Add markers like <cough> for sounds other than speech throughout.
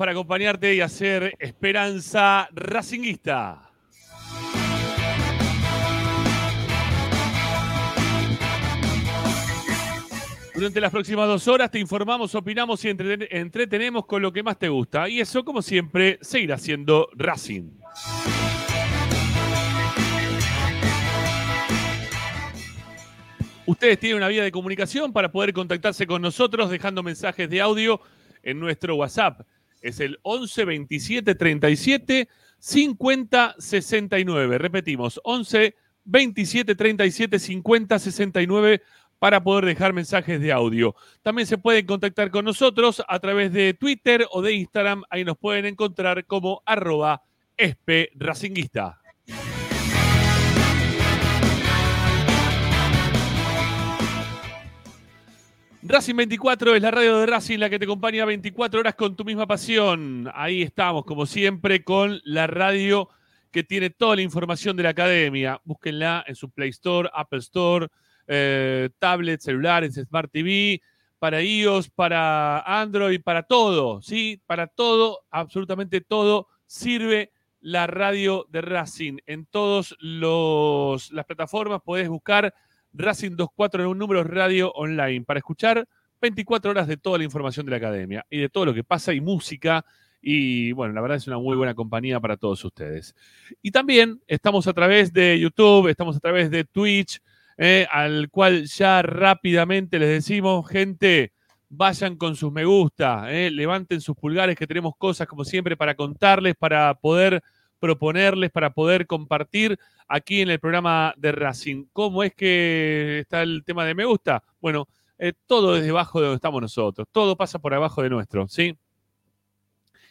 Para acompañarte y hacer Esperanza Racinguista. Durante las próximas dos horas te informamos, opinamos y entreten- entretenemos con lo que más te gusta. Y eso, como siempre, seguirá siendo Racing. Ustedes tienen una vía de comunicación para poder contactarse con nosotros dejando mensajes de audio en nuestro WhatsApp. Es el 11 27 37 50 69. Repetimos, 11 27 37 50 69 para poder dejar mensajes de audio. También se pueden contactar con nosotros a través de Twitter o de Instagram. Ahí nos pueden encontrar como arroba espe racinguista. Racing 24 es la radio de Racing, la que te acompaña 24 horas con tu misma pasión. Ahí estamos, como siempre, con la radio que tiene toda la información de la academia. Búsquenla en su Play Store, Apple Store, eh, tablets, celulares, Smart TV, para iOS, para Android, para todo, ¿sí? Para todo, absolutamente todo, sirve la radio de Racing. En todas las plataformas podés buscar Racing 24 en un número radio online para escuchar 24 horas de toda la información de la academia y de todo lo que pasa y música. Y bueno, la verdad es una muy buena compañía para todos ustedes. Y también estamos a través de YouTube, estamos a través de Twitch, eh, al cual ya rápidamente les decimos, gente, vayan con sus me gusta, eh, levanten sus pulgares que tenemos cosas como siempre para contarles, para poder proponerles, para poder compartir aquí en el programa de Racing. ¿Cómo es que está el tema de me gusta? Bueno, eh, todo desde abajo de donde estamos nosotros, todo pasa por abajo de nuestro, ¿sí?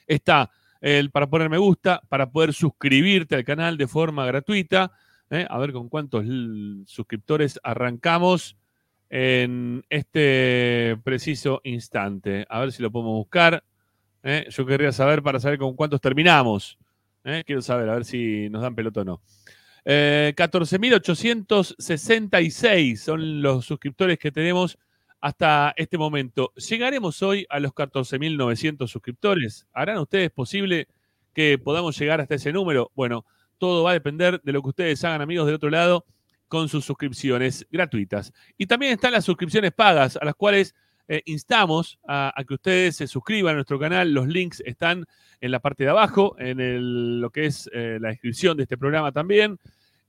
Está el para poner me gusta, para poder suscribirte al canal de forma gratuita. ¿eh? A ver con cuántos suscriptores arrancamos en este preciso instante. A ver si lo podemos buscar. ¿eh? Yo querría saber para saber con cuántos terminamos. ¿Eh? Quiero saber, a ver si nos dan pelota o no. 14.866 son los suscriptores que tenemos hasta este momento. ¿Llegaremos hoy a los 14.900 suscriptores? ¿Harán ustedes posible que podamos llegar hasta ese número? Bueno, todo va a depender de lo que ustedes hagan, amigos, del otro lado con sus suscripciones gratuitas. Y también están las suscripciones pagas, a las cuales eh, instamos a, que ustedes se suscriban a nuestro canal. Los links están en la parte de abajo, en lo que es eh, la descripción de este programa también.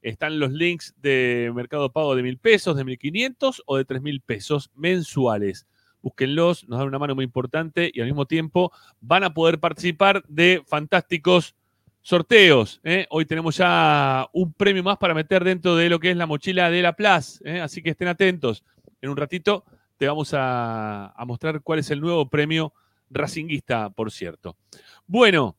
Están los links de Mercado Pago de mil pesos, de mil quinientos o de tres mil pesos mensuales. Búsquenlos, nos dan una mano muy importante y al mismo tiempo van a poder participar de fantásticos sorteos. ¿eh? Hoy tenemos ya un premio más para meter dentro de lo que es la mochila de la Plaza. Así que estén atentos. En un ratito te vamos a, mostrar cuál es el nuevo premio racinguista, por cierto. Bueno,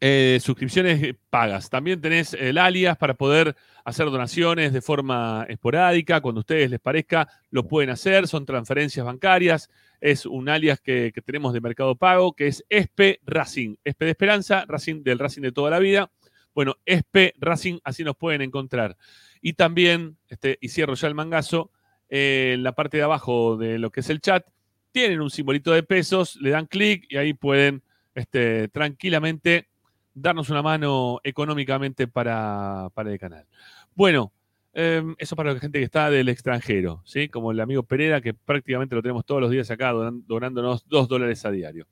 eh, suscripciones pagas. También tenés el alias para poder hacer donaciones de forma esporádica. Cuando a ustedes les parezca, lo pueden hacer. Son transferencias bancarias es un alias que, tenemos de Mercado Pago, que es ESPE Racing. ESPE de Esperanza, Racing del Racing de toda la vida. Bueno, ESPE Racing, así nos pueden encontrar. Y también, este, y cierro ya el mangazo, eh, en la parte de abajo de lo que es el chat, tienen un simbolito de pesos, le dan clic y ahí pueden este, tranquilamente darnos una mano económicamente para, para el canal. Bueno, Em, eso para la gente que está del extranjero, ¿sí? Como el amigo Pereira, que prácticamente lo tenemos todos los días acá, donándonos dos dólares a diario.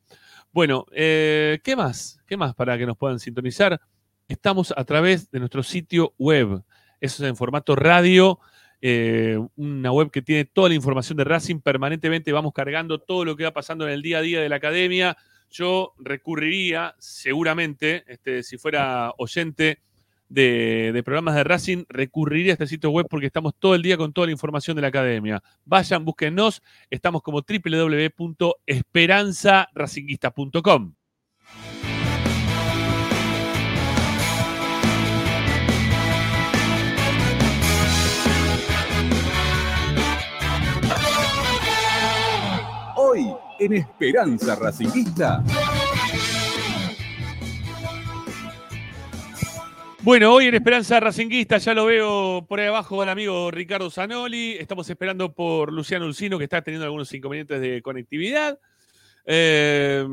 Bueno, eh, ¿qué más? ¿Qué más para que nos puedan sintonizar? Estamos a través de nuestro sitio web. Eso es en formato radio. Eh, una web que tiene toda la información de Racing. Permanentemente vamos cargando todo lo que va pasando en el día a día de la academia. Yo recurriría, seguramente, este, si fuera oyente de, programas de Racing, recurriría a este sitio web porque estamos todo el día con toda la información de la academia. Vayan, búsquennos, estamos como www.esperanzaracinguista.com. en Esperanza Racinguista. Bueno, hoy en Esperanza Racinguista ya lo veo por ahí abajo el amigo Ricardo Zanoli. Estamos esperando por Luciano Ulcino, que está teniendo algunos inconvenientes de conectividad. Eh,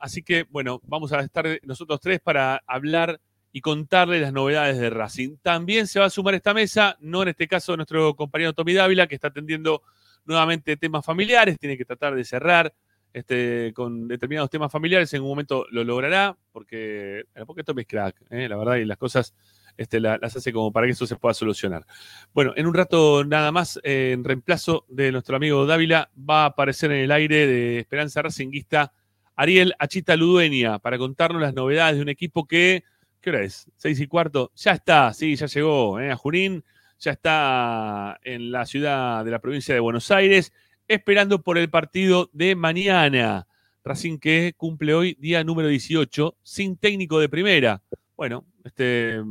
así que, bueno, vamos a estar nosotros tres para hablar y contarle las novedades de Racing. También se va a sumar esta mesa, no en este caso nuestro compañero Tommy Dávila, que está atendiendo nuevamente temas familiares, tiene que tratar de cerrar este, con determinados temas familiares, en un momento lo logrará, porque, porque esto es crack, ¿eh? la verdad, y las cosas este, las hace como para que eso se pueda solucionar. Bueno, en un rato nada más, eh, en reemplazo de nuestro amigo Dávila, va a aparecer en el aire de Esperanza Racinguista Ariel Achita Ludueña para contarnos las novedades de un equipo que, ¿qué hora es? ¿Seis y cuarto? Ya está, sí, ya llegó ¿eh? a Junín, ya está en la ciudad de la provincia de Buenos Aires esperando por el partido de mañana. Racing que cumple hoy día número 18, sin técnico de primera. Bueno, este,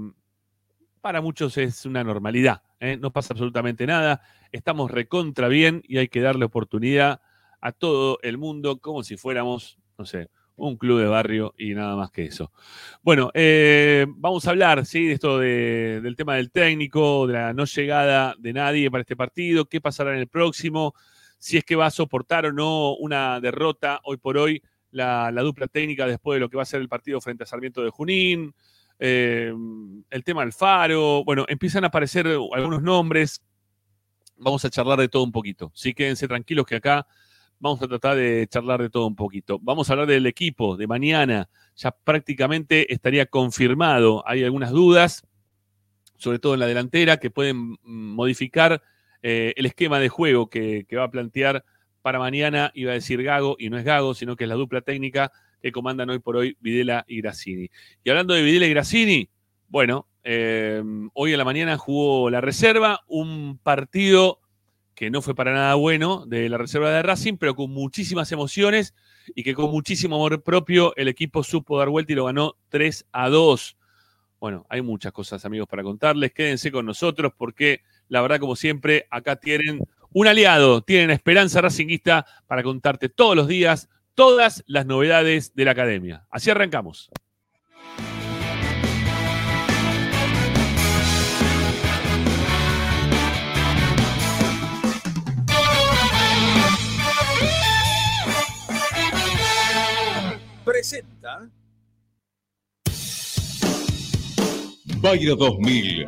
para muchos es una normalidad, ¿eh? no pasa absolutamente nada. Estamos recontra bien y hay que darle oportunidad a todo el mundo como si fuéramos, no sé, un club de barrio y nada más que eso. Bueno, eh, vamos a hablar, ¿sí? De esto del tema del técnico, de la no llegada de nadie para este partido, qué pasará en el próximo si es que va a soportar o no una derrota hoy por hoy la, la dupla técnica después de lo que va a ser el partido frente a Sarmiento de Junín, eh, el tema del faro, bueno, empiezan a aparecer algunos nombres, vamos a charlar de todo un poquito, sí, quédense tranquilos que acá vamos a tratar de charlar de todo un poquito. Vamos a hablar del equipo de mañana, ya prácticamente estaría confirmado, hay algunas dudas, sobre todo en la delantera, que pueden modificar eh, el esquema de juego que, va a plantear para mañana, iba a decir Gago, y no es Gago, sino que es la dupla técnica que comandan hoy por hoy Videla y Grassini. Y hablando de Videla y Grassini, bueno, eh, hoy en la mañana jugó la reserva, un partido que no fue para nada bueno de la reserva de Racing, pero con muchísimas emociones y que con muchísimo amor propio el equipo supo dar vuelta y lo ganó 3 a 2. Bueno, hay muchas cosas, amigos, para contarles. Quédense con nosotros porque la verdad, como siempre, acá tienen un aliado, tienen Esperanza Racinguista para contarte todos los días todas las novedades de la academia. Así arrancamos. Presenta Bayro 2000,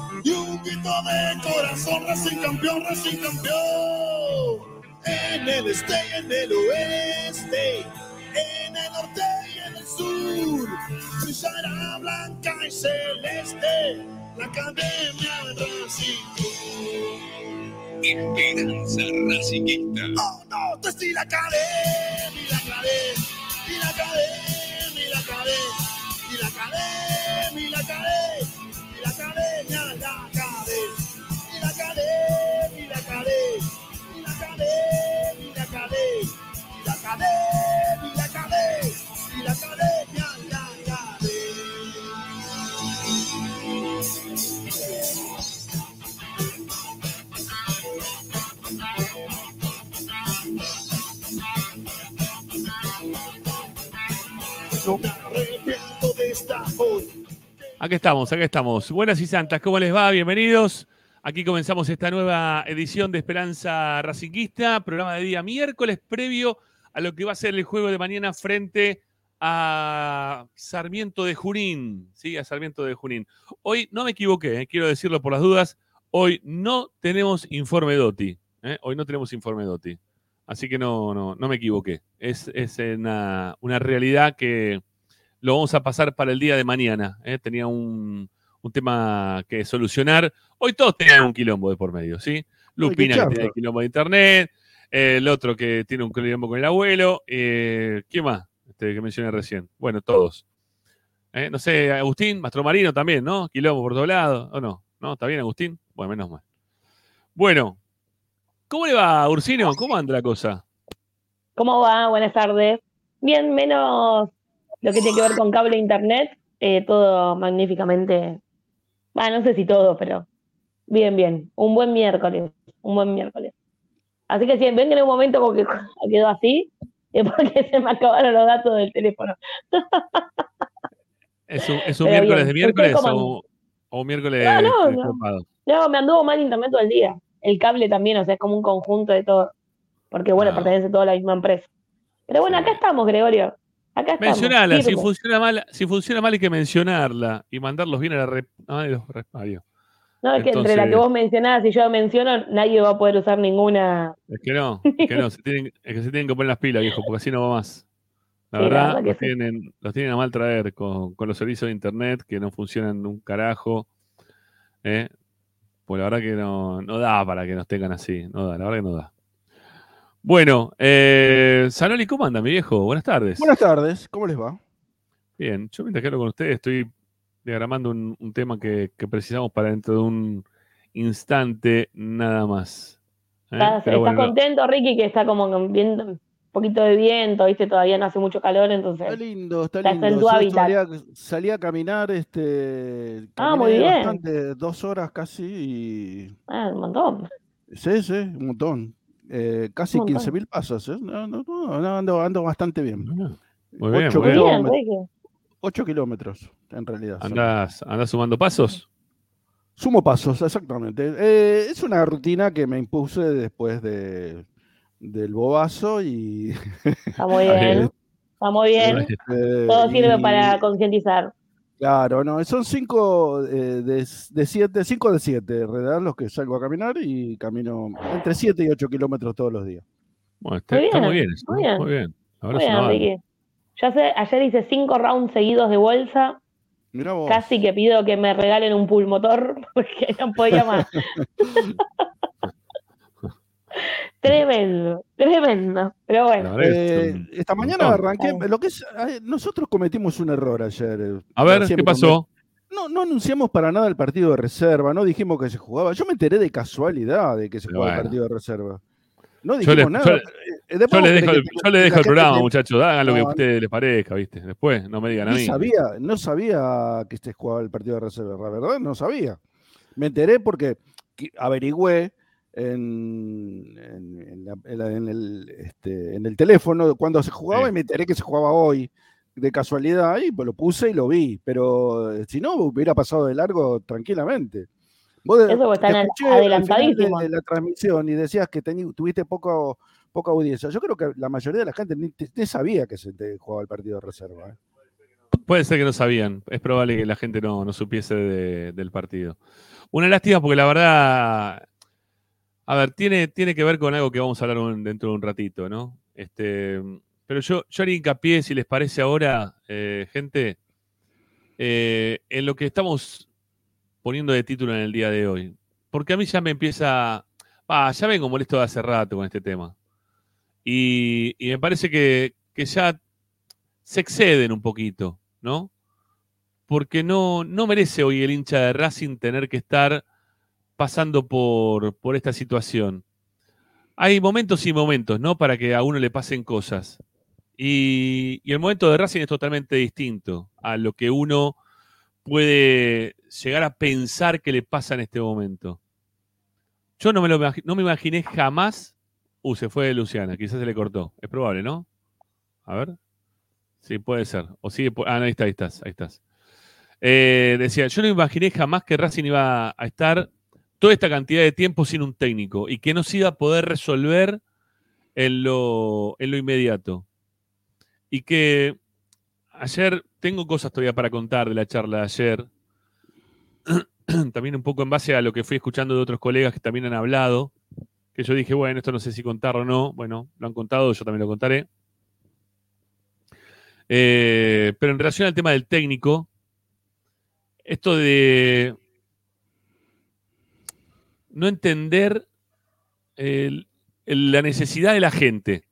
y un grito de corazón, Racing campeón, Racing campeón. En el este y en el oeste, en el norte y en el sur, brillará blanca y celeste la academia Racing. Esperanza Racinguista. Oh no, te estoy la academia, la academia, y la academia, y la academia, y la academia, y la academia, y Aquí estamos, aquí estamos. Buenas y santas, ¿cómo les va? Bienvenidos. Aquí comenzamos esta nueva edición de Esperanza Racinguista, programa de día miércoles previo a lo que va a ser el juego de mañana frente a Sarmiento de Junín. Sí, a Sarmiento de Junín. Hoy no me equivoqué, eh, quiero decirlo por las dudas. Hoy no tenemos informe DOTI. eh, Hoy no tenemos informe DOTI. Así que no, no, no me equivoqué. Es, es una, una realidad que lo vamos a pasar para el día de mañana. ¿eh? Tenía un, un tema que solucionar. Hoy todos tenían un quilombo de por medio, ¿sí? Lupina que tiene el quilombo de internet, eh, el otro que tiene un quilombo con el abuelo. Eh, ¿Quién más? Este, que mencioné recién. Bueno, todos. Eh, No sé, Agustín, Mastro Marino también, ¿no? Quilombo por todos lados, ¿o no? ¿No? ¿Está bien, Agustín? Bueno, menos mal. Bueno, ¿cómo le va, Ursino? ¿Cómo anda la cosa? ¿Cómo va? Buenas tardes. Bien, menos lo que tiene que ver con cable e internet, eh, todo magníficamente. Bueno, no sé si todo, pero bien, bien. Un buen miércoles, un buen miércoles. Así que si ven que en un momento como que <laughs> quedó así, es porque se me acabaron los datos del teléfono. <laughs> ¿Es un, es un miércoles bien. de miércoles ¿Ustedes cómo o, o un miércoles No, no, no. No, me anduvo mal internet todo el día. El cable también, o sea, es como un conjunto de todo. Porque, bueno, Ah. pertenece todo a la misma empresa. Pero bueno, acá estamos, Gregorio. Acá estamos. Mencionala, si funciona mal, si funciona mal hay que mencionarla y mandarlos bien a la rep. Los adiós. No, es que entre la que vos mencionás y yo menciono, nadie va a poder usar ninguna. Es que no, <laughs> es que no, se tienen, es que se tienen que poner las pilas, viejo, porque así no va más. La Sí, la verdad, los, sí. tienen, los tienen a mal traer con, con los servicios de internet que no funcionan un carajo. ¿eh? Pues la verdad que no, no da para que nos tengan así. No da, la verdad que no da. Bueno, eh, Sanoli, ¿cómo anda, mi viejo? Buenas tardes. Buenas tardes, ¿cómo les va? Bien, yo mientras que hablo con ustedes estoy diagramando un, un tema que, que precisamos para dentro de un instante nada más. ¿eh? ¿Estás, Pero estás bueno, contento, Ricky, que está como viendo, poquito de viento, viste, todavía no hace mucho calor, Está entonces lindo, está lindo. en tu Yo hábitat. salía, salía a caminar, este, Ah, muy bien. bastante, dos horas casi y ah, un montón. sí, sí, un montón. Eh, casi Un montón. 15.000 pasos, ¿eh? No, no, no, no, ando, ando bastante bien. Muy bien, Ocho muy bien. Bien, kilómetros, Ricky. 8 kilómetros, en realidad. son. ¿Andás, andás sumando pasos? Sumo pasos, exactamente. Eh, es una rutina que me impuse después de, del bobazo y... Está muy <laughs> bien. bien. Está muy bien. eh, Todo sirve y- para concientizar. Claro, no, son cinco eh, de, de siete, cinco de siete, realidad, los que salgo a caminar y camino entre 7 y 8 kilómetros todos los días. Bueno, está, Muy está muy bien, eso, muy bien. Muy bien. Ahora Muy bien. Ricky. Yo hace- ayer hice cinco rounds seguidos de bolsa. Mira vos. Casi que pido que me regalen un pulmotor <laughs> porque no podía más. <laughs> tremendo, tremendo. Pero bueno, Eh, esta mañana arranqué, Ah. lo que es, nosotros cometimos un error ayer. eh, A ver, ¿qué pasó? No, no anunciamos para nada el partido de reserva, no dijimos que se jugaba. Yo me enteré de casualidad de que se jugaba el partido de reserva. No Yo dijimos le- nada. yo- Eh, Yo vos le querés dejo, que el, te- yo le que dejo la el programa, gente- muchachos. Hagan lo que a ustedes les parezca, ¿viste? Después, no me digan a No mí. sabía, no sabía que se jugaba el partido de reserva, la verdad, no sabía. Me enteré porque averigüé en, en- en la- en la- en el, este, en el teléfono cuando se jugaba Sí. y me enteré que se jugaba hoy de casualidad y pues lo puse y lo vi, pero eh, si no hubiera pasado de largo tranquilamente. Vos Eso están adelantadísimos. de la transmisión y decías que teni- tuviste poco, poca audiencia. Yo creo que la mayoría de la gente ni, ni sabía que se te jugaba el partido de reserva. ¿eh? Puede ser que no sabían. Es probable que la gente no, no supiese de- del partido. Una lástima porque la verdad, a ver, tiene, tiene que ver con algo que vamos a hablar dentro de un ratito, ¿no? Este, pero yo, yo haría hincapié, si les parece ahora, eh, gente, eh, en lo que estamos poniendo de título en el día de hoy. Porque a mí ya me empieza, ya vengo molesto de hace rato con este tema. Y, y me parece que, que ya se exceden un poquito, ¿no? Porque no, no merece hoy el hincha de Racing tener que estar pasando por, por esta situación. Hay momentos y momentos, ¿no? Para que a uno le pasen cosas. Y, el momento de Racing es totalmente distinto a lo que uno puede llegar a pensar que le pasa en este momento. Yo no me, lo, no me imaginé jamás. Uh, se fue Luciana, quizás se le cortó. Es probable, ¿no? A ver. Sí, puede ser. O sigue. Ah, no, ahí está, ahí estás, ahí estás. Eh, decía, yo no imaginé jamás que Racing iba a estar toda esta cantidad de tiempo sin un técnico y que no se iba a poder resolver en lo, en lo inmediato. Y que ayer tengo cosas todavía para contar de la charla de ayer. <clears throat> también un poco en base a lo que fui escuchando de otros colegas que también han hablado. Que yo dije, bueno, esto no sé si contarlo o no. Bueno, lo han contado, yo también lo contaré. Eh, pero en relación al tema del técnico, esto de no entender la necesidad de la gente.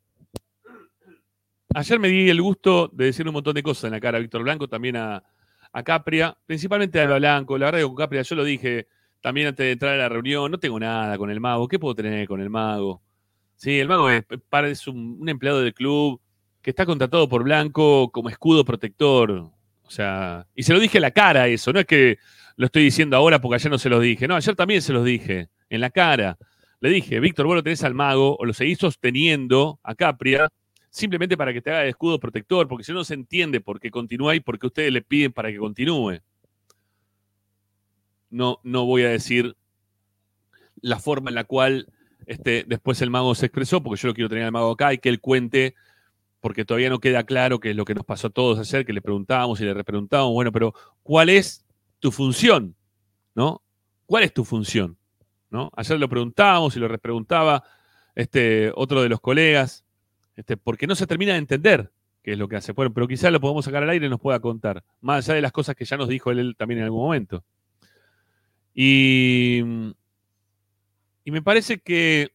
Ayer me di el gusto de decirle un montón de cosas en la cara a Víctor Blanco, también a, a Capria, principalmente a Alba Blanco. La verdad que con Capria yo lo dije también antes de entrar a la reunión, no tengo nada con el mago. ¿Qué puedo tener con el mago? Sí, el mago es, es un, un empleado del club que está contratado por Blanco como escudo protector. O sea, y se lo dije a la cara eso, no es que lo estoy diciendo ahora porque ayer no se los dije. No, ayer también se los dije, en la cara. Le dije, Víctor, vos lo tenés al mago o lo seguís sosteniendo a Capria simplemente para que te haga de escudo protector, porque si no se entiende por qué continúa y por qué ustedes le piden para que continúe. No, no voy a decir la forma en la cual este, después el mago se expresó, porque yo lo quiero tener al mago acá y que él cuente, porque todavía no queda claro qué es lo que nos pasó a todos ayer, que le preguntábamos y le repreguntábamos, bueno, pero ¿cuál es tu función? ¿No? ¿Cuál es tu función? ¿No? Ayer lo preguntábamos y lo repreguntaba este, otro de los colegas, este, porque no se termina de entender qué es lo que hace. Pero quizás lo podemos sacar al aire y nos pueda contar, más allá de las cosas que ya nos dijo él, él también en algún momento. Y, y me parece que,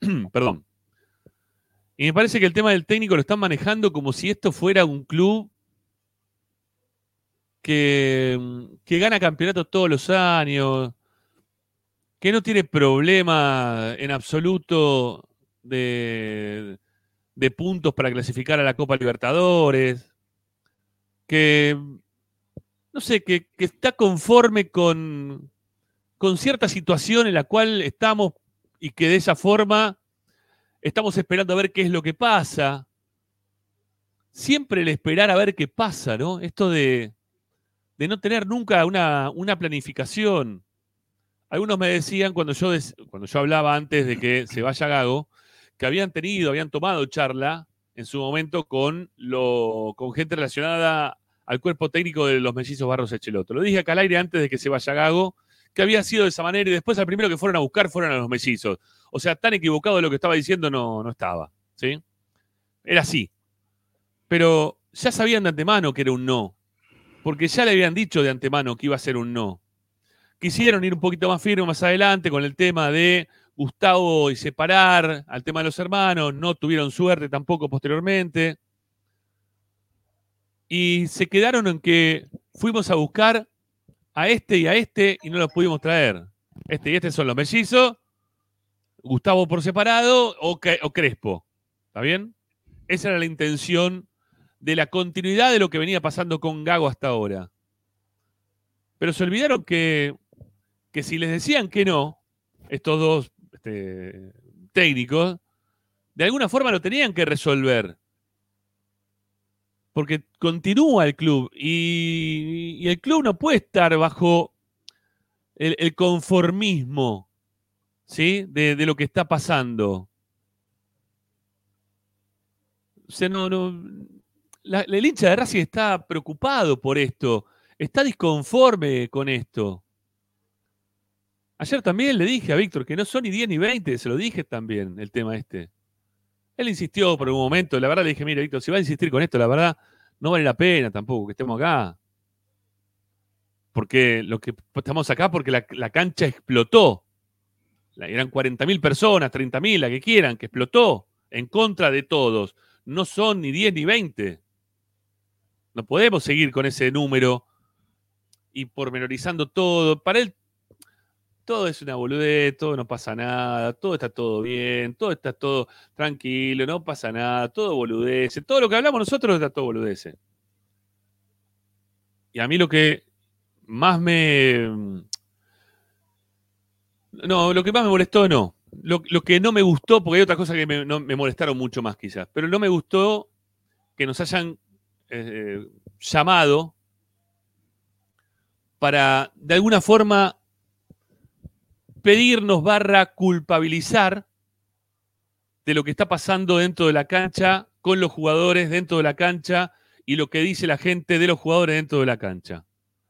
<clears throat> perdón, y me parece que el tema del técnico lo están manejando como si esto fuera un club que, que gana campeonatos todos los años, que no tiene problema en absoluto de, de puntos para clasificar a la Copa Libertadores, que, no sé, que, que está conforme con, con cierta situación en la cual estamos y que de esa forma estamos esperando a ver qué es lo que pasa. Siempre el esperar a ver qué pasa, ¿no? Esto de, de no tener nunca una, una planificación. Algunos me decían cuando yo, cuando yo hablaba antes de que se vaya Gago, que habían tenido, habían tomado charla en su momento con, lo, con gente relacionada al cuerpo técnico de los mellizos Barros Echeloto. Lo dije acá al aire antes de que se vaya Gago, que había sido de esa manera y después al primero que fueron a buscar fueron a los mellizos. O sea, tan equivocado de lo que estaba diciendo no, no estaba. ¿sí? Era así. Pero ya sabían de antemano que era un no. Porque ya le habían dicho de antemano que iba a ser un no. Quisieron ir un poquito más firme más adelante con el tema de Gustavo y separar al tema de los hermanos. No tuvieron suerte tampoco posteriormente. Y se quedaron en que fuimos a buscar a este y a este y no los pudimos traer. Este y este son los mellizos. Gustavo por separado o, o Crespo. ¿Está bien? Esa era la intención de la continuidad de lo que venía pasando con Gago hasta ahora. Pero se olvidaron que, que si les decían que no, estos dos este, técnicos, de alguna forma lo tenían que resolver. Porque continúa el club y, el club no puede estar bajo el, conformismo ¿sí? de, lo que está pasando. O sea, no, el hincha de Racing está preocupado por esto, está disconforme con esto. Ayer también le dije a Víctor que no son ni 10 ni 20, se lo dije también, el tema este. Él insistió por un momento, la verdad le dije, mira, Víctor, si va a insistir con esto, la verdad, no vale la pena tampoco que estemos acá. Porque lo que estamos acá porque la, la cancha explotó. La- eran 40.000 personas, 30.000, la que quieran, que explotó en contra de todos. No son ni 10 ni 20. No podemos seguir con ese número y pormenorizando todo. Para él, todo es una boludez, todo no pasa nada, todo está todo bien, todo está todo tranquilo, no pasa nada, todo boludece. Todo lo que hablamos nosotros está todo boludece. Y a mí lo que más me. No, lo que más me molestó no. Lo, lo que no me gustó, porque hay otras cosas que me, me molestaron mucho más quizás, pero no me gustó que nos hayan eh, llamado para, de alguna forma, pedirnos barra culpabilizar de lo que está pasando dentro de la cancha, con los jugadores dentro de la cancha y lo que dice la gente de los jugadores dentro de la cancha.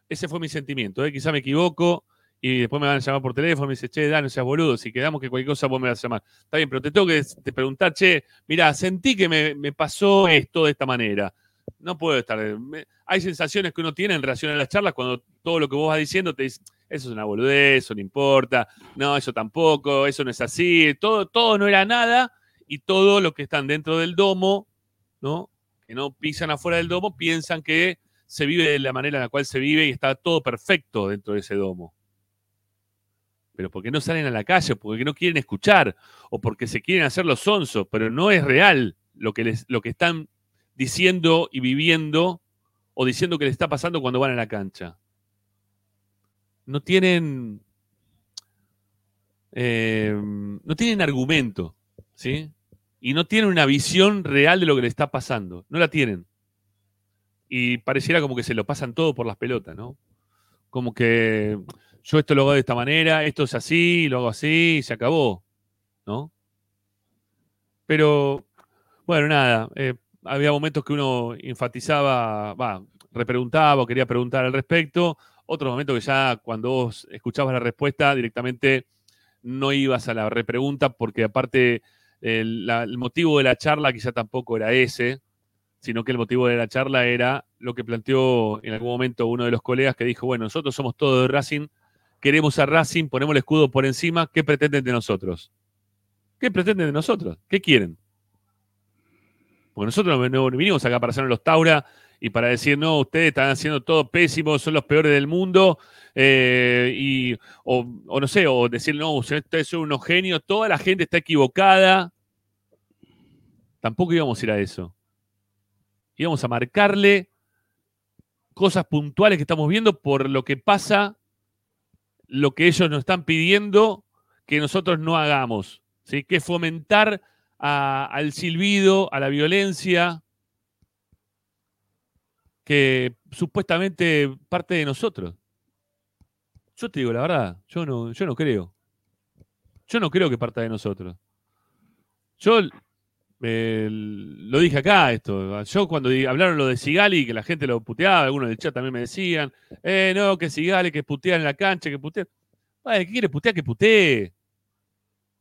Ese fue mi sentimiento. ¿eh? Quizá me equivoco y después me van a llamar por teléfono y me dice, che, Dan, no seas boludo, si quedamos que cualquier cosa vos me vas a llamar. Está bien, pero te tengo que te preguntar, che, mira, sentí que me, me pasó esto de esta manera. No puedo estar. me- hay sensaciones que uno tiene en relación a las charlas cuando todo lo que vos vas diciendo te dice, eso es una boludez, eso no importa, no, eso tampoco, eso no es así, todo, todo no era nada y todo lo que están dentro del domo, ¿no? Que no pisan afuera del domo, piensan que se vive de la manera en la cual se vive y está todo perfecto dentro de ese domo. Pero porque no salen a la calle, porque no quieren escuchar, o porque se quieren hacer los sonsos, pero no es real lo que, les, lo que están diciendo y viviendo o diciendo que les está pasando cuando van a la cancha. No tienen. eh, no tienen argumento, ¿sí? Y no tienen una visión real de lo que les está pasando. No la tienen. Y pareciera como que se lo pasan todo por las pelotas, ¿no? Como que yo esto lo hago de esta manera, esto es así, lo hago así, y se acabó, ¿no? Pero, bueno, nada, eh, había momentos que uno enfatizaba, va, repreguntaba o quería preguntar al respecto, otros momentos que ya cuando vos escuchabas la respuesta directamente no ibas a la repregunta porque aparte el, el motivo de la charla quizá tampoco era ese, sino que el motivo de la charla era lo que planteó en algún momento uno de los colegas que dijo, bueno, nosotros somos todos de Racing, queremos a Racing, ponemos el escudo por encima, ¿qué pretenden de nosotros? ¿Qué pretenden de nosotros? ¿Qué quieren? Nosotros no, vinimos acá para hacernos los Taura y para decir, no, ustedes están haciendo todo pésimo, son los peores del mundo, eh, y, o, o no sé, o decir, no, ustedes son unos genios, toda la gente está equivocada. Tampoco íbamos a ir a eso. Íbamos a marcarle cosas puntuales que estamos viendo por lo que pasa, lo que ellos nos están pidiendo que nosotros no hagamos. ¿sí? Que fomentar al silbido, a la violencia, que supuestamente parte de nosotros. Yo te digo la verdad, yo no, yo no creo. Yo no creo que parta de nosotros. Yo lo dije acá esto. Yo cuando hablaron lo de Sigali, que la gente lo puteaba, algunos del chat también me decían, eh, no, que Sigali, que putea en la cancha, que putea. Ay, ¿qué quiere putear? Que putee.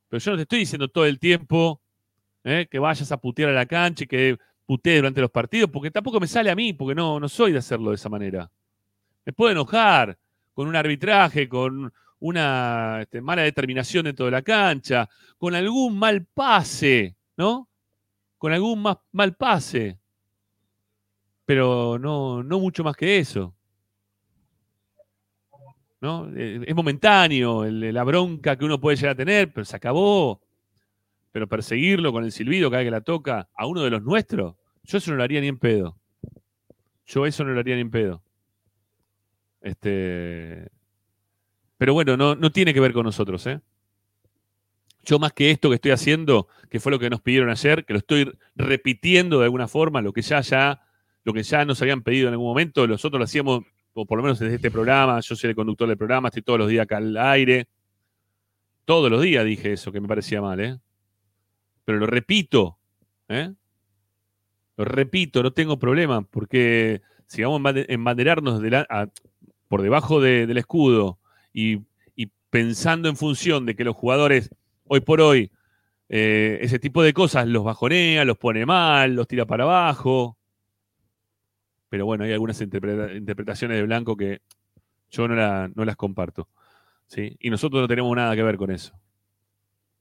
Pero yo no te estoy diciendo todo el tiempo eh, que vayas a putear a la cancha y que putees durante los partidos, porque tampoco me sale a mí, porque no, no soy de hacerlo de esa manera. Me puedo enojar con un arbitraje, con una este, mala determinación dentro de la cancha, con algún mal pase, ¿no? Con algún más, mal pase. Pero no, no mucho más que eso. ¿No? Eh, Es momentáneo la bronca que uno puede llegar a tener, pero se acabó. Pero perseguirlo con el silbido cada vez que la toca a uno de los nuestros, yo eso no lo haría ni en pedo. Yo eso no lo haría ni en pedo. Este, pero bueno, no, no tiene que ver con nosotros, ¿eh? Yo más que esto que estoy haciendo, que fue lo que nos pidieron ayer, que lo estoy repitiendo de alguna forma, lo que ya, ya, lo que ya nos habían pedido en algún momento, nosotros lo hacíamos, o por lo menos desde este programa, yo soy el conductor del programa, estoy todos los días acá al aire. Todos los días dije eso, que me parecía mal, ¿eh? Pero lo repito, ¿eh? Lo repito, no tengo problema, porque si vamos a embande- embanderarnos por debajo de- del escudo y, pensando en función de que los jugadores hoy por hoy eh, ese tipo de cosas los bajonea, los pone mal, los tira para abajo. Pero bueno, hay algunas interpreta- interpretaciones de Blanco que yo no, no las comparto. ¿sí? Y nosotros no tenemos nada que ver con eso.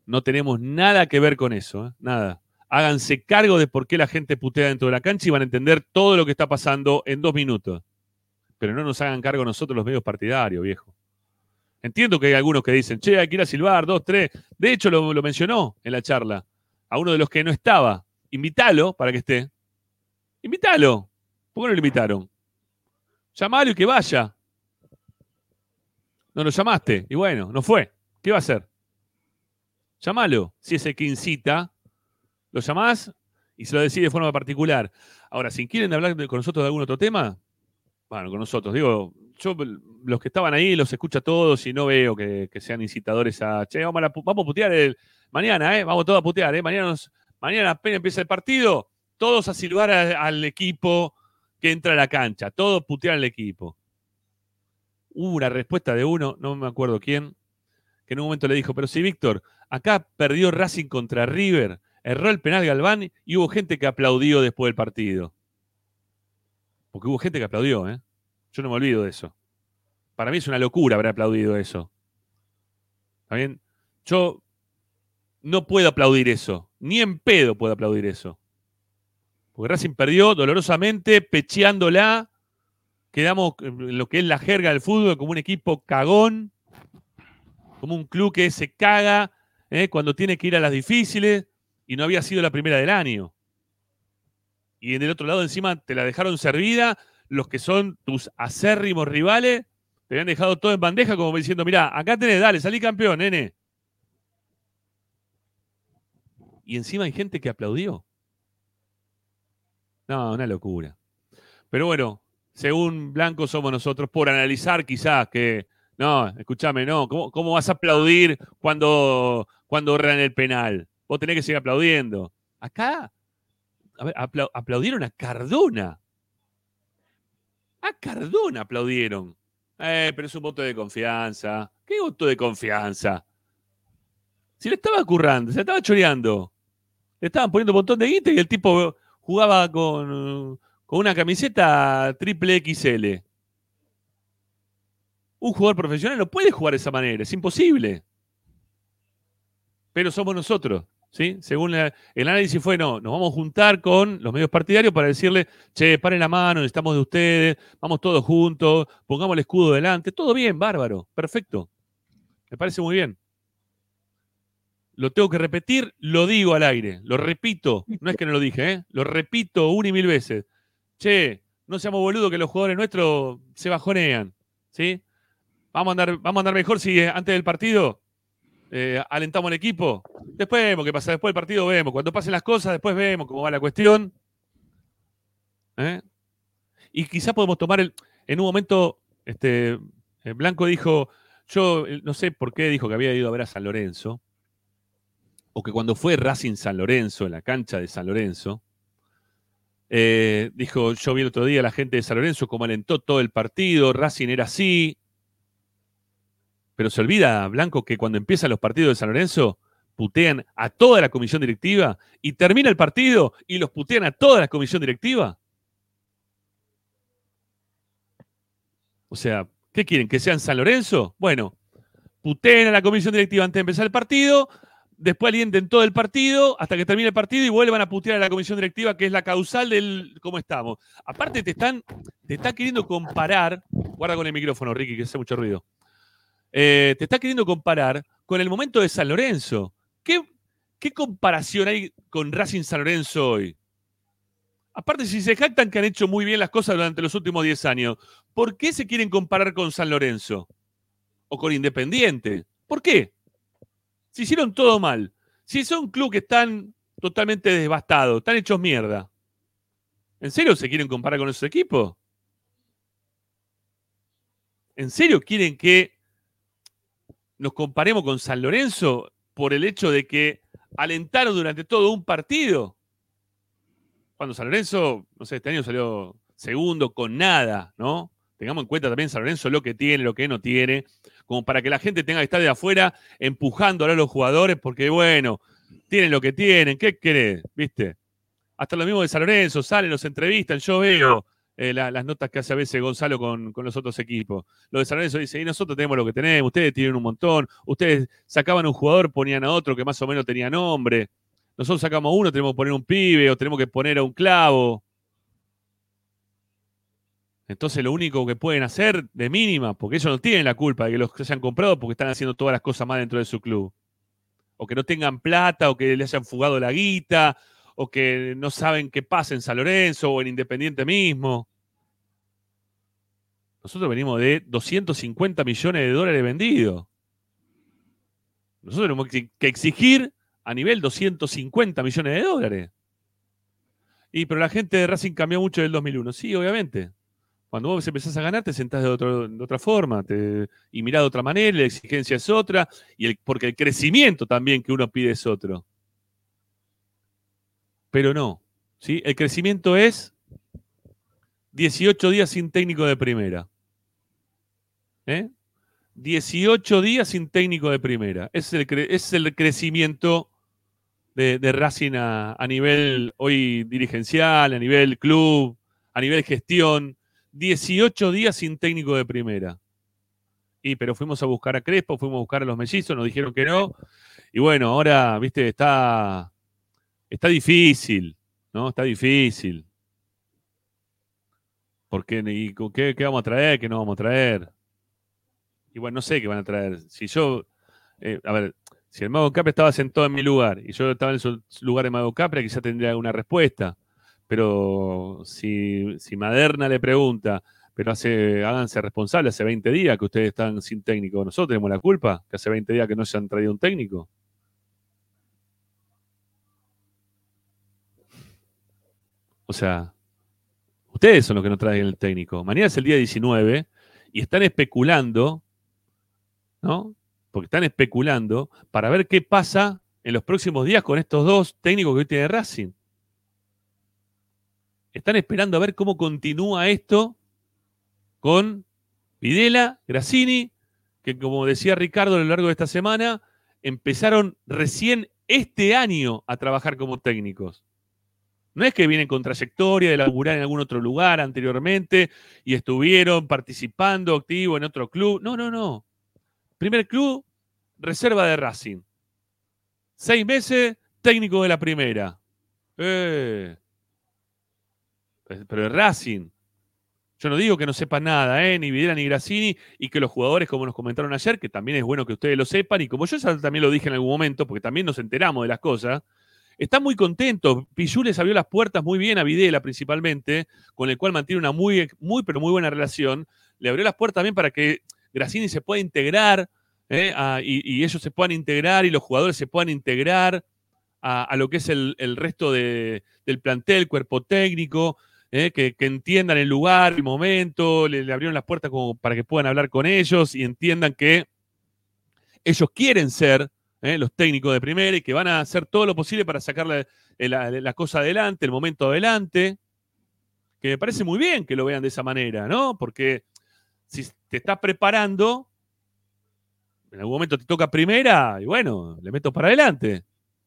No tenemos nada que ver con eso, ¿eh? nada. Háganse cargo de por qué la gente putea dentro de la cancha y van a entender todo lo que está pasando en dos minutos. Pero no nos hagan cargo nosotros los medios partidarios, viejo. Entiendo que hay algunos que dicen, che, hay que ir a silbar, dos, tres. De hecho, lo, lo mencionó en la charla. A uno de los que no estaba. Invítalo para que esté. Invítalo. ¿Por qué no lo invitaron? Llamalo y que vaya. No lo llamaste. Y bueno, no fue. ¿Qué va a hacer? Llámalo. Si es el que incita, lo llamás y se lo decís de forma particular. Ahora, si quieren hablar con nosotros de algún otro tema, bueno, con nosotros. Digo, yo los que estaban ahí los escucho a todos y no veo que, sean incitadores a, che, vamos a, vamos a putear el, mañana, ¿eh? Vamos todos a putear, ¿eh? Mañana, mañana apenas empieza el partido, todos a silbar al equipo que entra a la cancha, todos putear al equipo. Hubo una respuesta de uno, no me acuerdo quién, que en un momento le dijo, pero si Víctor, acá perdió Racing contra River, erró el penal Galván y hubo gente que aplaudió después del partido. Porque hubo gente que aplaudió, ¿eh? Yo no me olvido de eso. Para mí es una locura haber aplaudido eso. ¿Está bien? Yo no puedo aplaudir eso. Ni en pedo puedo aplaudir eso. Porque Racing perdió dolorosamente, pecheándola. Quedamos en lo que es la jerga del fútbol como un equipo cagón. Como un club que se caga ¿eh? cuando tiene que ir a las difíciles. Y no había sido la primera del año. Y en el otro lado encima te la dejaron servida los que son tus acérrimos rivales. Te habían dejado todo en bandeja como diciendo, mirá, acá tenés, dale, salí campeón, nene. Y encima hay gente que aplaudió. No, una locura. Pero bueno, según Blanco somos nosotros por analizar quizás que, no, escúchame, no, ¿cómo, cómo vas a aplaudir cuando, cuando erran el penal? Vos tenés que seguir aplaudiendo. Acá, a ver, apla- aplaudieron a Cardona. A Cardona aplaudieron. Eh, pero es un voto de confianza. ¿Qué voto de confianza? Si le estaba currando, se le estaba choreando. Le estaban poniendo un montón de guita y el tipo jugaba con, con una camiseta triple XL. Un jugador profesional no puede jugar de esa manera, es imposible. Pero somos nosotros, ¿sí? Según el análisis fue, no, nos vamos a juntar con los medios partidarios para decirle, che, paren la mano, necesitamos de ustedes, vamos todos juntos, pongamos el escudo delante, todo bien, bárbaro, perfecto. Me parece muy bien. lo tengo que repetir, lo digo al aire, lo repito, no es que no lo dije, ¿eh? lo repito una y mil veces. Che, no seamos boludos que los jugadores nuestros se bajonean, ¿sí? Vamos a andar, vamos a andar mejor si eh, antes del partido eh, alentamos al equipo. Después vemos qué pasa, después del partido vemos. Cuando pasen las cosas, después vemos cómo va la cuestión. ¿Eh? Y quizás podemos tomar el, en un momento, este, Blanco dijo, yo no sé por qué dijo que había ido a ver a San Lorenzo, o que cuando fue Racing San Lorenzo, en la cancha de San Lorenzo, dijo, yo vi el otro día a la gente de San Lorenzo cómo alentó todo el partido, Racing era así, pero se olvida, Blanco, que cuando empiezan los partidos de San Lorenzo, putean a toda la comisión directiva y termina el partido y los putean a toda la comisión directiva. O sea, ¿qué quieren? ¿Que sean San Lorenzo? Bueno, puteen a la comisión directiva antes de empezar el partido, después alienten todo el partido hasta que termine el partido y vuelvan a putear a la comisión directiva, que es la causal del cómo estamos. Aparte, te están, te está queriendo comparar, guarda con el micrófono, Ricky, que hace mucho ruido. Eh, te está queriendo comparar con el momento de San Lorenzo. ¿Qué, ¿Qué comparación hay con Racing San Lorenzo hoy? Aparte, si se jactan que han hecho muy bien las cosas durante los últimos 10 años, ¿por qué se quieren comparar con San Lorenzo? ¿O con Independiente? ¿Por qué? Si hicieron todo mal. Si son club que están totalmente devastados, están hechos mierda. ¿En serio se quieren comparar con esos equipos? ¿En serio quieren que nos comparemos con San Lorenzo por el hecho de que alentaron durante todo un partido? Cuando San Lorenzo, no sé, este año salió segundo con nada, ¿no? Tengamos en cuenta también San Lorenzo lo que tiene, lo que no tiene, como para que la gente tenga que estar de afuera empujando a los jugadores, porque bueno, tienen lo que tienen, ¿qué querés? ¿Viste? Hasta lo mismo de San Lorenzo, salen, los entrevistan, yo veo eh, la- las notas que hace a veces Gonzalo con, con los otros equipos. Lo de San Lorenzo dice, y nosotros tenemos lo que tenemos, ustedes tienen un montón, ustedes sacaban un jugador, ponían a otro que más o menos tenía nombre. Nosotros sacamos uno, tenemos que poner un pibe o tenemos que poner a un clavo. Entonces lo único que pueden hacer de mínima, porque ellos no tienen la culpa de que los que se hayan comprado porque están haciendo todas las cosas más dentro de su club. O que no tengan plata, o que le hayan fugado la guita, o que no saben qué pasa en San Lorenzo o en Independiente mismo. Nosotros venimos de 250 millones de dólares vendidos. Nosotros tenemos que exigir a nivel 250 millones de dólares. Y pero la gente de Racing cambió mucho del 2001. Sí, obviamente. Cuando vos empezás a ganar, te sentás de, otra forma y mirás de otra manera, la exigencia es otra, y porque el crecimiento también que uno pide es otro. Pero no. ¿sí? El crecimiento es 18 días sin técnico de primera. ¿Eh? 18 días sin técnico de primera. Es el, cre- es el crecimiento de, de Racing a, a nivel hoy dirigencial, a nivel club, a nivel gestión. 18 días sin técnico de primera. Y pero fuimos a buscar a Crespo, fuimos a buscar a los mellizos, nos dijeron que no. Y bueno, ahora, viste, está, está difícil, ¿no? Está difícil. Porque, ¿y qué, qué vamos a traer? ¿Qué no vamos a traer? Y bueno, no sé qué van a traer. Si yo, eh, a ver, si el Mago Capra estaba sentado en mi lugar y yo estaba en su lugar de Mago Capra, quizá tendría una respuesta. Pero si, si Maderna le pregunta, pero hace, háganse responsables, hace 20 días que ustedes están sin técnico, nosotros tenemos la culpa, que hace 20 días que no se han traído un técnico. O sea, ustedes son los que no traen el técnico. Mañana es el día 19 y están especulando, ¿no? Porque están especulando para ver qué pasa en los próximos días con estos dos técnicos que hoy tiene Racing. Están esperando a ver cómo continúa esto con Videla, Grassini, que como decía Ricardo a lo largo de esta semana, empezaron recién este año a trabajar como técnicos. No es que vienen con trayectoria de laburar en algún otro lugar anteriormente y estuvieron participando activo en otro club. No, no, no. Primer club, reserva de Racing. Seis meses, técnico de la primera. Eh. Pero es Racing. Yo no digo que no sepan nada, ¿eh? ni Videla ni Grassini, y que los jugadores, como nos comentaron ayer, que también es bueno que ustedes lo sepan, y como yo ya también lo dije en algún momento, porque también nos enteramos de las cosas, están muy contentos. Pichu les abrió las puertas muy bien a Videla principalmente, con el cual mantiene una muy, muy, pero muy buena relación. Le abrió las puertas también para que Grassini se pueda integrar, ¿eh? a- y, ellos se puedan integrar, y los jugadores se puedan integrar a, lo que es el, resto de- del plantel, cuerpo técnico, ¿eh? que, entiendan el lugar, el momento, le, abrieron las puertas para que puedan hablar con ellos y entiendan que ellos quieren ser ¿eh? los técnicos de primera y que van a hacer todo lo posible para sacar la, la- la cosa adelante, el momento adelante. Que me parece muy bien que lo vean de esa manera, ¿no? Porque si te estás preparando, en algún momento te toca primera y bueno, le meto para adelante.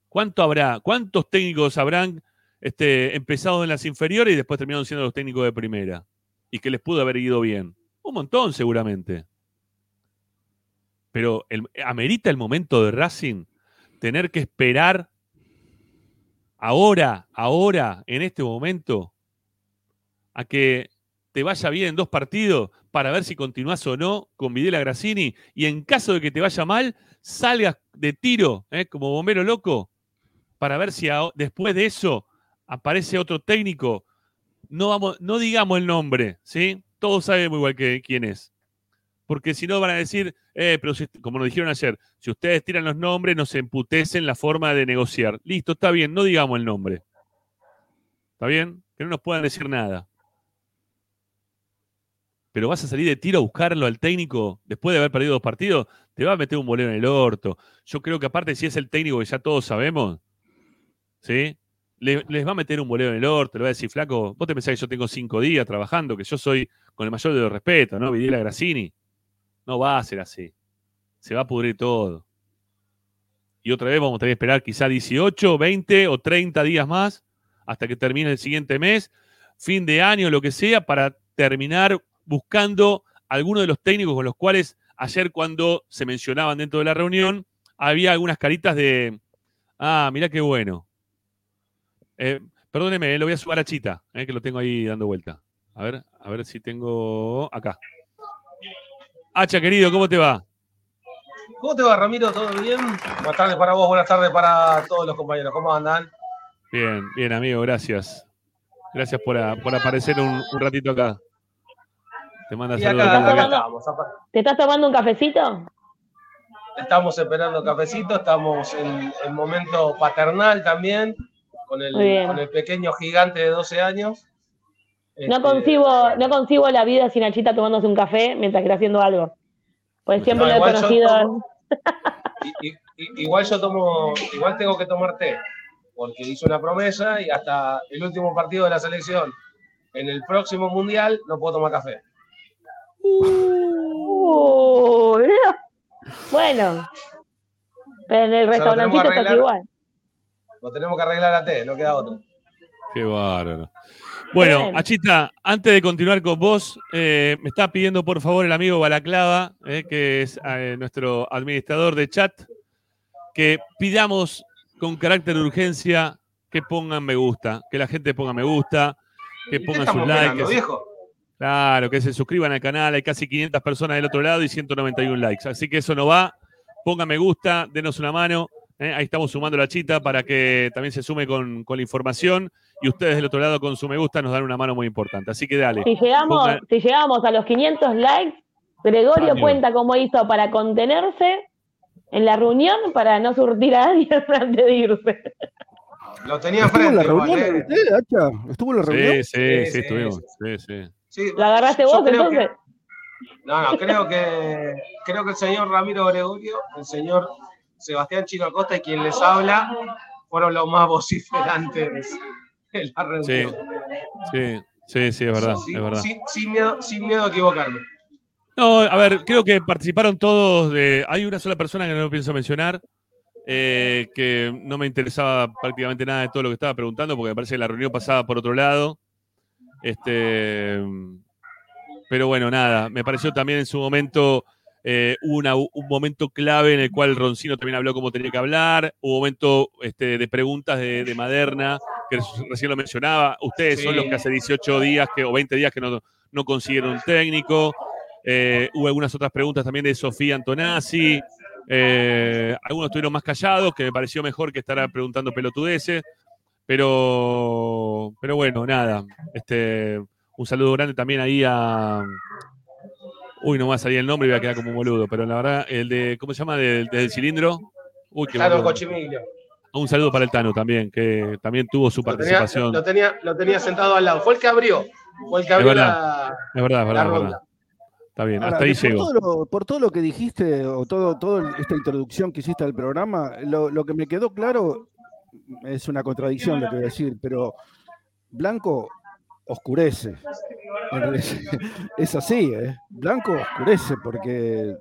¿Cuánto habrá? ¿Cuántos técnicos habrán este, empezado en las inferiores y después terminaron siendo los técnicos de primera? Y que les pudo haber ido bien. Un montón, seguramente. Pero el- amerita el momento de Racing tener que esperar ahora, ahora, en este momento, a que te vaya bien en dos partidos para ver si continúas o no con Videla Grassini y en caso de que te vaya mal, salgas de tiro ¿eh? como bombero loco para ver si después de eso aparece otro técnico. No, vamos, no digamos el nombre, ¿sí? Todos sabemos igual que quién es. Porque si no van a decir, eh, pero si- como nos dijeron ayer, si ustedes tiran los nombres, nos emputecen la forma de negociar. Listo, está bien, no digamos el nombre. ¿Está bien? Que no nos puedan decir nada. Pero vas a salir de tiro a buscarlo al técnico después de haber perdido dos partidos, te va a meter un bolero en el orto. Yo creo que aparte, si es el técnico que ya todos sabemos, ¿sí? Le- les va a meter un bolero en el orto, le va a decir, flaco, vos te pensás que yo tengo cinco días trabajando, que yo soy con el mayor de los respetos, ¿no? Videla Grassini. No va a ser así. Se va a pudrir todo. Y otra vez vamos a tener que esperar quizá 18, 20 o 30 días más hasta que termine el siguiente mes, fin de año, lo que sea, para terminar buscando algunos de los técnicos con los cuales ayer cuando se mencionaban dentro de la reunión, había algunas caritas de, ah, mirá qué bueno. Eh, perdóneme, eh, lo voy a sumar a Chita, eh, que lo tengo ahí dando vuelta. A ver, a ver si tengo acá. Hacha, querido, ¿cómo te va? ¿Cómo te va, Ramiro? ¿Todo bien? Buenas tardes para vos, buenas tardes para todos los compañeros. ¿Cómo andan? Bien, bien, amigo, gracias. Gracias por, a- por aparecer un, un ratito acá. Te manda saludos. acá, acá. acá estamos. ¿Te estás tomando un cafecito? Estamos esperando cafecito, estamos en, en momento paternal también, con el, con el pequeño gigante de 12 años. No Este, concibo, no concibo la vida sin Achita tomándose un café mientras que está haciendo algo. Pues siempre No, lo he yo conocido. tomo- <laughs> igual yo tomo, igual tengo que tomar té, porque hice una promesa y hasta el último partido de la selección, en el próximo mundial, no puedo tomar café. Uh, bueno. Pero en el restaurantito arreglar. igual. Lo tenemos que arreglar a té, no queda otro. Qué bárbaro. Bueno, Bien. Achita, antes de continuar con vos, eh, me está pidiendo por favor el amigo Balaclava, eh, que es eh, nuestro administrador de chat, que pidamos con carácter de urgencia que pongan me gusta, que la gente ponga me gusta, que ¿Y qué pongan sus likes. viejo? Claro, que se suscriban al canal, hay casi 500 personas del otro lado y 191 likes. Así que eso no va. Pongan me gusta, denos una mano. ¿eh? Ahí estamos sumando la chita para que también se sume con, con la información. Y ustedes del otro lado con su me gusta nos dan una mano muy importante. Así que dale. Si llegamos, Pongan- si llegamos a los 500 likes, Gregorio Amigo. cuenta cómo hizo para contenerse en la reunión para no surtir a nadie <laughs> antes de irse. Lo tenía ¿Estuvo en la reunión ¿eh? usted, Hacha? ¿Estuvo en la reunión? Sí, sí, Sí, sí, sí, estuvimos. sí. Sí, ¿Lo agarraste vos entonces? que- no, no, creo que, creo que el señor Ramiro Gregorio, el señor Sebastián Chino Acosta y quien les habla fueron los más vociferantes <laughs> la. Sí, sí, sí, es verdad. Sin- Es verdad. Sin, sin miedo, sin miedo a equivocarme. No, a ver, creo que participaron todos de. Hay una sola persona que no pienso mencionar, eh, que no me interesaba prácticamente nada de todo lo que estaba preguntando, porque me parece que la reunión pasaba por otro lado. Este, pero bueno, nada, me pareció también en su momento eh, una- un momento clave en el cual Roncino también habló como tenía que hablar, un momento este, de preguntas de, de Maderna que recién lo mencionaba. Ustedes son los que hace 18 días que, o 20 días que no, no consiguieron un técnico. Eh, hubo algunas otras preguntas también de Sofía Antonazzi. Eh, algunos estuvieron más callados, que me pareció mejor que estar preguntando pelotudeces. Pero, pero bueno, nada. Este, un saludo grande también ahí a. Uy, no me va a salir el nombre y voy a quedar como un boludo. Pero la verdad, el de. ¿Cómo se llama? Del, del cilindro. Uy, qué Claro, boludo. Cochimilio. Un saludo para el Tano también, que también tuvo su Lo tenía, participación. lo, tenía, lo tenía sentado al lado. Fue el que abrió. Fue el que Es abrió verdad. la, Es verdad, es verdad, es ronda. Está bien, Ahora, hasta ahí por llego. todo, lo, por todo lo que dijiste, o todo, toda esta introducción que hiciste al programa, lo, lo que me quedó claro es una contradicción lo que voy a decir, pero Blanco oscurece. <laughs> Es así, ¿eh? Blanco oscurece porque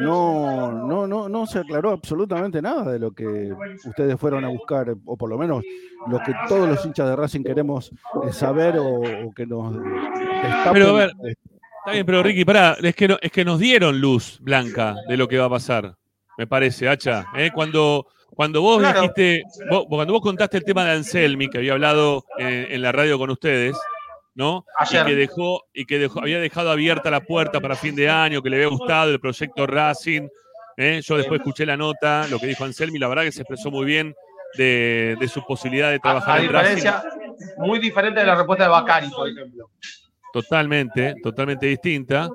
no, no, no, no se aclaró absolutamente nada de lo que ustedes fueron a buscar, o por lo menos lo que todos los hinchas de Racing queremos eh, saber o, o que nos destapen. Pero a ver, Está bien, pero Ricky, pará, es que, no- es que nos dieron luz blanca de lo que va a pasar, me parece, Hacha. ¿eh? Cuando, cuando vos Claro. dijiste, vos- cuando vos contaste el tema de Anselmi, que había hablado en, en la radio con ustedes, ¿no? Ayer. Y que dejó, y que dejó, había dejado abierta la puerta para fin de año, que le había gustado el proyecto Racing. ¿eh? Yo después escuché la nota, lo que dijo Anselmi, la verdad que se expresó muy bien de, de su posibilidad de A, trabajar a en Racing. muy diferente de la respuesta de Bacari, por ejemplo. Totalmente, totalmente distinta.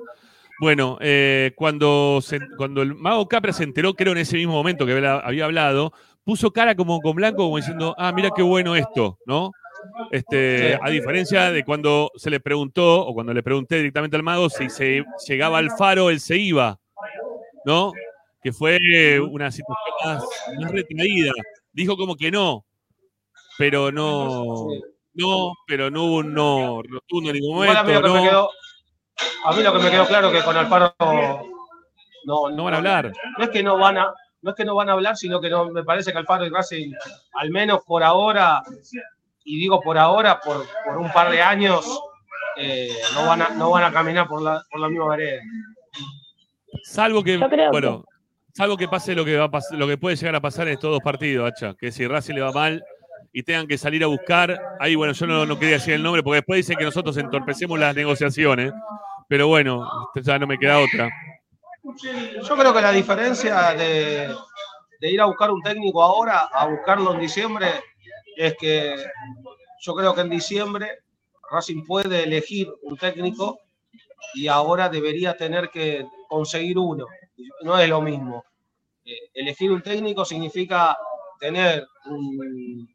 Bueno, eh, cuando, se- cuando el mago Capra se enteró, creo en ese mismo momento que había, hablado, puso cara como con blanco, como diciendo, ah, mira qué bueno esto, ¿no? Este, a diferencia de cuando se le preguntó, o cuando le pregunté directamente al mago si se llegaba al faro, él se iba, ¿no? Que fue una situación más, más retraída. Dijo como que no, pero no, no, pero no hubo un no rotundo en ningún Igual a mí momento. lo que me no. quedó, a mí lo que me quedó claro es que con Alfaro no, No van a hablar. No es que no van a, no es que no van a hablar, sino que no, me parece que Alfaro y Racing, al menos por ahora, y digo por ahora, por, por un par de años, eh, no, van a, no van a caminar por la, por la misma vereda. Salvo que, bueno, salvo que pase lo que va a pas- lo que puede llegar a pasar en estos dos partidos, Hacha, que si Racing le va mal y tengan que salir a buscar, ahí bueno, yo no, no quería decir el nombre porque después dicen que nosotros entorpecemos las negociaciones, pero bueno, ya no me queda otra. Yo creo que la diferencia de, de ir a buscar un técnico ahora a buscarlo en diciembre es que yo creo que en diciembre Racing puede elegir un técnico y ahora debería tener que conseguir uno. No es lo mismo. Eh, elegir un técnico significa tener un-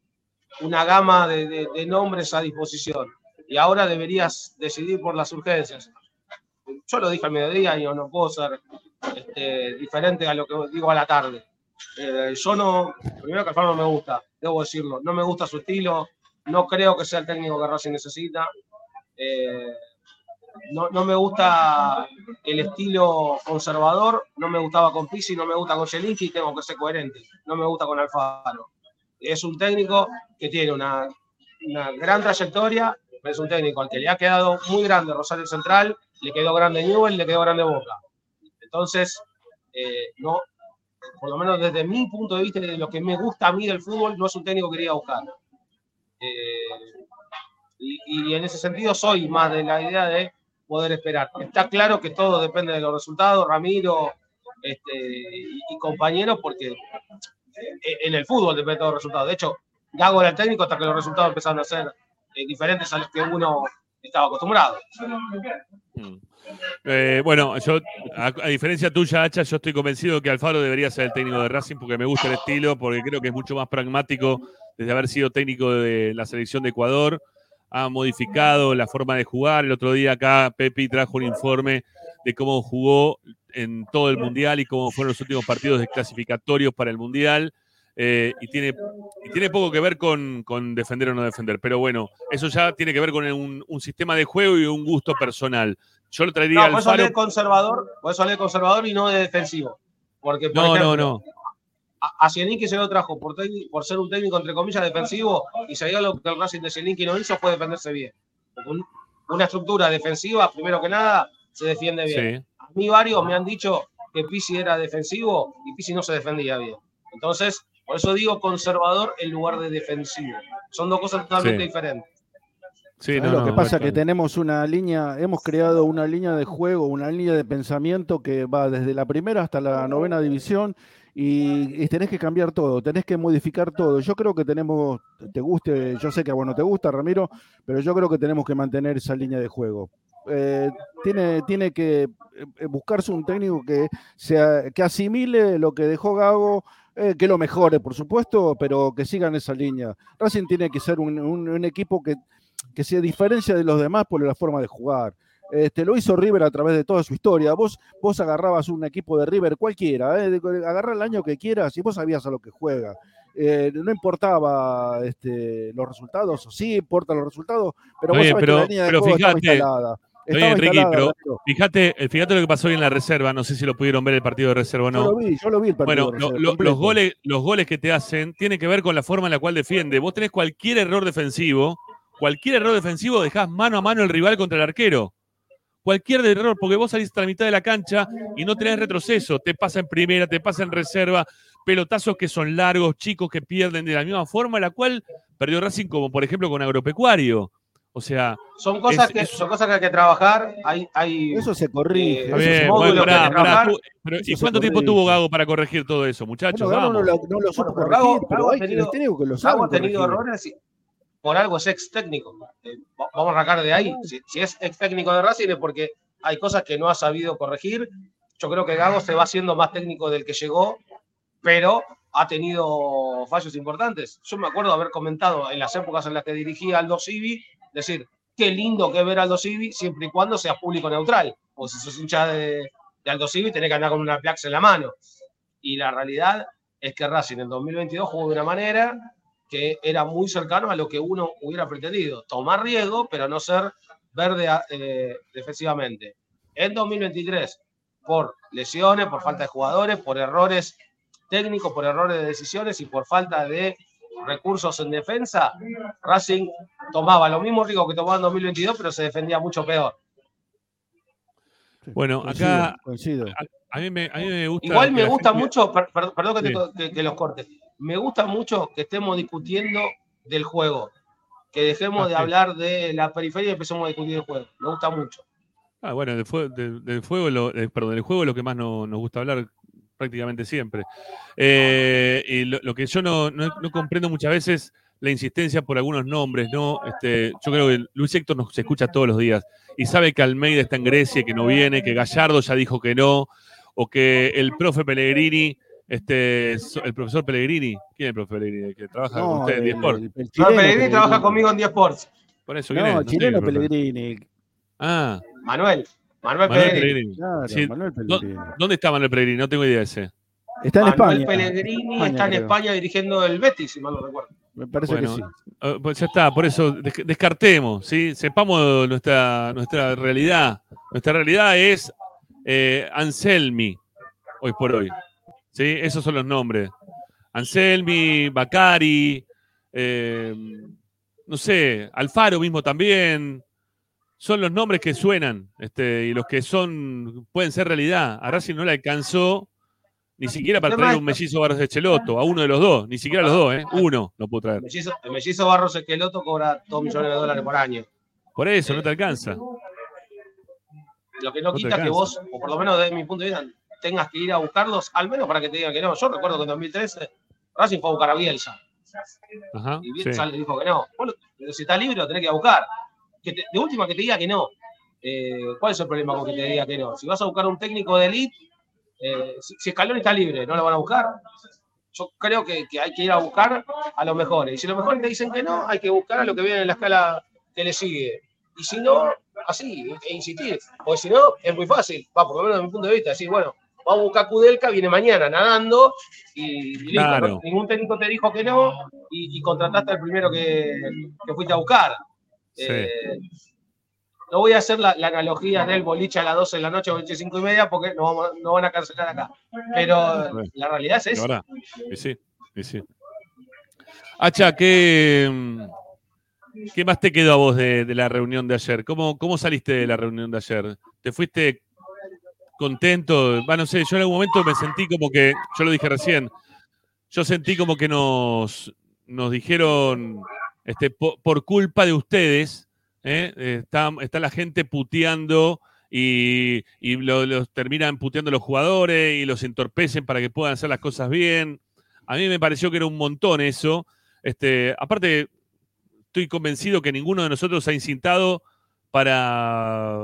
una gama de, de- de nombres a disposición y ahora deberías decidir por las urgencias. Yo lo dije al mediodía y no puedo ser este, diferente a lo que digo a la tarde. Eh, yo no, primero que Alfaro no me gusta, debo decirlo, no me gusta su estilo, no creo que sea el técnico que Racing necesita. Eh, no, no me gusta el estilo conservador, no me gustaba con Pizzi, no me gusta con Jelinski, tengo que ser coherente, no me gusta con Alfaro. Es un técnico que tiene una, una gran trayectoria, es un técnico al que le ha quedado muy grande Rosario Central, le quedó grande Newell, le quedó grande Boca. Entonces, eh, no, por lo menos desde mi punto de vista, de lo que me gusta a mí del fútbol, no es un técnico que quería buscar. Eh, y, en ese sentido soy más de la idea de poder esperar. Está claro que todo depende de los resultados, Ramiro este, y, compañeros, porque en el fútbol depende de todos los resultados. De hecho, Gago era el técnico hasta que los resultados empezaron a ser eh, diferentes a los que uno estaba acostumbrado. Mm. Eh, bueno, yo, a, a diferencia tuya, Hacha, yo estoy convencido que Alfaro debería ser el técnico de Racing porque me gusta el estilo, porque creo que es mucho más pragmático desde haber sido técnico de la selección de Ecuador. Ha modificado la forma de jugar. El otro día acá Pepi trajo un informe de cómo jugó en todo el Mundial y cómo fueron los últimos partidos de clasificatorios para el Mundial. Eh, y, tiene, y tiene poco que ver con, con defender o no defender. Pero bueno, eso ya tiene que ver con un, un sistema de juego y un gusto personal. Yo lo traería No, al de conservador, por eso hablé de conservador y no de defensivo. Porque, por No, ejemplo, no, no. a, a se lo trajo por, ser un técnico, entre comillas, defensivo, y hay lo que el Racing de Zielinski no hizo fue defenderse bien. Un- una estructura defensiva, primero que nada, se defiende bien. Sí. A mí varios me han dicho que Pizzi era defensivo y Pizzi no se defendía bien. Entonces, por eso digo conservador en lugar de defensivo. Son dos cosas totalmente Sí. diferentes. Sí, ¿Sabés no, lo que no, pasa tal que tenemos una línea, hemos creado una línea de juego, una línea de pensamiento que va desde la primera hasta la novena división y, y tenés que cambiar todo, tenés que modificar todo. Yo creo que tenemos, te guste, yo sé que a vos no te gusta, Ramiro, pero yo creo que tenemos que mantener esa línea de juego. Eh, tiene, tiene que eh, buscarse un técnico que, sea, que asimile lo que dejó Gago, eh, que lo mejore, por supuesto, pero que siga en esa línea. Racing tiene que ser un, un- un equipo que, que se diferencia de los demás por la forma de jugar. Este, lo hizo River a través de toda su historia. Vos, vos agarrabas un equipo de River cualquiera, eh, el año que quieras y vos sabías a lo que juega. Eh, no importaba este, los resultados, sí importan los resultados, pero vos sabés pero- que la línea de pero juego estaba instalada. Bien, Ricky, pero fíjate, eh, fíjate lo que pasó hoy en la reserva. No sé si lo pudieron ver el partido de reserva o Yo lo no. vi, yo lo vi el partido. Bueno, de Reserva, lo- los, goles, los goles que te hacen tienen que ver con la forma en la cual defiende. Vos tenés cualquier error defensivo, cualquier error defensivo, dejás mano a mano el rival contra el arquero. Cualquier error, porque vos salís a la mitad de la cancha y no tenés retroceso. Te pasa en primera, te pasa en reserva, pelotazos que son largos, chicos que pierden de la misma forma en la cual perdió Racing, como por ejemplo con Agropecuario. O sea, Son cosas, Es- que, es- son cosas que hay que trabajar. Hay, hay, Eso se corrige. Eh, bien, bueno, pará, pará, tú- pero ¿Y cuánto tiempo tuvo Gago para corregir todo eso, muchachos? Bueno, Gago no lo, no lo supo Bueno, pero corregir, Gago- pero Gago ha hay tenido- que lo Gago ha tenido corregir. errores y por algo es ex técnico. Eh, va- vamos a arrancar de ahí. Si, si es ex técnico de Racing es porque hay cosas que no ha sabido corregir. Yo creo que Gago se va haciendo más técnico del que llegó, pero ha tenido fallos importantes. Yo me acuerdo haber comentado en las épocas en las que dirigía Aldo Civi, decir, qué lindo que ver Aldo Civi siempre y cuando sea público neutral. O si sos hincha de, de Aldo Civi, tenés que andar con una plaxa en la mano. Y la realidad es que Racing en 2022 jugó de una manera que era muy cercano a lo que uno hubiera pretendido. Tomar riesgo, pero no ser verde eh, defensivamente. En 2023, por lesiones, por falta de jugadores, por errores técnicos, por errores de decisiones y por falta de recursos en defensa, Racing tomaba lo mismo riesgo que tomaba en 2022, pero se defendía mucho peor. Bueno, acá- coincido. A mí me, a mí me gusta. Igual me gusta gente- mucho, per- per- perdón que, te que- que los corte, me gusta mucho que estemos discutiendo del juego, que dejemos Ah, de sí. hablar de la periferia y empecemos a discutir del juego. Me gusta mucho. Ah, bueno, del fuego, del, del fuego lo- eh, perdón, del juego es lo que más no- nos gusta hablar prácticamente siempre. Eh, y lo, lo que yo no, no- no comprendo muchas veces la insistencia por algunos nombres, ¿no? Este, yo creo que Luis Héctor nos escucha todos los días y sabe que Almeida está en Grecia, y que no viene, que Gallardo ya dijo que no, o que el profe Pellegrini, este, el profesor Pellegrini, ¿quién es el profe Pellegrini? El que trabaja con No, usted en el, Diesport. el- el No, chileno Pellegrini trabaja conmigo en 10 Sports. Por eso, ¿quién No, es? sé chileno. Pellegrini. Ah, Manuel. Manuel, Manuel Pellegrini. Pellegrini. Claro, Sí, Manuel ¿dó- Pellegrini. ¿Dónde está Manuel Pellegrini? No tengo idea de ese. Está en Manuel España. Pellegrini España, está en creo. España dirigiendo el Betis, si mal no recuerdo. Me parece Bueno, que sí. Pues ya está, por eso des- descartemos, ¿sí? Sepamos nuestra, nuestra realidad. Nuestra realidad es eh, Anselmi, hoy por hoy. ¿Sí? Esos son los nombres. Anselmi, Bacari, eh, no sé, Alfaro mismo también. Son los nombres que suenan este, y los que son pueden ser realidad. A Racing no le alcanzó ni siquiera para traer un mellizo Barros de Cheloto, a uno de los dos, ni siquiera los dos, ¿eh? Uno no pudo traer. El mellizo, el mellizo Barros Esqueloto cobra 2 millones de dólares por año. Por eso, no te alcanza. Lo que no quita que vos, o por lo menos desde mi punto de vista, tengas que ir a buscarlos, al menos para que te digan que no. Yo recuerdo que en 2013 Racing fue a buscar a Bielsa. Ajá, Y sí. Bielsa le dijo que no. Bueno, pero si está libre lo tenés que ir a buscar. Que te- de última que te diga que no. Eh, ¿Cuál es el problema con que te diga que no? Si vas a buscar un técnico de elite, eh, si, si Scaloni está libre, ¿no lo van a buscar? Yo creo que, que hay que ir a buscar a los mejores. Y si los mejores te dicen que no, hay que buscar a lo que viene en la escala que le sigue. Y si no, así, e insistir. Porque si no, es muy fácil. Va, por lo menos desde mi punto de vista. Decir, bueno, vamos a buscar a Kudelka, viene mañana nadando y, y listo. Claro. ¿no? Ningún técnico te dijo que no y, y contrataste al primero que, que fuiste a buscar. Sí. Eh, no voy a hacer la, la analogía del boliche a las 12 de la noche o 25 y media porque no, vamos- no van a cancelar acá. Pero Bueno. la realidad es esa. Y sí, y sí. Hacha, ¿qué, ¿qué más te quedó a vos de, de la reunión de ayer? ¿Cómo, ¿Cómo saliste de la reunión de ayer? ¿Te fuiste contento? Va, no sé, yo en algún momento me sentí como que, yo lo dije recién, yo sentí como que nos, nos dijeron este, po- por, culpa de ustedes, ¿eh? está, está la gente puteando y, y lo- los terminan puteando los jugadores y los entorpecen para que puedan hacer las cosas bien. A mí me pareció que era un montón eso. Este, aparte, estoy convencido que ninguno de nosotros ha incitado para,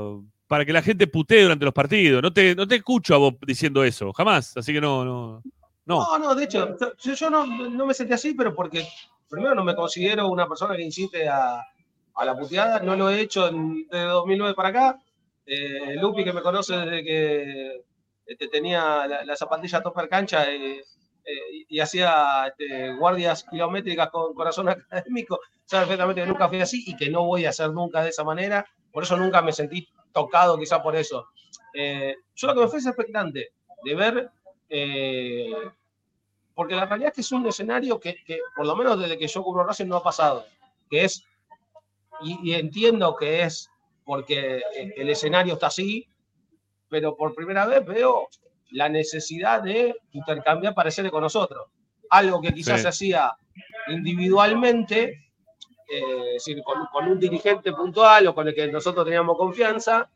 para que la gente putee durante los partidos. No te, no te escucho a vos diciendo eso, jamás. Así que no, no. No, No, no, de hecho, yo, yo no, no me sentí así, pero porque primero no me considero una persona que incite a, a la puteada, no lo he hecho en- desde 2009 para acá. Eh, Lupi, que me conoce desde que este, tenía la, la zapatilla topper cancha eh, eh, y, hacía este, guardias kilométricas con corazón <laughs> académico, sabe perfectamente que nunca fui así y que no voy a hacer nunca de esa manera. Por eso nunca me sentí tocado, quizá por eso. Eh, yo lo que me fui es expectante de ver eh, porque la realidad es que es un escenario que, que, por lo menos desde que yo cubro Racing no ha pasado, que es, y, y entiendo que es porque eh, el escenario está así, pero por primera vez veo la necesidad de intercambiar pareceres con nosotros. Algo que quizás Sí. se hacía individualmente, eh, es decir, con, con un dirigente puntual o con el que nosotros teníamos confianza,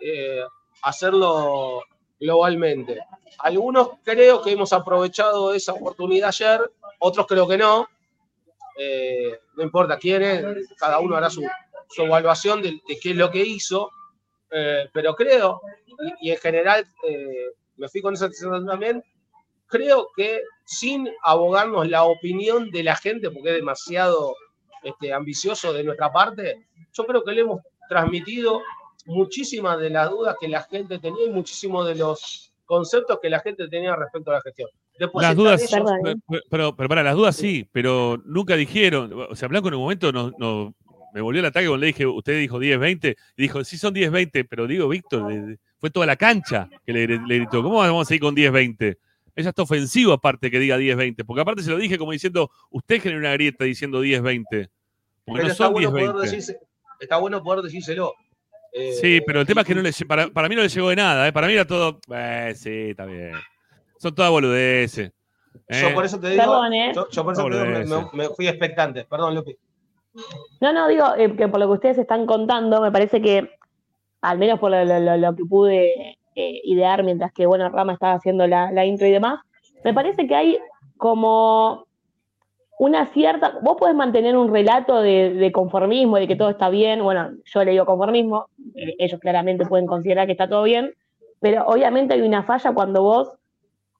eh, hacerlo globalmente. Algunos creo que hemos aprovechado esa oportunidad ayer, otros creo que no. Eh, no importa quién es, cada uno hará su, su evaluación de, qué es lo que hizo, eh, pero creo, y, y en general eh, me fui con esa sensación también, creo que sin abogarnos la opinión de la gente, porque es demasiado este, ambicioso de nuestra parte, yo creo que le hemos transmitido muchísimas de las dudas que la gente tenía y muchísimos de los conceptos que la gente tenía respecto a la gestión. Después las dudas, ellos- ¿eh? pero, pero, pero para las dudas sí, pero nunca dijeron, o sea, Blanco en un momento no, no- me volvió el ataque cuando le dije, usted dijo 10-20, y dijo, sí son 10-20, pero digo, Víctor, le- fue toda la cancha que le, le gritó, ¿cómo vamos a ir con 10-20? Ella está ofensivo aparte que diga 10-20, porque aparte se lo dije como diciendo, usted generó una grieta diciendo 10-20, porque pero no está son bueno, poder 10-20. decirse- está bueno poder decírselo. Eh, Sí, pero el tema es que no le, para, para mí no le llegó de nada, ¿eh? para mí era todo, eh, sí, está bien. Son todas boludeces. Yo por eso te digo, Perdón, ¿eh? yo, yo por eso te digo, me, boludeces. me- me fui expectante. Perdón, Lupi. No, no, digo eh, que por lo que ustedes están contando, me parece que, al menos por lo, lo- lo- lo que pude eh, idear mientras que, bueno, Rama estaba haciendo la, la intro y demás, me parece que hay como una cierta. Vos podés mantener un relato de, de conformismo, de que todo está bien. Bueno, yo le digo conformismo, eh, ellos claramente pueden considerar que está todo bien, pero obviamente hay una falla cuando vos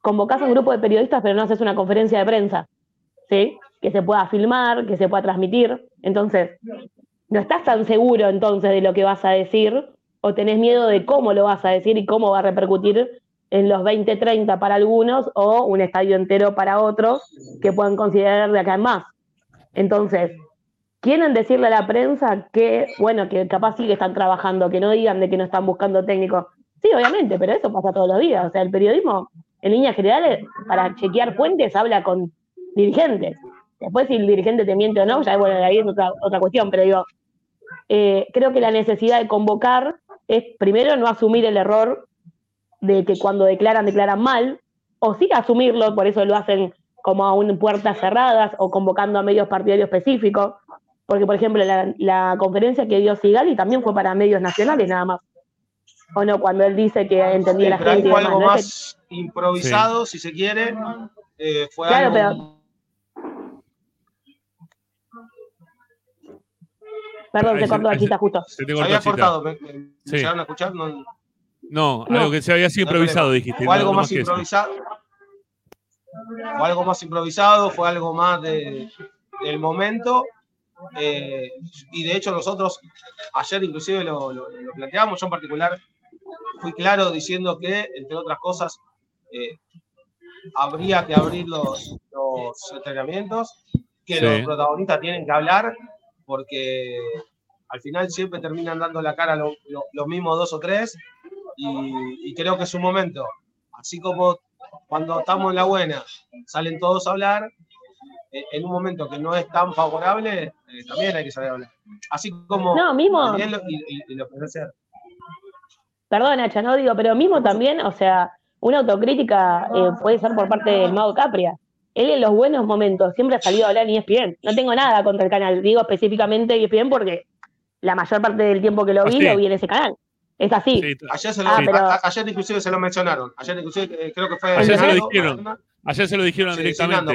convocás a un grupo de periodistas, pero no haces una conferencia de prensa. ¿sí? Que se pueda filmar, que se pueda transmitir. Entonces, no estás tan seguro entonces de lo que vas a decir o tenés miedo de cómo lo vas a decir y cómo va a repercutir en los 20, 30 para algunos o un estadio entero para otros que puedan considerar de acá en más. Entonces, quieren decirle a la prensa que, bueno, que capaz sí que están trabajando, que no digan de que no están buscando técnicos. Sí, obviamente, pero eso pasa todos los días. O sea, el periodismo, en líneas generales, para chequear fuentes, habla con dirigentes. Después, si el dirigente te miente o no, ya bueno, ahí es otra, otra cuestión, pero digo, eh, creo que la necesidad de convocar es primero no asumir el error de que cuando declaran, declaran mal, o sí asumirlo, por eso lo hacen como a un puertas cerradas o convocando a medios partidarios específicos, porque por ejemplo la, la conferencia que dio Sigali también fue para medios nacionales nada más. O no, cuando él dice que entendía Sí, la pero gente y fue demás, algo ¿no? Más improvisado, si se quiere. Eh, fue Claro, algo. Perdón, Ahí se cortó se- está justo. Se te cortó, había Chita. cortado. ¿Me, me- me Sí. llegaron a escuchar? No, No, No. algo que se había sido improvisado, dijiste. Fue no- algo no más improvisado. Fue algo más improvisado, fue algo más de, del momento. eh, y de hecho nosotros ayer inclusive lo, lo- lo planteamos, yo en particular fui claro diciendo que, entre otras cosas, eh, habría que abrir los, los entrenamientos, que Sí. los protagonistas tienen que hablar, porque al final siempre terminan dando la cara lo- lo- los mismos dos o tres, y, y creo que es un momento, así como cuando estamos en la buena, salen todos a hablar, eh, en un momento que no es tan favorable, eh, también hay que saber hablar. Así como No, mismo- y, y- y lo que hacer. Perdón, Nacha, no digo, pero mismo también, o sea, una autocrítica eh, puede ser por parte del Mago Capria. él en los buenos momentos siempre ha salido a hablar en ESPN. No tengo nada contra el canal, digo específicamente ESPN porque la mayor parte del tiempo que lo vi, Así. lo vi en ese canal. Es así. Sí, Ayer, se lo, Ah, pero- a- a- ayer inclusive se lo mencionaron. Ayer inclusive eh, creo que fue. Ayer se lo dijeron. Ayer se lo dijeron sí, directamente.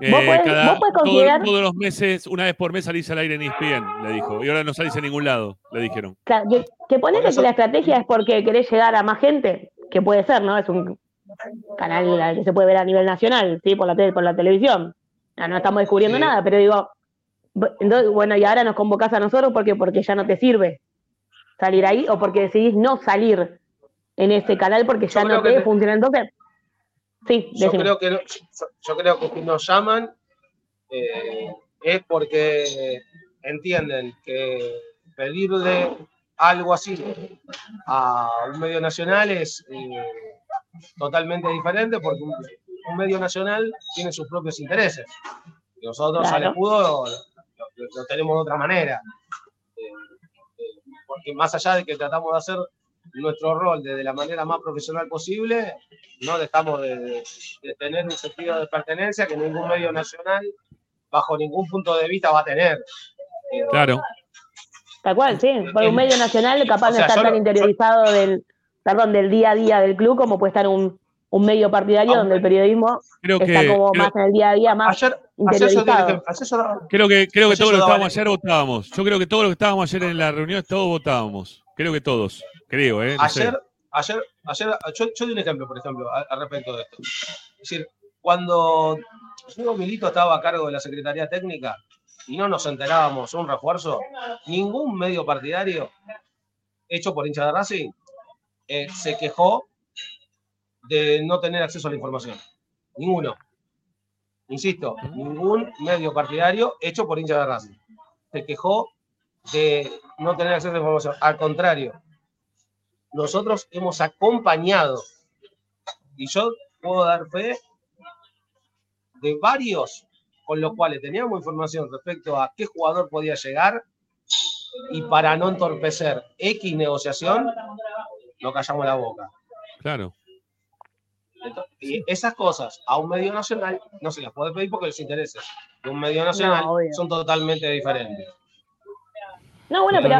Eh, Vos podés- cada- vos podés considerar- todos los meses, una vez por mes salís al aire en ESPN, le dijo. Y ahora no salís en ningún lado, le dijeron. Claro, que, que ponele eso- que la estrategia es porque querés llegar a más gente, que puede ser, ¿no? Es un canal al que se puede ver a nivel nacional, ¿sí? Por la, tele, por la televisión. No, no estamos descubriendo Sí. nada, pero digo, entonces, bueno, y ahora nos convocás a nosotros porque, porque ya no te sirve salir ahí o porque decidís no salir en ese canal porque ya no te te- funciona. Entonces, sí, Yo decime. creo que no- yo, yo creo que si nos llaman eh, es porque entienden que pedirle algo así a un medio nacional es eh, totalmente diferente porque un, un medio nacional tiene sus propios intereses. Y nosotros Claro. al escudo lo, lo- lo tenemos de otra manera. Eh, eh, porque más allá de que tratamos de hacer nuestro rol de, de la manera más profesional posible, no dejamos de, tener un sentido de pertenencia que ningún medio nacional, bajo ningún punto de vista, va a tener. Eh, Claro. Tal cual, sí. Por un medio nacional capaz O sea, no está tan lo- interiorizado del, perdón, del día a día del club como puede estar un, un medio partidario Ah, donde el periodismo Creo está que, como creo, más en el día a día, más Ayer, creo que, creo que todos los que estábamos ayer votábamos. Yo creo que todos los que estábamos ayer en la reunión, todos votábamos. Creo que todos. Creo, ¿eh? No sé. ayer, ayer, ayer, yo, yo di un ejemplo, por ejemplo, al, respecto de esto. Es decir, cuando Hugo Milito estaba a cargo de la Secretaría Técnica y no nos enterábamos un refuerzo, ningún medio partidario hecho por hincha de Racing eh, se quejó de no tener acceso a la información. Ninguno. Insisto, ningún medio partidario hecho por hincha de Racing se quejó de no tener acceso a información. Al contrario, nosotros hemos acompañado, y yo puedo dar fe de varios con los cuales teníamos información respecto a qué jugador podía llegar, y para no entorpecer X negociación, no callamos la boca. Claro. Entonces, y esas cosas a un medio nacional no se las puede pedir porque los intereses de un medio nacional No, son totalmente diferentes. No, bueno, pero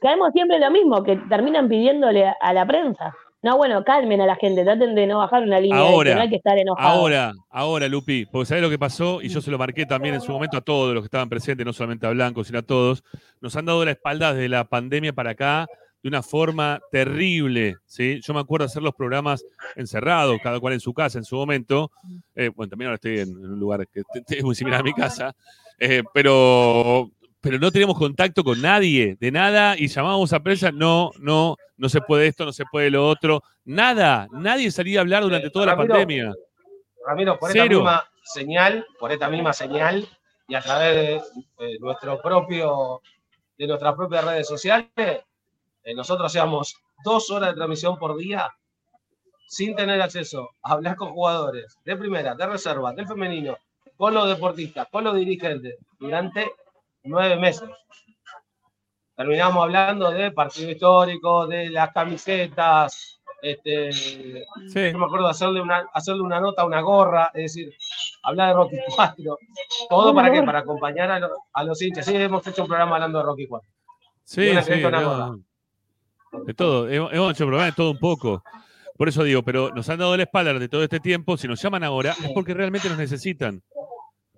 caemos siempre en lo mismo, que terminan pidiéndole a la prensa. No, bueno, calmen a la gente, traten de no bajar una línea de Ahora, que no hay que estar enojado. Ahora, ahora, Lupi, porque sabés lo que pasó, y yo se lo marqué también en su momento a todos los que estaban presentes, no solamente a Blanco, sino a todos, nos han dado la espalda desde la pandemia para acá de una forma terrible, ¿sí? Yo me acuerdo hacer los programas encerrados, cada cual en su casa en su momento, eh, bueno, también ahora estoy en, en un lugar que es muy similar a mi casa, eh, pero, pero no teníamos contacto con nadie, de nada, y llamábamos a prensa, no, no, no se puede esto, no se puede lo otro, nada, nadie salía a hablar durante toda la pandemia. Ramiro, por esta misma señal, por esta misma señal, y a través de eh, nuestro propio, de nuestras propias redes sociales, eh, nosotros hacíamos dos horas de transmisión por día sin tener acceso a hablar con jugadores de primera, de reserva, del femenino, con los deportistas, con los dirigentes, durante nueve meses. Terminamos hablando de partido histórico, de las camisetas, este, Sí. yo me acuerdo de hacerle una, hacerle una nota una gorra, es decir, hablar de Rocky <laughs> 4. ¿Todo para qué? Para acompañar a, lo- a los hinchas. Sí, hemos hecho un programa hablando de Rocky 4. Sí, sí, no, gorda. De todo. Hemos, hecho programas de todo un poco. Por eso digo, pero nos han dado la espalda durante todo este tiempo. Si nos llaman ahora es porque realmente nos necesitan.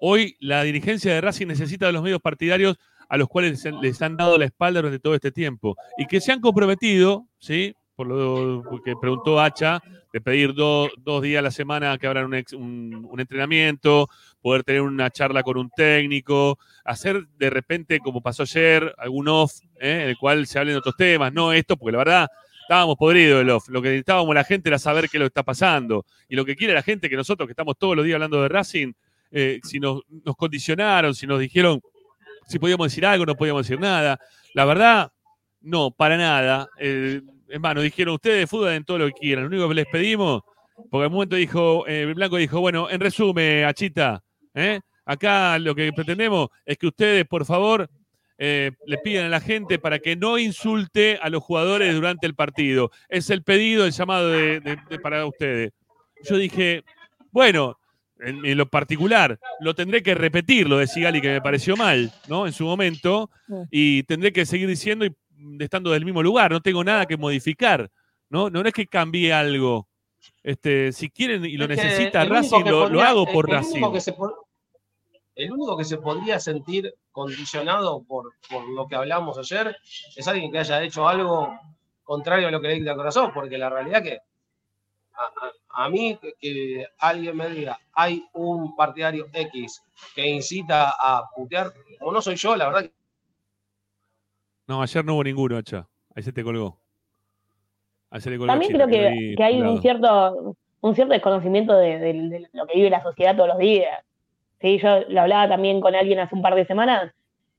Hoy la dirigencia de Racing necesita de los medios partidarios a los cuales les, les han dado la espalda durante todo este tiempo y que se han comprometido, ¿sí? Por lo que preguntó Hacha, de pedir do- dos días a la semana que abran un, ex- un- entrenamiento, poder tener una charla con un técnico, hacer de repente, como pasó ayer, algún off ¿eh? en el cual se hablen de otros temas, no esto, porque la verdad estábamos podridos del off. Lo que necesitábamos la gente era saber qué lo está pasando. Y lo que quiere la gente, que nosotros que estamos todos los días hablando de Racing, eh, si nos, nos condicionaron, si nos dijeron si podíamos decir algo, no podíamos decir nada. La verdad, no, para nada. Eh, es más, nos dijeron ustedes de fútbol en todo lo que quieran. Lo único que les pedimos, porque en un momento dijo, eh, Blanco dijo, bueno, en resumen, Achita, ¿eh? acá lo que pretendemos es que ustedes, por favor, eh, le pidan a la gente para que no insulte a los jugadores durante el partido. Es el pedido, el llamado de- de- de- para ustedes. Yo dije, bueno, en, en lo particular, lo tendré que repetir, lo de Sigali que me pareció mal, ¿no? En su momento, y tendré que seguir diciendo y estando del mismo lugar, no tengo nada que modificar, ¿no? No, es que cambie algo. Este, si quieren y lo Es necesita Racing, lo, lo hago por el Racing. único que se po- el único que se podría sentir condicionado por, por lo que hablamos ayer es alguien que haya hecho algo contrario a lo que le dicta el corazón, porque la realidad que a, a- a mí que, que alguien me diga hay un partidario X que incita a putear, como no soy yo, la verdad que No, ayer no hubo ninguno, Hacha. Ahí se te colgó. Ahí se le colgó También creo que, hay un cierto, un cierto desconocimiento de, de- de lo que vive la sociedad todos los días. Sí, yo lo hablaba también con alguien hace un par de semanas,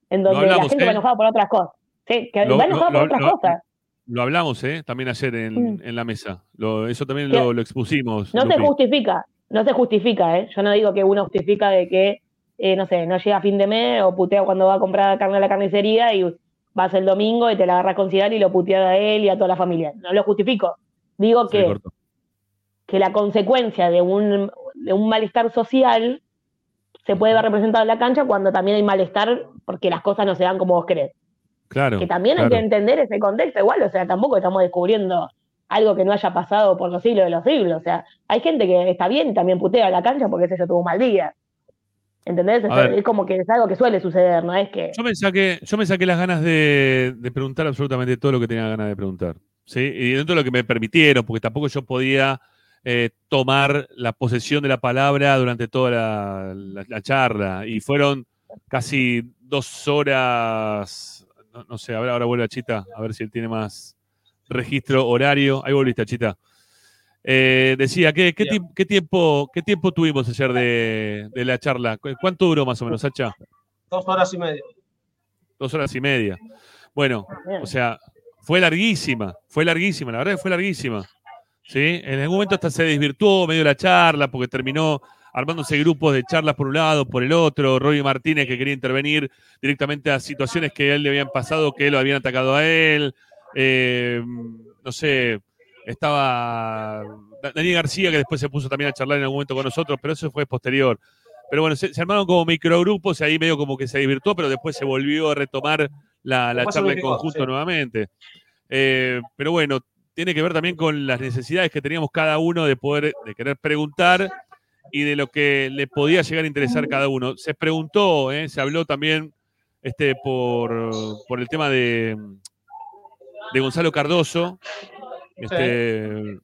en donde hablamos, la gente ¿eh? va enojada por otras cosas. Sí, que Lo- va enojada lo- por otras cosas. Lo hablamos, ¿eh? También ayer en, Mm. en la mesa. Eso también lo, expusimos. No se Lupi. justifica, no se justifica, ¿eh? Yo no digo que uno justifica de que, eh, no sé, no llega a fin de mes o putea cuando va a comprar carne a la carnicería y vas el domingo y te la agarras con cigarro y lo puteas a él y a toda la familia. No lo justifico. Digo que, que la consecuencia de un, de un malestar social se puede ver representado en la cancha cuando también hay malestar porque las cosas no se dan como vos querés. Claro. Que también hay que entender ese contexto igual, o sea, tampoco estamos descubriendo algo que no haya pasado por los siglos de los siglos. O sea, hay gente que está bien y también putea a la cancha porque ese yo tuvo un mal día. ¿Entendés? Es, A ver. es como que es algo que suele suceder, no es que. Yo me saqué, yo me saqué las ganas de, de preguntar absolutamente todo lo que tenía ganas de preguntar. ¿sí? Y dentro de lo que me permitieron, porque tampoco yo podía eh, tomar la posesión de la palabra durante toda la, la- la charla. Y fueron casi dos horas. No, no sé, ahora, ahora vuelve a Chita, a ver si él tiene más registro horario. Ahí volviste, Chita. Eh, decía, ¿qué, qué, Bien. tiemp- qué tiempo, ¿qué tiempo tuvimos ayer de, de la charla? ¿Cu- ¿Cuánto duró más o menos, Sacha? dos horas y media. Dos horas y media. Bueno, Bien. o sea, fue larguísima, fue larguísima, la verdad que fue larguísima. ¿sí? En algún momento hasta se desvirtuó medio la charla porque terminó armándose grupos de charlas por un lado, por el otro. Robbie Martínez que quería intervenir directamente a situaciones que a él le habían pasado, que lo habían atacado a él. Eh, no sé, estaba Da- Daniel García que después se puso también a charlar en algún momento con nosotros, pero eso fue posterior. Pero bueno, se, se armaron como microgrupos y ahí medio como que se desvirtuó, pero después se volvió a retomar la, charla en conjunto sí. nuevamente. Eh, pero bueno, tiene que ver también con las necesidades que teníamos cada uno de poder, de querer preguntar y de lo que le podía llegar a interesar cada uno. Se preguntó, eh, se habló también este, por, por el tema de, de Gonzalo Cardoso. Este,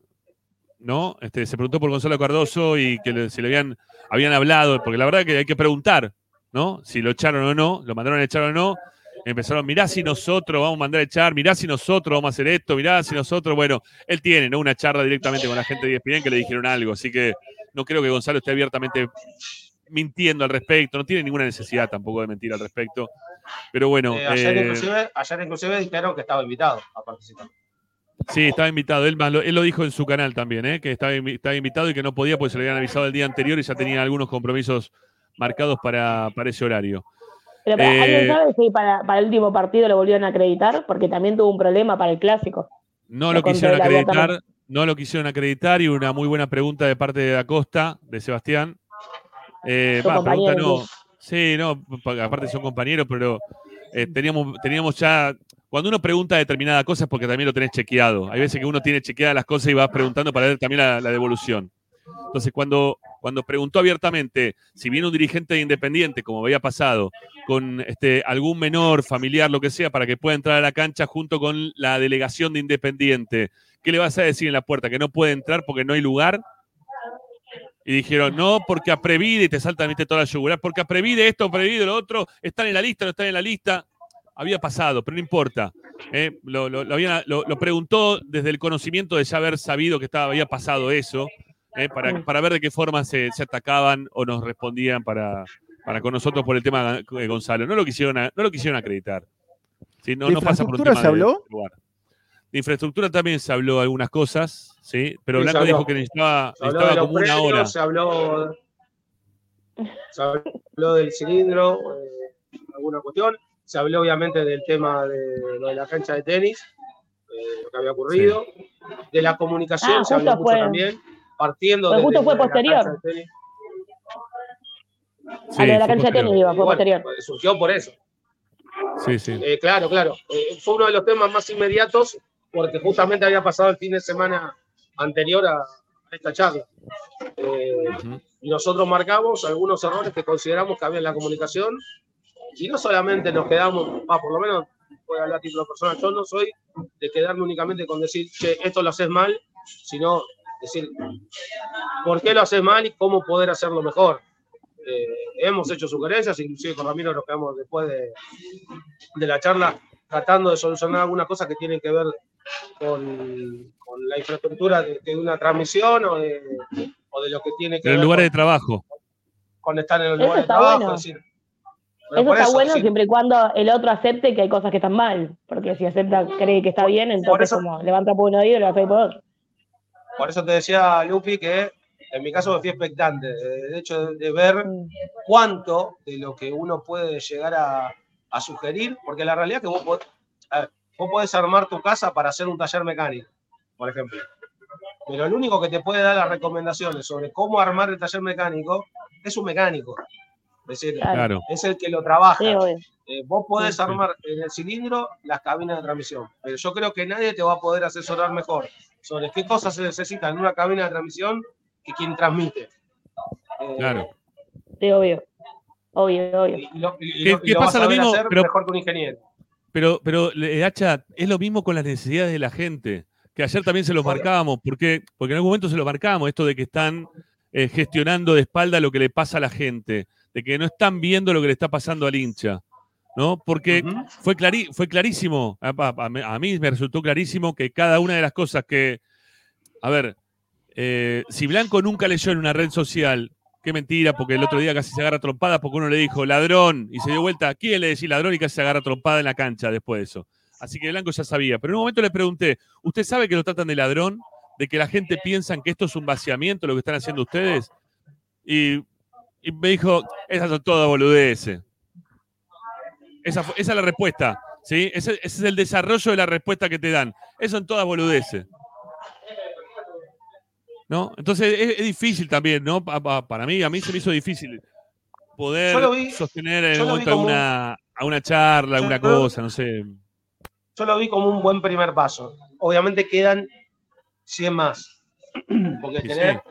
¿no? Este, se preguntó por Gonzalo Cardoso y que le- si le habían, habían hablado, porque la verdad que hay que preguntar, ¿no? Si lo echaron o no, lo mandaron a echar o no. Empezaron, mirá si nosotros vamos a mandar a echar, mirá si nosotros vamos a hacer esto, mirá si nosotros, bueno, él tiene, ¿no? Una charla directamente con la gente de ESPN que le dijeron algo, así que no creo que Gonzalo esté abiertamente mintiendo al respecto, no tiene ninguna necesidad tampoco de mentir al respecto, pero bueno, Eh, ayer, eh, inclusive, ayer inclusive dijeron que estaba invitado a participar. Sí, estaba invitado. Él, más lo, él lo dijo en su canal también, ¿eh? que estaba, invi- estaba invitado y que no podía porque se le habían avisado el día anterior y ya tenía algunos compromisos marcados para, para ese horario. Pero para- Eh, ¿alguien sabe si para, para el último partido lo volvieron a acreditar? Porque también tuvo un problema para el clásico. No Lo quisieron acreditar, no lo quisieron acreditar y una muy buena pregunta de parte de Acosta, de Sebastián. Eh, va, pregunta no. Sí, no, pa- aparte son compañeros, pero eh, teníamos, teníamos ya. Cuando uno pregunta determinada cosa es porque también lo tenés chequeado. Hay veces que uno tiene chequeadas las cosas y vas preguntando para ver también la, devolución. Entonces, cuando, cuando preguntó abiertamente si viene un dirigente de Independiente, como había pasado, con este, algún menor, familiar, lo que sea, para que pueda entrar a la cancha junto con la delegación de Independiente, ¿qué le vas a decir en la puerta? ¿Que no puede entrar porque no hay lugar? Y dijeron, no, porque a Previde, y te saltan ¿viste, toda la yugular, porque a Previde esto, Previde lo otro, están en la lista, no están en la lista. Había pasado, pero no importa. ¿eh? Lo, lo- lo habían- lo- lo preguntó desde el conocimiento de ya haber sabido que estaba, había pasado eso, ¿eh? para, para ver de qué forma se, se atacaban o nos respondían para, para con nosotros por el tema de Gonzalo. No lo quisieron, no lo quisieron acreditar. Sí, no, ¿De no pasa por un infraestructura tema se habló? de lugar. De infraestructura también se habló algunas cosas, ¿sí? pero Blanco dijo que necesitaba, necesitaba como una hora. Se habló, <laughs> se habló del cilindro, eh, alguna cuestión. Se habló obviamente del tema de lo de la cancha de tenis, eh, lo que había ocurrido. De la comunicación Ah, se habló mucho fue- también, partiendo Pues desde justo fue la cancha posterior. de tenis. Sí, a lo de la cancha de tenis, digo, fue Bueno, posterior. surgió por eso. Sí, sí. Eh, claro, claro. Eh, fue uno de los temas más inmediatos porque justamente había pasado el fin de semana anterior a, esta charla. Eh, y nosotros marcamos algunos errores que consideramos que había en la comunicación y no solamente nos quedamos, ah, por lo menos voy a hablar a título personal, yo no soy de quedarme únicamente con decir, che, esto lo haces mal, sino decir, ¿por qué lo haces mal y cómo poder hacerlo mejor? Eh, hemos hecho sugerencias, inclusive con Ramiro nos quedamos después de, de la charla tratando de solucionar algunas cosas que tienen que ver con, con la infraestructura de, de una transmisión o de, o de lo que tiene que En ver los lugares de con, trabajo. con estar en los Eso lugares de trabajo. bueno. es decir, pero Eso está bueno sí, siempre y cuando el otro acepte que hay cosas que están mal. Porque si acepta, cree que está bien, entonces eso- como levanta por un oído y lo hace por otro. por eso te decía, Lupi, que en mi caso me fui expectante. eh, De hecho, de, de ver Mm. cuánto de lo que uno puede llegar a, a sugerir, porque la realidad es que vos, pod- a ver, vos podés armar tu casa para hacer un taller mecánico, por ejemplo. Pero el único que te puede dar las recomendaciones sobre cómo armar el taller mecánico es un mecánico. Es decir, Claro. Es el que lo trabaja. Sí. Eh, vos podés Sí. armar en el cilindro las cabinas de transmisión, pero yo creo que nadie te va a poder asesorar mejor sobre qué cosas se necesitan en una cabina de transmisión que quien transmite. Eh, Claro. Sí, obvio. Obvio, obvio. Y, lo, y ¿Qué- lo- y qué lo pasa vas a lo mismo? Pero- mejor que un ingeniero. Pero, pero, le- Hacha, es lo mismo con las necesidades de la gente, que ayer también se los Obvio. marcábamos, porque, porque en algún momento se los marcábamos, esto de que están eh, gestionando de espalda lo que le pasa a la gente, de que no están viendo lo que le está pasando al hincha, ¿no? Porque fue, clarí- fue clarísimo, a, a- a mí me resultó clarísimo que cada una de las cosas que, a ver, eh, si Blanco nunca leyó en una red social, qué mentira, porque el otro día casi se agarra trompada porque uno le dijo ladrón y se dio vuelta, ¿a quién le decía ladrón y casi se agarra trompada en la cancha después de eso? Así que Blanco ya sabía, pero en un momento le pregunté, ¿usted sabe que lo tratan de ladrón? ¿De que la gente piensa que esto es un vaciamiento lo que están haciendo ustedes? Y, y me dijo, esas son todas boludeces. Esa, esa es la respuesta, ¿sí? Ese, ese es el desarrollo de la respuesta que te dan. Esas son todas boludeces. ¿No? Entonces es, es difícil también, ¿no? Pa- pa- para mí, a mí se me hizo difícil poder vi- sostener en un momento alguna, a una charla, alguna cosa, no sé. Yo lo vi como un buen primer paso. Obviamente quedan 100 más. <clears throat> Porque Sí, tener,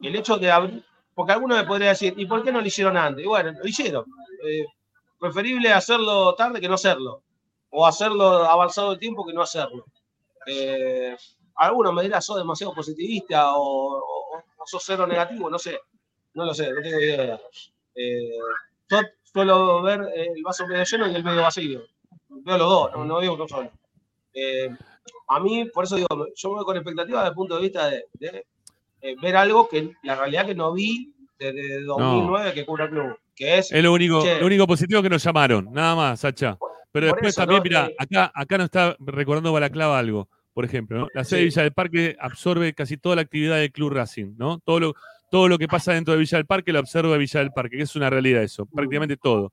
el hecho de abrir, porque alguno me podría decir, ¿y por qué no lo hicieron antes? Y bueno, lo hicieron. Eh, preferible hacerlo tarde que no hacerlo. O hacerlo avanzado el tiempo que no hacerlo. Eh, alguno me dirá, sos demasiado positivista o, o- o sos cero negativo, no sé. No lo sé, no tengo idea. Eh, yo suelo ver el vaso medio lleno y el medio vacío. Veo los dos, no, no veo uno solo. Eh, a mí, por eso digo, yo me voy con expectativa desde el punto de vista de, de, eh, ver algo que la realidad que no vi desde 2009 que el club, que es Es lo único, Che. lo único positivo que nos llamaron, nada más, Sacha. Pero Por después eso, también, ¿no? mira, Eh, acá, acá nos está recordando Balaclava algo, por ejemplo, ¿no? La sede Sí. de Villa del Parque absorbe casi toda la actividad del Club Racing, ¿no? Todo lo, todo lo que pasa dentro de Villa del Parque lo absorbe Villa del Parque, que es una realidad eso, prácticamente todo.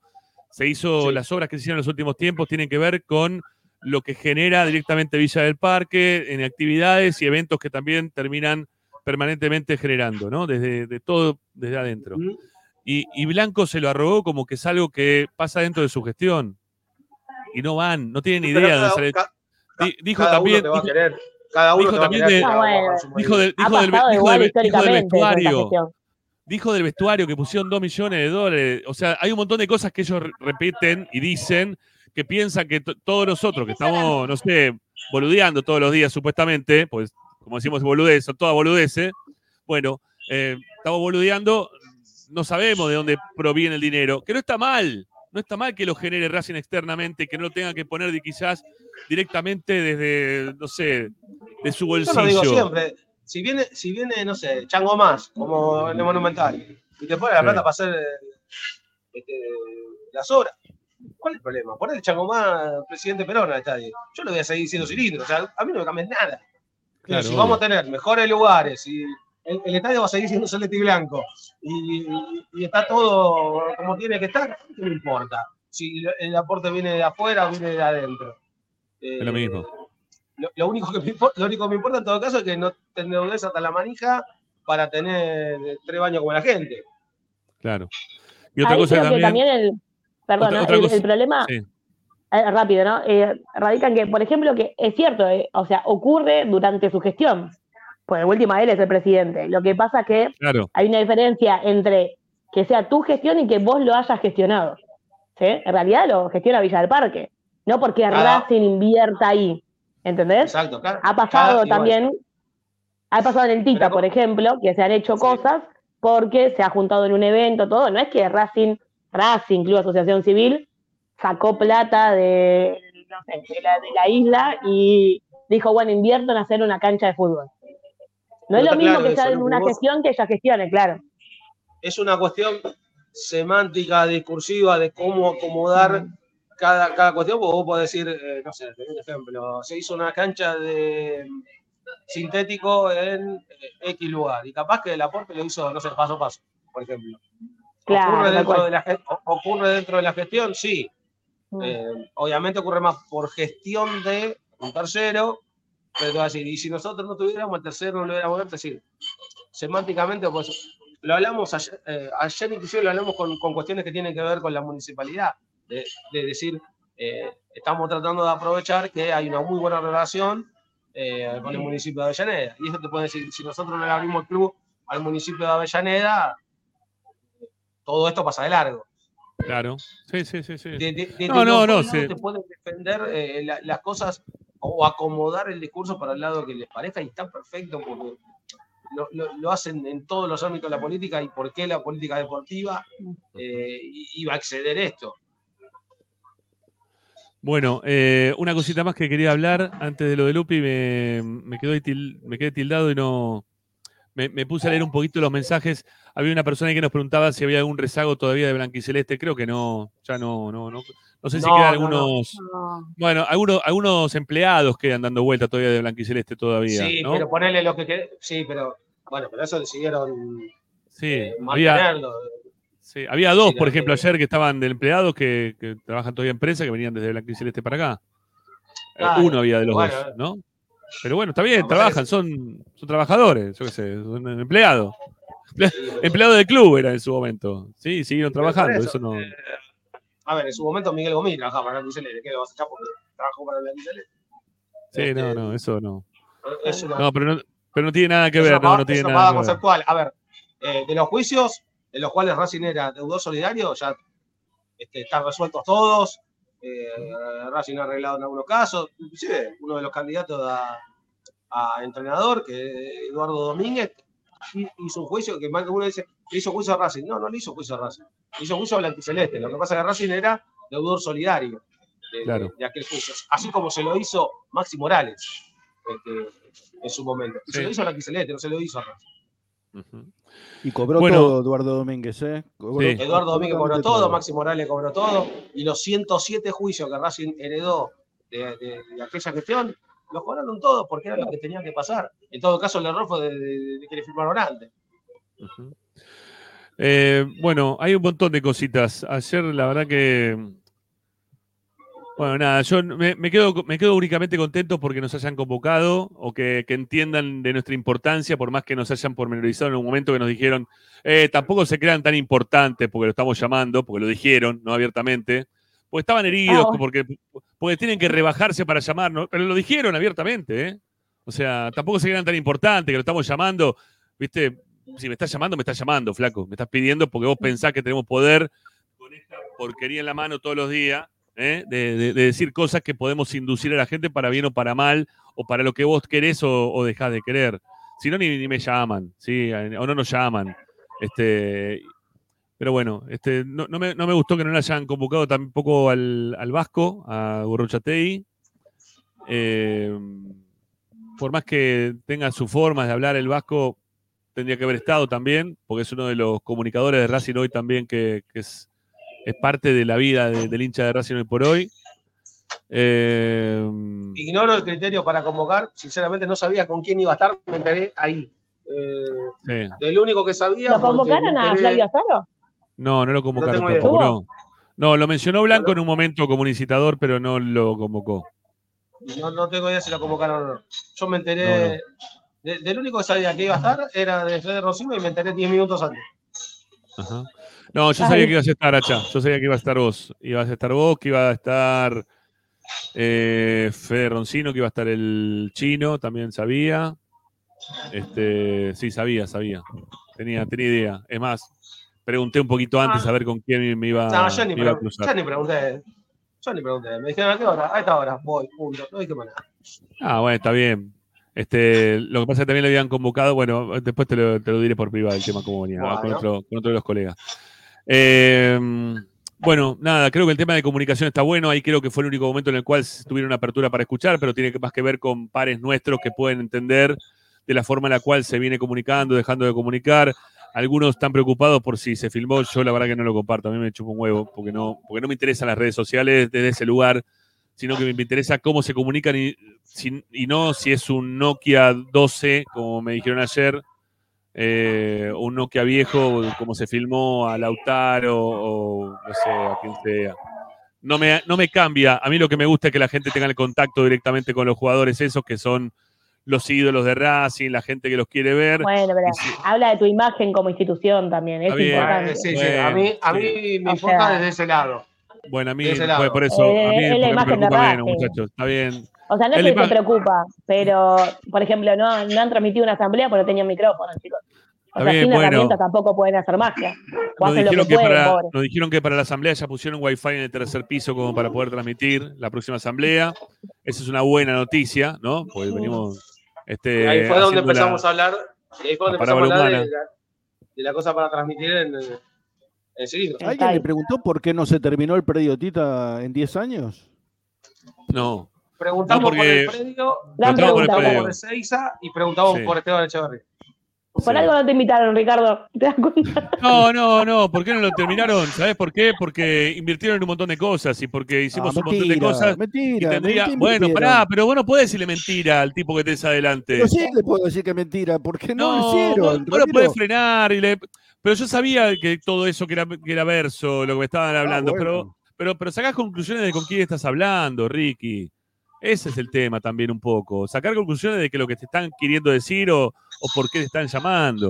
Se hizo, Sí. las obras que se hicieron en los últimos tiempos tienen que ver con lo que genera directamente Villa del Parque en actividades y eventos que también terminan permanentemente generando, ¿no? Desde de todo, desde adentro. Y, y Blanco se lo arrogó como que es algo que pasa dentro de su gestión. Y no van, no tienen idea de cada- Di- Dijo cada también, uno te va a dijo, querer, cada uno dijo te va a también querer de- bueno. dijo del, dijo del, dijo dijo vestuario. Dijo del vestuario que pusieron dos millones de dólares. O sea, hay un montón de cosas que ellos re- repiten y dicen que piensan que to- todos nosotros que estamos, no sé, boludeando todos los días supuestamente, pues como decimos boludez, son todas boludeces. Bueno, eh, estamos boludeando, no sabemos de dónde proviene el dinero, que no está mal. No está mal que lo genere Racing externamente, que no lo tenga que poner de quizás directamente desde, no sé, de su Yo bolsillo. lo digo siempre, si viene, si viene, no sé, Chango más, como en el Monumental, y te pone la Sí. plata para hacer este, las obras, ¿cuál es el problema? Poner Chango más, presidente Perón al estadio. Yo lo voy a seguir siendo cilindro, o sea, a mí no me cambia nada. Claro, si obvio. vamos a tener mejores lugares y el, el estadio va a seguir siendo celeste y blanco y, y- y está todo como tiene que estar, ¿qué me importa? Si el aporte viene de afuera o viene de adentro. Es lo Eh, mismo. lo, lo único que me importa, lo único que me importa en todo caso es que no te endeudes hasta la manija para tener eh, tres baños como la gente. Claro. Y otra Ahí cosa que también. también el, perdón, Otra- el, cosa- el problema, sí. Eh, rápido, ¿no? Eh, radica en que, por ejemplo, que es cierto, eh, o sea, ocurre durante su gestión. Pues de última él es el presidente. Lo que pasa es que Claro, hay una diferencia entre que sea tu gestión y que vos lo hayas gestionado. ¿sí? En realidad lo gestiona Villa del Parque, no porque Cada- Racing invierta ahí. ¿Entendés? Exacto, claro. Ha pasado Cada- igual. también, ha pasado en el Tita, Pero- por ejemplo, que se han hecho Sí. cosas porque se ha juntado en un evento, todo. No es que Racing, Racing, Club Asociación Civil, sacó plata de, no sé, de, la, de la isla y dijo, bueno, invierto en hacer una cancha de fútbol. No No es lo mismo claro que en una vos- gestión que ella gestione, claro. es una cuestión semántica, discursiva, de cómo acomodar cada, cada cuestión. porque Vos podés decir, eh, no sé, un ejemplo, se hizo una cancha de sintético en eh, X lugar y capaz que el aporte lo hizo, no sé, paso a paso, por ejemplo. Claro, ¿Ocurre, dentro de la, ¿Ocurre dentro de la gestión? Sí. Mm. Eh, obviamente ocurre más por gestión de un tercero, pero te voy a decir, y si nosotros no tuviéramos el tercero, no lo hubiéramos hecho, es decir, semánticamente, pues lo hablamos ayer, eh, ayer inclusive lo hablamos con, con cuestiones que tienen que ver con la municipalidad, de, de decir, eh, estamos tratando de aprovechar que hay una muy buena relación eh, con el municipio de Avellaneda. Y eso te puede decir, si nosotros no le abrimos el club al municipio de Avellaneda, todo esto pasa de largo. Claro. Sí, sí, sí, sí. De, de- de- No, no, no, lados te pueden defender eh, la- las cosas o acomodar el discurso para el lado que les parezca y está perfecto porque lo, lo- lo hacen en todos los ámbitos de la política y por qué la política deportiva eh, iba a exceder esto. Bueno, eh, una cosita más que quería hablar antes de lo de Lupi, me, me, quedó me quedé tildado y no. Me, me puse a leer un poquito los mensajes. Había una persona que nos preguntaba si había algún rezago todavía de Blanquiceleste. Creo que no, ya no, no, no. No sé si No, quedan no, no. algunos. Bueno, algunos, algunos empleados quedan dando vuelta todavía de Blanquiceleste todavía. sí, pero ponerle lo que quede- Sí, pero bueno, pero eso decidieron Sí, eh, había, mantenerlo. sí, había dos, por ejemplo, ayer que estaban de empleados que, que trabajan todavía en prensa, que venían desde Blanquiceleste para acá. Eh, Claro, Uno había de los bueno, dos, ¿no? Pero bueno, está bien, trabajan, son, son trabajadores, yo qué sé, son empleados. <laughs> Empleados del club era en su momento. Sí, siguieron trabajando, eso, eso no. eh, a ver, en su momento Miguel Gomí trabajaba para el ¿de qué lo vas a echar porque trabajó para el Sí, no, no, eso no. Es una, No, pero no, pero no tiene nada que ver, una no, no tiene nada conceptual. A ver, eh, de los juicios en los cuales Racing era deudor solidario, ya este, están resueltos todos. Eh, Racing ha arreglado en algunos casos. Inclusive uno de los candidatos a, a entrenador, que Eduardo Domínguez, hi- hizo un juicio que más de uno dice, le hizo juicio a Racing. No, no le hizo juicio a Racing. Le hizo juicio a Blanquiceleste. Lo que pasa es que Racing era deudor solidario de, Claro. de- de aquel juicio. Así como se lo hizo Maxi Morales este, en su momento. Y se lo hizo a Blanquiceleste, no se lo hizo a Racing. Y cobró Bueno. todo Eduardo Domínguez, ¿eh? Cobró Sí. Eduardo Domínguez cobró todo, Maxi Morales cobró todo, y los 107 juicios que Racing heredó de, de- de aquella gestión, los cobraron todos porque era lo que tenía que pasar. En todo caso, el error fue de, de- de que le firmaron antes. Eh, bueno, hay un montón de cositas. Ayer, la verdad que. Bueno, nada, yo me, me quedo, me quedo únicamente contento porque nos hayan convocado o que, que entiendan de nuestra importancia, por más que nos hayan pormenorizado en un momento que nos dijeron, eh, tampoco se crean tan importantes porque lo estamos llamando, porque lo dijeron, no abiertamente, porque estaban heridos, Ah, porque, porque tienen que rebajarse para llamarnos, pero lo dijeron abiertamente, ¿eh? O sea, tampoco se crean tan importantes que lo estamos llamando, ¿viste? si me estás llamando, me estás llamando, flaco. Me estás pidiendo porque vos pensás que tenemos poder con esta porquería en la mano todos los días, ¿eh? de, de- de decir cosas que podemos inducir a la gente para bien o para mal, o para lo que vos querés o, o dejás de querer. Si no, ni, me llaman, ¿sí? o no nos llaman. Este, pero bueno, este, no, no me, no me gustó que no le hayan convocado tampoco al, al Vasco, a Gorrochatei. Eh, por más que tenga su forma de hablar el Vasco, tendría que haber estado también, porque es uno de los comunicadores de Racing hoy también que, que es, es parte de la vida de- del hincha de Racing hoy por hoy. Eh, Ignoro el criterio para convocar, sinceramente no sabía con quién iba a estar, me enteré ahí. Eh, sí. del único que sabía. ¿Lo convocaron a Flavio Azaro? No, no lo convocaron tampoco, no. No, lo mencionó Blanco en un momento como un incitador, pero no lo convocó. No, no tengo idea si lo convocaron o no. Yo me enteré. De- del único que sabía que iba a estar era de Fede Rosino y me enteré 10 minutos antes. Ajá. No, yo sabía que ibas a estar, Hacha. Yo sabía que ibas a estar vos. Ibas a estar vos, que iba a estar eh, Fede Roncino, que iba a estar el chino, también sabía. Este, sí, sabía, sabía. Tenía, tenía idea. Es más, pregunté un poquito antes Ah. a ver con quién me iba, No, yo ni, me iba a cruzar. yo ni pregunté. Yo ni pregunté. Me dijeron a qué hora. A esta hora. Voy, punto. No dije nada. Ah, bueno, está bien. Este, lo que pasa es que también le habían convocado, bueno, después te lo, te lo diré por privado el tema cómo venía, Bueno. con, otro, con otro de los colegas. Eh, bueno, nada, creo que el tema de comunicación está bueno, ahí creo que fue el único momento en el cual tuvieron apertura para escuchar, pero tiene más que ver con pares nuestros que pueden entender de la forma en la cual se viene comunicando, dejando de comunicar. Algunos están preocupados por si se filmó, yo la verdad que no lo comparto, a mí me chupa un huevo, porque no, porque no me interesan las redes sociales desde ese lugar, sino que me interesa cómo se comunican y, y no si es un Nokia 12, como me dijeron ayer, eh, un Nokia viejo, como se filmó a Lautaro o no sé, a quien sea. No me, no me cambia. A mí lo que me gusta es que la gente tenga el contacto directamente con los jugadores esos que son los ídolos de Racing, la gente que los quiere ver. Bueno, pero habla de tu imagen como institución también, es bien. importante. Eh, sí, sí. Bueno, A mí, a sí. mí me importa sea- desde ese lado. Bueno, a mí, pues, por eso, a Eh, mí es la porque me preocupa menos, muchachos. Está bien. O sea, no Es que se imagen. preocupa, pero, por ejemplo, no, no han transmitido una asamblea porque no tenían micrófono, chicos. O Está sea, bien, sin bueno. herramientas tampoco pueden hacer magia. O Nos lo dijeron, que que pueden, para, pobre. nos dijeron que para la asamblea ya pusieron wifi en el tercer piso como para poder transmitir la próxima asamblea. Esa es una buena noticia, ¿no? Porque venimos. Este, ahí fue donde la- empezamos a hablar. y ahí fue donde empezamos a hablar de la, de la cosa para transmitir en, en cilindro. Sí. ¿Alguien le preguntó por qué no se terminó el predio Tita en 10 años? No. Preguntamos No, porque- por el predio, Gran Preguntamos por el pregunta. predio. por Ezeiza y preguntamos Sí. por Esteban Echeverría. Por Sí. algo no te invitaron, Ricardo. ¿Te das cuenta? <laughs> No, no, no. ¿Por qué no lo terminaron? ¿Sabes por qué? Porque invirtieron en un montón de cosas y porque hicimos Ah, un montón de cosas. Mentira, tendría... mentira, Bueno, mentira. pará, pero vos no podés decirle mentira al tipo que tenés adelante. Pero sí le puedo decir que es mentira, porque no, lo vos, hicieron. vos lo podés frenar y le... Pero yo sabía que todo eso que era, que era verso, lo que me estaban hablando, Ah, bueno. pero, pero, pero sacás conclusiones de con quién estás hablando, Ricky. Ese es el tema también un poco. Sacar conclusiones de que lo que te están queriendo decir o, o por qué te están llamando.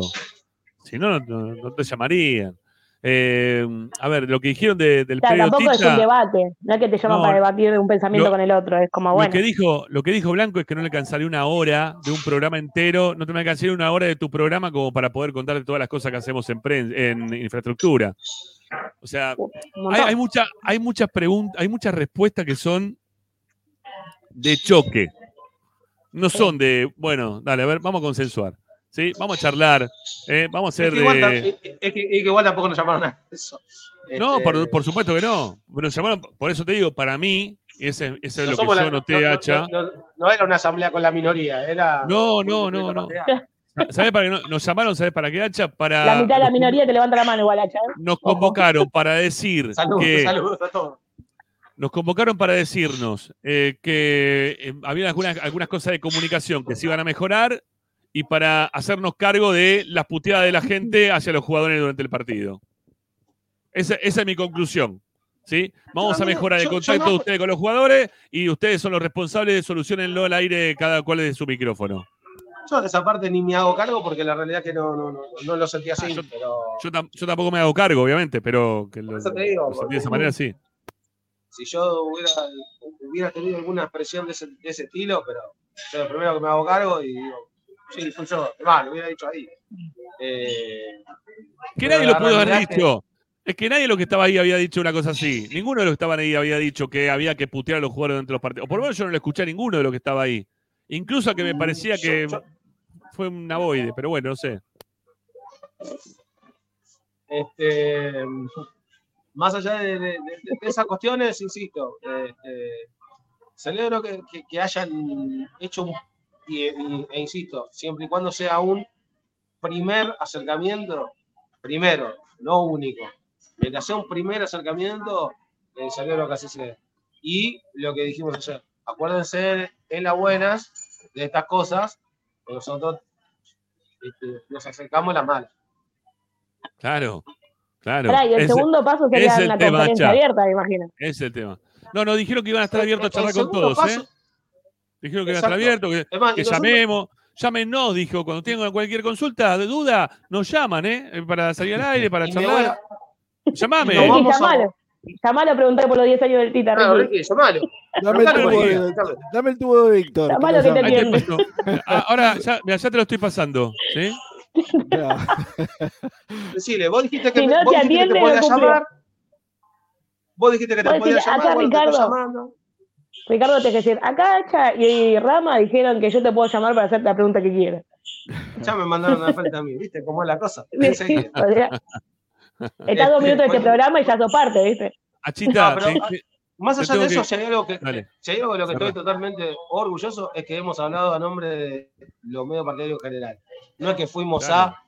Si no, no, te llamarían. Eh, a ver, lo que dijeron de- del O sea, tampoco es un debate. No es que te llaman No, para debatir un pensamiento lo- con el otro. Es como, lo, bueno. que dijo, lo que dijo Blanco es que no le alcanzaría una hora de un programa entero, no te me alcanzaría una hora de tu programa como para poder contarte todas las cosas que hacemos en, en infraestructura. O sea, hay, hay, mucha- hay muchas preguntas, hay muchas respuestas que son de choque. No son de, bueno, dale, a ver, vamos a consensuar. ¿sí? Vamos a charlar. ¿eh? Vamos a Es hacer que, igual, es que- es que igual tampoco nos llamaron a eso. No, Este, por, por supuesto que no. Pero llamaron, por eso te digo, para mí, ese, ese es lo que somos yo la- noté, no- no- Hacha. No, no- no era una asamblea con la minoría, era. No, no, no, no. ¿Sabés para qué no- nos llamaron? ¿Sabes para qué, Hacha? Para. La mitad de la minoría te levanta la mano igual, Hacha. ¿eh? Nos convocaron para decir Saludos, que. saludos a todos. Nos convocaron para decirnos eh, que eh, había algunas, algunas cosas de comunicación que se iban a mejorar y para hacernos cargo de las puteadas de la gente hacia los jugadores durante el partido. Esa, esa es mi conclusión. ¿sí? Vamos a mejorar el contacto de ustedes con los jugadores y ustedes son los responsables de solucionenlo al aire cada cual de su micrófono. Yo de esa parte ni me hago cargo porque la realidad es que no, no, no, no lo sentí así. Ah, yo- pero Yo, tam- yo tampoco me hago cargo, obviamente, pero que lo, Eso te digo, lo sentí de esa manera, sí. Si yo hubiera, hubiera tenido alguna expresión de ese, de ese estilo, pero yo lo primero que me hago cargo y digo, sí, fui yo. Va, lo hubiera dicho ahí. Eh, Que nadie lo pudo haber dicho. Es que nadie de los que estaba ahí había dicho una cosa así. Ninguno de los que estaban ahí había dicho que había que putear a los jugadores dentro de los partidos. O por lo menos yo no lo escuché a ninguno de los que estaba ahí. Incluso a que me parecía que yo- fue un avoide, pero bueno, no sé. Este, más allá de, esas cuestiones, insisto, este, celebro que, hayan hecho un, y- e insisto, siempre y cuando sea un primer acercamiento, primero, no único, mientras sea un primer acercamiento, eh, celebro que así sea. Y lo que dijimos ayer, acuérdense en las buenas de estas cosas, nosotros este, nos acercamos a las malas. Claro, claro. Pará, y el Ese- segundo paso sería una tema, conferencia Cha. abierta, me imagino. ese es el tema. No, no, dijeron que iban a estar abiertos a charlar con todos, ¿eh? Dijeron que iban a estar abiertos, que, Es más, que llamemos, Llámenos, dijo, cuando tengan cualquier consulta, de duda, nos llaman, ¿eh? Eh, Para salir al aire, para charlar. a- Llamame. Ricky, vamos a- llamalo. Llamalo a preguntar por los 10 años del Tita, Claro, Ricky. Llamalo. Dame el, tubo de, dame el tubo de Víctor. Llamalo lo que te te. Ah, Ahora, ya, mira, ya te lo estoy pasando. ¿sí? Ya. <laughs> Decile, vos dijiste que, Si no vos te dijiste que te podías llamar. Vos dijiste que te podías llamar. acá, bueno, te estoy Ricardo. llamando. Ricardo, te decir, acá Hacha y Rama dijeron que yo te puedo llamar para hacerte la pregunta que quieras. Ya me mandaron a frente a mí, ¿viste cómo es la cosa? Enseguida. O sea, Estás dos minutos de este programa y ya sos parte, ¿viste? Achita, No, pero, te- te- Más allá de eso, que- si hay algo que, si hay algo de lo que estoy totalmente orgulloso es que hemos hablado a nombre de los medios partidarios en general. No es que fuimos Claro. a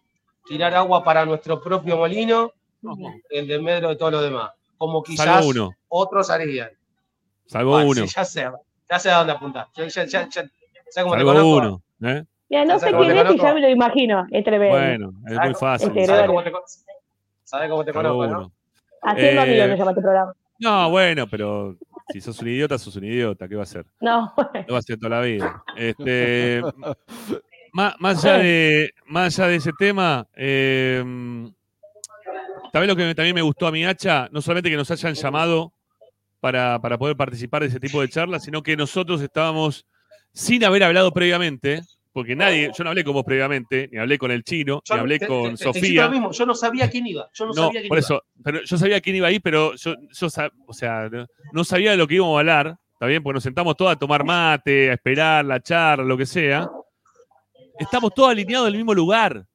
tirar agua para nuestro propio molino no, en desmedro de todos los demás, como quizás uno. otros harían. Salvo uno. sí, ya sé, ya sé a dónde apuntar. Ya, ya, ya, ya, ¿sabes cómo te Salvo conozco? uno. ¿eh? Mira, no Ya sé quién es y ya me lo imagino. Es tremendo. Bueno, es muy ¿Sabes- fácil. Este, ¿Sabes cómo te, sabes cómo te Salvo conozco, no? uno. Haciendo Eh, amigos me llama este programa. No, bueno, pero si sos un idiota, sos un idiota. ¿Qué va a hacer? No, <laughs> Lo va a hacer toda la vida. Este, <laughs> más, más allá de, más allá de ese tema, eh, ¿sabés lo que también me gustó a mi hacha? No solamente que nos hayan llamado para, para poder participar de ese tipo de charlas, sino que nosotros estábamos sin haber hablado previamente, porque nadie, yo no hablé con vos previamente, ni hablé con el chino, Yo ni hablé te- con te- te- te Sofía. lo mismo, Yo no sabía quién iba. Yo no, No, sabía quién por iba. eso, pero yo sabía quién iba ahí, pero yo, o sea, no, no sabía de lo que íbamos a hablar, ¿está bien? Porque nos sentamos todos a tomar mate, a esperar la charla, lo que sea. Estamos todos alineados en el mismo lugar.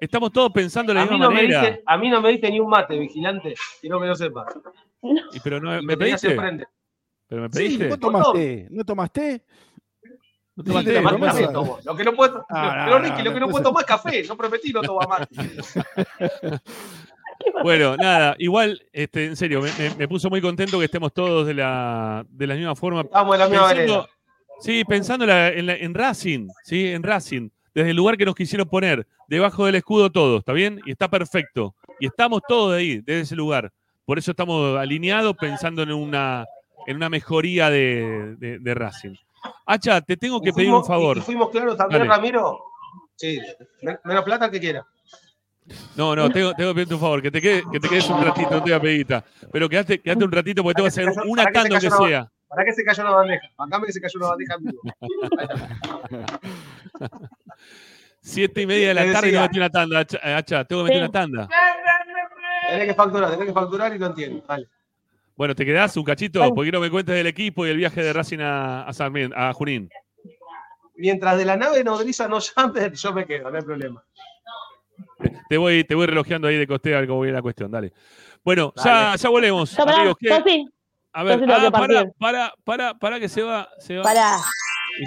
Estamos todos pensando de la A mí, misma no me manera. diste, a mí no me diste ni un mate, vigilante. Quiero que lo sepas. Y pero no, ¿Me pediste? ¿Pero me Sí, pediste? ¿No tomaste? ¿No tomaste? ¿No tomaste? tomo. Lo que no puedo, Ah, lo- no, lo que no puedo tomar es café. Yo prometí no tomar más. <laughs> Bueno, nada, igual, este, en serio, me, me- me puso muy contento que estemos todos de la, de la misma forma. Estamos en la misma vereda. Sí, pensando en, la- en la- en Racing, ¿sí? En Racing, desde el lugar que nos quisieron poner, debajo del escudo todos, ¿está bien? Y está perfecto. Y estamos todos de ahí, desde ese lugar. Por eso estamos alineados pensando en una, en una mejoría de, de- de Racing. Hacha, te tengo que pedir un favor. Fuimos claros también, Dale. Ramiro. Sí, men- menos plata que quiera. No, no, tengo, tengo que pedirte un favor, que te, quede- que te quedes un ratito, no te voy a pedir. Pero quedate, quedate un ratito porque tengo que hacer una para que sea. ¿Para qué se cayó una bandeja? Bancame que se cayó una bandeja en vivo. Ahí <laughs> está. Siete y media de la tarde y no metí una tanda, Hacha, Hacha, tengo que meter una tanda. Tenés que facturar, tenés que facturar y lo entiendo. Dale. Bueno, ¿te quedás un cachito? Dale. Porque no me cuentes del equipo y el viaje de Racing a, a, Sarmien- a Junín. Mientras de la nave nodriza no llame, yo me quedo, no hay problema. Te voy, te voy relojeando ahí de costeo a ver cómo viene la cuestión, dale. Bueno, ya, Dale. ya volvemos, Ya, amigos. ¿qué? A ver, tengo ah, que para, para, para, para que se va, se va.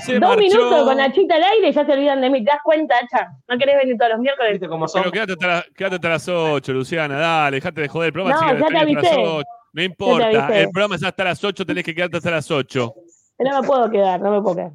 se Dos marchó. minutos con la chita al aire y ya se olvidan de mí. ¿Te das cuenta, Hacha? ¿No querés venir todos los miércoles? ¿Viste cómo son? Pero quédate hasta, la- quédate hasta las 8, Luciana, dale, dejate de joder el programa. No, ya te avisé. 8. No importa, avisé. el programa es hasta las 8, tenés que quedarte hasta las 8. No me puedo quedar, no me puedo quedar.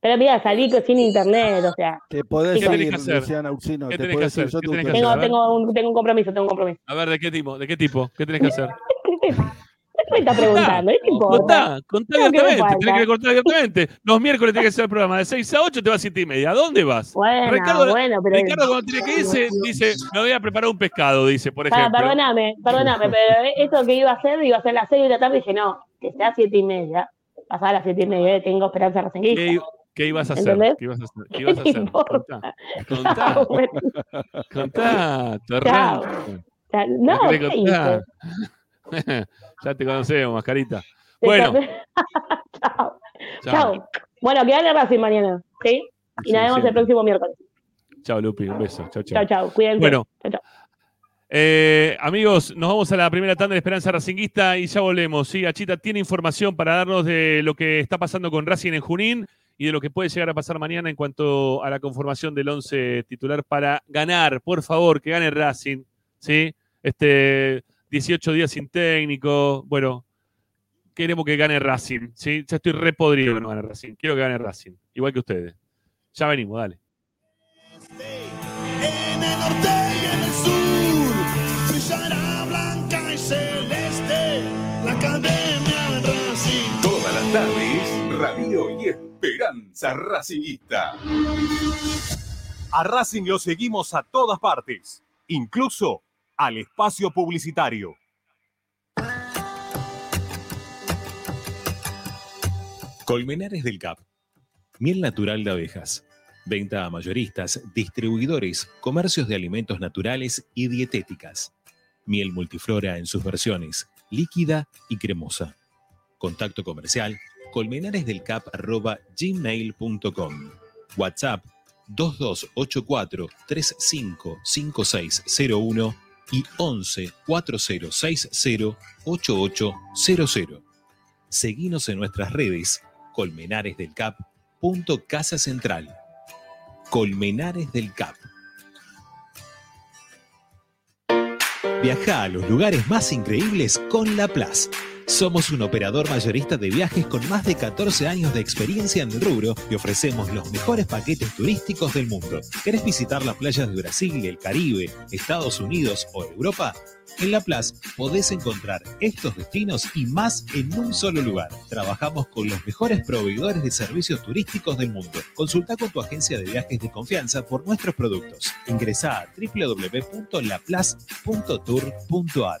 Pero mira, salí sin internet, o sea. Te podés ¿Qué tenés ir, que hacer? Luciana Ursino. ¿Qué Te tenés que podés ir, hacer? yo ¿Qué te tenés que? Tengo, tengo, un, tengo un compromiso, tengo un compromiso. A ver, ¿de qué tipo? ¿De qué tipo? ¿Qué tenés que hacer? <laughs> ¿Qué me está preguntando? ¿Qué importa? Contá, contá abiertamente, tenés que contar abiertamente. Los miércoles tenés que hacer el programa de 6 a 8, te vas a 7 y media. ¿A dónde vas? Bueno, Ricardo- bueno, pero. Ricardo cuando tiene que irse, <laughs> dice, me voy a preparar un pescado, dice, por Ah, ejemplo. perdóname, perdóname, pero eso que iba a hacer, iba a ser las 6 de la tarde y dije, no, que sea 7 y media. Pasaba a las 7 y media, eh, tengo esperanza racinguista. ¿Qué, qué ibas a hacer? ¿Entendés? ¿Qué ibas a hacer? ¿Qué ¿Qué <laughs> ibas a hacer? importa? Contá, Chao, contá, <laughs> bueno, contá, Chao. no, ¿Qué. <laughs> ya te conocemos, mascarita. Bueno. <laughs> Chao. Chao. Bueno, que gane Racing mañana, ¿sí? Y Sí, nos vemos el próximo miércoles. Chao, Lupi, un beso. Chao, chao. Chao, chao. Cuídense. Bueno. Chao, chao. Eh, amigos, nos vamos a la primera tanda de Esperanza Racinguista y ya volvemos. Sí, Achita tiene información para darnos de lo que está pasando con Racing en Junín y de lo que puede llegar a pasar mañana en cuanto a la conformación del 11 titular para ganar. Por favor, que gane Racing. ¿sí? Este 18 días sin técnico. Bueno, queremos que gane Racing. ¿sí? Ya estoy repodrido que no gane Racing. Quiero que gane Racing. Igual que ustedes. Ya venimos, dale. En el norte y en el sur, brillará blanca y celeste la academia Racing. Todas las tardes, radio y esperanza. Esperanza Racingista. A Racing lo seguimos a todas partes, incluso al espacio publicitario. Colmenares del Cap. Miel natural de abejas. Venta a mayoristas, distribuidores, comercios de alimentos naturales y dietéticas. Miel multiflora en sus versiones, líquida y cremosa. Contacto comercial colmenaresdelcap.gmail.com WhatsApp 2284 355601 y 11 4060 8800. Seguinos en nuestras redes Colmenares del Cap. Casa Central. Colmenares del Cap. Viaja a los lugares más increíbles con La Plaza. Somos un operador mayorista de viajes con más de 14 años de experiencia en el rubro y ofrecemos los mejores paquetes turísticos del mundo. ¿Querés visitar las playas de Brasil, el Caribe, Estados Unidos o Europa? En La Plaza podés encontrar estos destinos y más en un solo lugar. Trabajamos con los mejores proveedores de servicios turísticos del mundo. Consulta con tu agencia de viajes de confianza por nuestros productos. Ingresa a www.laplace.tour.ar.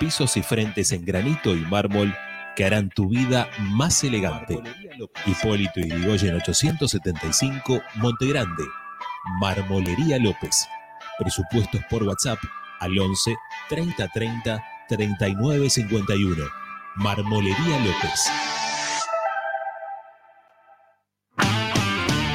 pisos y frentes en granito y mármol que harán tu vida más elegante. Hipólito Yrigoyen 875, Montegrande. Marmolería López. Presupuestos por WhatsApp al 11 30 30 39 51. Marmolería López.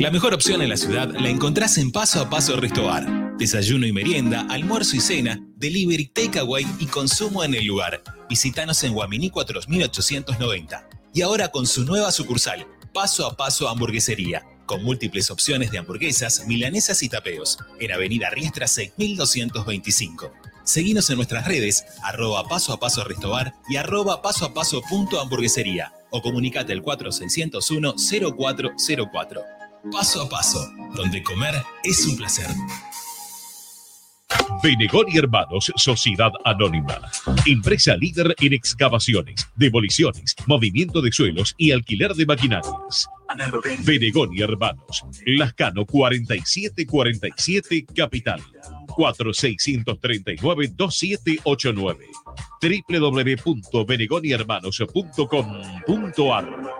La mejor opción en la ciudad la encontrás en Paso a Paso Restobar. Desayuno y merienda, almuerzo y cena, delivery, takeaway y consumo en el lugar. Visítanos en Guaminí 4890. Y ahora con su nueva sucursal, Paso a Paso Hamburguesería, con múltiples opciones de hamburguesas, milanesas y tapeos, en Avenida Riestra 6225. Seguinos en nuestras redes, arroba paso a paso restobar y arroba paso a paso punto hamburguesería o comunicate al 4601 0404. Paso a paso, donde comer es un placer. Benegón y Hermanos, Sociedad Anónima. Empresa líder en excavaciones, demoliciones, movimiento de suelos y alquiler de maquinarias. Benegón y Hermanos, Lascano 4747 Capital. 4639-2789 www.benegonihermanos.com.ar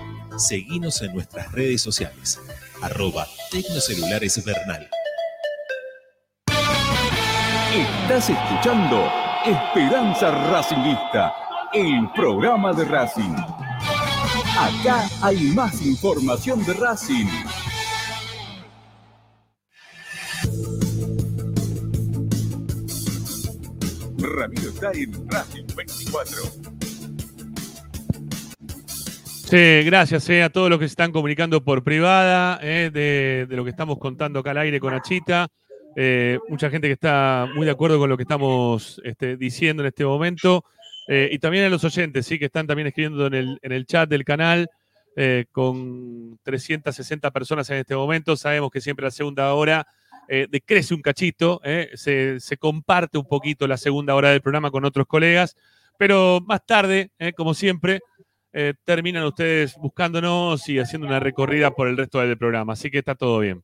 seguinos en nuestras redes sociales. Arroba Tecnocelulares Bernal. Estás escuchando Esperanza Racingista, el programa de Racing. Acá hay más información de Racing. Ramiro está en Racing 24. Sí, gracias eh, a todos los que se están comunicando por privada eh, de, lo que estamos contando acá al aire con Achita. Eh, mucha gente que está muy de acuerdo con lo que estamos este, diciendo en este momento. Eh, y también a los oyentes, sí, que están también escribiendo en el, en el chat del canal, con 360 personas en este momento. Sabemos que siempre la segunda hora decrece un cachito, se, se comparte un poquito la segunda hora del programa con otros colegas, pero más tarde, como siempre, eh, terminan ustedes buscándonos y haciendo una recorrida por el resto del programa. Así que está todo bien.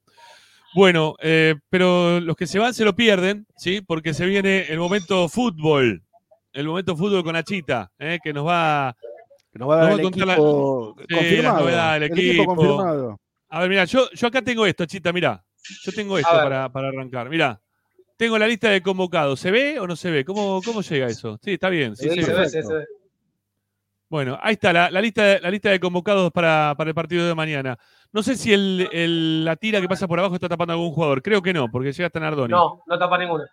Bueno, eh, pero los que se van se lo pierden, ¿sí? Porque se viene el momento fútbol. El momento fútbol con Achita, ¿eh? que nos va, Que nos va a dar nos el contar la- equipo Sí, las confirmado. novedades del el equipo equipo. confirmado. A ver, mira, yo, yo acá tengo esto, Chita, mira. Yo tengo esto para, para arrancar. Mira, tengo la lista de convocados. ¿Se ve o no se ve? ¿Cómo, cómo llega eso? Sí, está bien. Sí, Sí, se se ve. ve, sí, se ve. Bueno, ahí está la, la lista, de- la lista de convocados para, para el partido de mañana. No sé si el, el- la tira que pasa por abajo está tapando a algún jugador. Creo que no, porque llega hasta Nardoni. No, no tapa ninguna.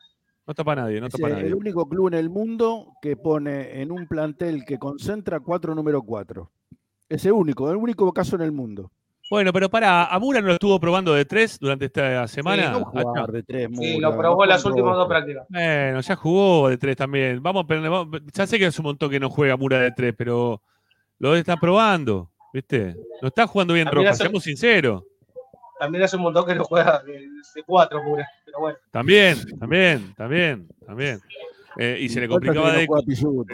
No tapa a nadie, no Es tapa a nadie. el único club en el mundo que pone en un plantel que concentra cuatro número cuatro. Es el único, el único caso en el mundo. Bueno, pero para, Amura no lo estuvo probando de tres durante esta semana. no jugar Hacha? de tres, Sí, Mura, lo probó no en las últimas dos prácticas. Bueno, ya jugó de tres también. Vamos, pero vamos- ya sé que es un montón que no juega Mura de tres, pero lo está probando, ¿viste? No está jugando bien También Rojas, hace- seamos sinceros. También hace un montón que no juega de, de cuatro, pura. Pero bueno. También, también, también, también. Eh, y se le complicaba de. Pichu.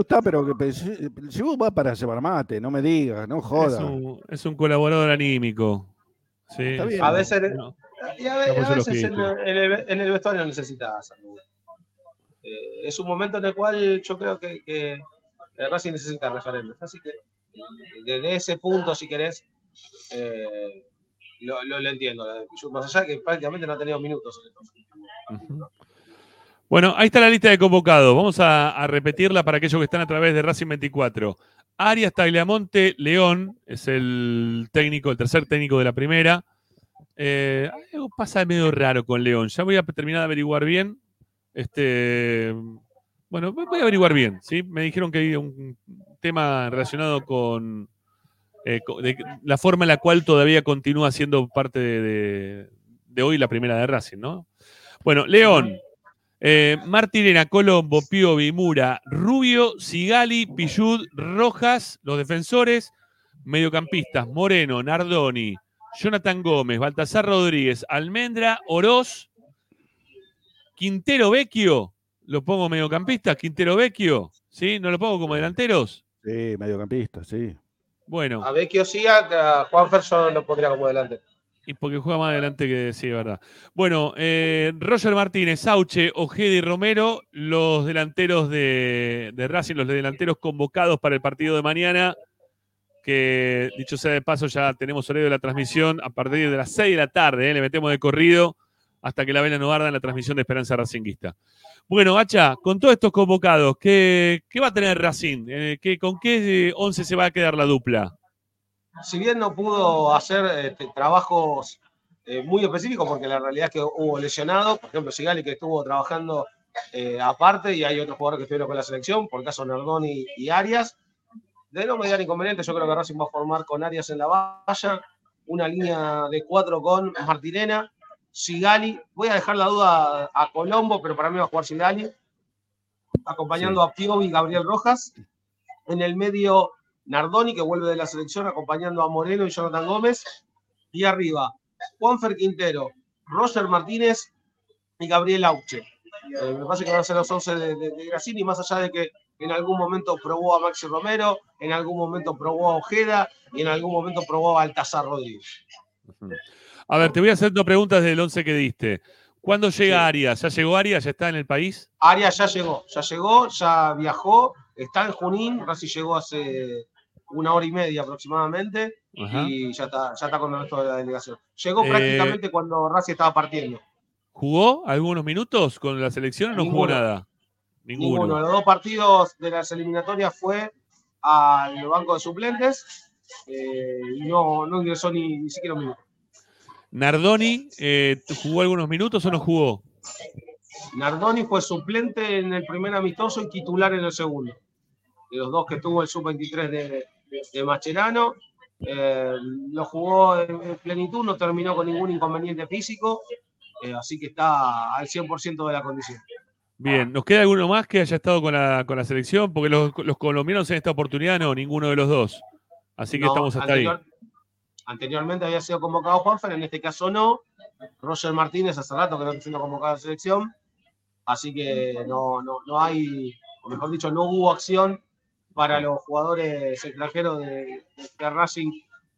Está, pero que Pichu va para llevar mate, no me digas, no Es joda. un, es un colaborador anímico. Sí, Está bien. A veces, No. y a, ve- No, pues a veces en, el, en el vestuario necesitas salud. Eh, es un momento en el cual yo creo que, que el Racing necesita referentes. Así que desde ese punto, si querés, eh, lo, lo, lo entiendo. Más allá de que prácticamente no ha tenido minutos. en el torneo. Bueno, ahí está la lista de convocados. Vamos a, repetirla para aquellos que están a través de Racing 24. Arias Tagliamonte León es el técnico, el tercer técnico de la primera. Eh, algo pasa medio raro con León. Ya voy a terminar de averiguar bien. Este, bueno, voy a averiguar bien. ¿sí? Me dijeron que hay un tema relacionado con, eh, la forma en la cual todavía continúa siendo parte de, de- de hoy la primera de Racing, ¿no? Bueno, León. Eh, Martirena, Colombo, Piovi, Mura, Rubio, Sigali, Pillud, Rojas, los defensores, mediocampistas, Moreno, Nardoni, Jonathan Gómez, Baltasar Rodríguez, Almendra, Oroz, Quintero Vecchio, lo pongo mediocampista, Quintero Vecchio, ¿sí? ¿No lo pongo como delanteros? Sí, mediocampista, sí. Bueno, A Vecchio sí, a, a Juanfer yo lo pondría como delante. Y porque juega más adelante que sí, verdad. Bueno, eh, Roger Martínez, Sauche, Ojeda y Romero, los delanteros de, Racing, los delanteros convocados para el partido de mañana, que dicho sea de paso, ya tenemos horario de la transmisión a partir de las 6 de la tarde, ¿eh? le metemos de corrido hasta que la vela no arda en la transmisión de Esperanza Racinguista. Bueno, Hacha, con todos estos convocados, ¿qué, qué va a tener Racing? Eh, ¿qué- ¿Con qué 11 se va a quedar la dupla? Si bien no pudo hacer este, trabajos eh, muy específicos, porque la realidad es que hubo lesionados, por ejemplo, Sigali que estuvo trabajando eh, aparte y hay otros jugadores que estuvieron con la selección, por el caso Nardoni y Arias. De no mediar inconveniente, yo creo que Racing va a formar con Arias en la valla, una línea de cuatro con Martirena, Sigali, voy a dejar la duda a Colombo, pero para mí va a jugar Sigali, acompañando a Piovi y Gabriel Rojas. En el medio, Nardoni, que vuelve de la selección, acompañando a Moreno y Jonathan Gómez. Y arriba, Juanfer Quintero, Roger Martínez y Gabriel Auche. Eh, me parece que van a ser los 11 de, de, de Grassini, más allá de que en algún momento probó a Maxi Romero, en algún momento probó a Ojeda y en algún momento probó a Baltasar Rodríguez. A ver, te voy a hacer dos preguntas del 11 que diste. ¿Cuándo llega Arias? ¿Ya llegó Arias? ¿Ya está en el país? Arias ya llegó, ya llegó, ya viajó, está en Junín, Racing llegó hace una hora y media aproximadamente Ajá. y ya está, ya está con el resto de la delegación. Llegó Eh, prácticamente cuando Racing estaba partiendo. ¿Jugó algunos minutos con la selección o no jugó nada? Ninguno. Ninguno. Los dos partidos de las eliminatorias fue al banco de suplentes eh, y no, no ingresó ni, ni siquiera un minuto. ¿Nardoni eh, jugó algunos minutos o no jugó? Nardoni fue suplente en el primer amistoso y titular en el segundo. De los dos que tuvo el sub-23 de, de Mascherano, eh, lo jugó en, en plenitud, no terminó con ningún inconveniente físico, eh, así que está al 100% de la condición. Bien, ¿nos queda alguno más que haya estado con la, con la selección? Porque los, los colombianos en esta oportunidad no, ninguno de los dos. Así que No, estamos hasta anterior- ahí. Anteriormente había sido convocado Juanfer, en este caso no. Roger Martínez hace rato que no está siendo convocado a la selección. Así que no, no, no hay, o mejor dicho, no hubo acción para los jugadores extranjeros de, de Racing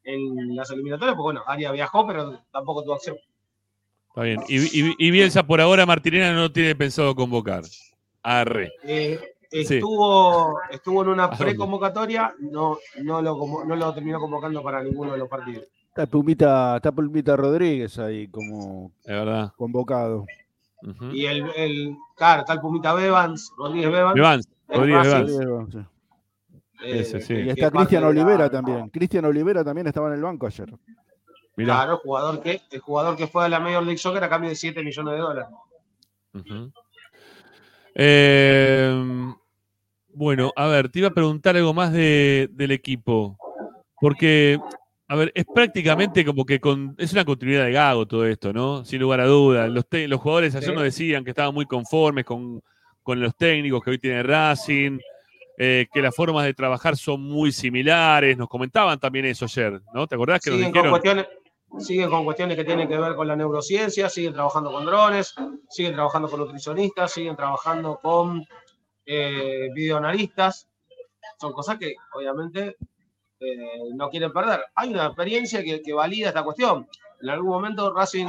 en las eliminatorias, porque bueno, Aria viajó, pero tampoco tuvo acción. Está bien. Y, y- y Bielsa por ahora, Martinena no tiene pensado convocar. Arre. Eh, Sí. estuvo, estuvo en una preconvocatoria, no, no, lo, no lo terminó convocando para ninguno de los partidos. Está Pumita Rodríguez ahí como Es verdad. convocado. Y el, el claro, está el Pumita Bevans, Rodríguez Bevans. Bevans, Rodríguez Bevans. Eh, Ese, sí. Y está Cristian la- Olivera también. Cristian Olivera también estaba en el banco ayer. Mirá. Claro, el jugador que, el jugador que fue a la Major League Soccer a cambio de 7 millones de dólares. Eh, bueno, a ver, te iba a preguntar algo más de- del equipo. Porque, a ver, es prácticamente como que con, es una continuidad de Gago todo esto, ¿no? Sin lugar a dudas. Los, te- los jugadores ayer Sí. nos decían que estaban muy conformes con, con los técnicos que hoy tiene Racing, eh, que las formas de trabajar son muy similares. Nos comentaban también eso ayer, ¿no? ¿Te acordás que nos Siguen con, dijeron? cuestiones, siguen con cuestiones que tienen que ver con la neurociencia, siguen trabajando con drones, siguen trabajando con nutricionistas, siguen trabajando con eh, videoanalistas. Son cosas que obviamente eh, no quieren perder. Hay una experiencia que, que valida esta cuestión. En algún momento Racing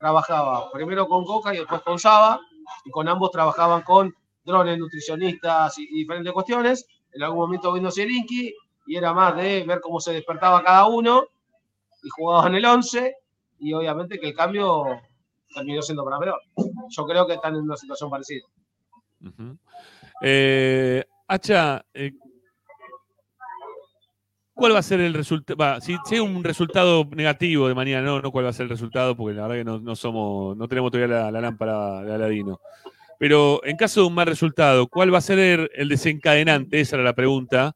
trabajaba primero con Coca y después con Saba, y con ambos trabajaban con drones, nutricionistas y, diferentes cuestiones. En algún momento vino Zielinski y era más de ver cómo se despertaba cada uno y jugaban el 11 y obviamente que el cambio terminó siendo para peor. Yo creo que están en una situación parecida. Eh, Hacha, eh, ¿cuál va a ser el resultado? Si, si hay un resultado negativo de mañana, no, no cuál va a ser el resultado, porque la verdad que no, somos, no tenemos todavía la lámpara de Aladino. Pero en caso de un mal resultado, ¿cuál va a ser el, desencadenante? Esa era la pregunta.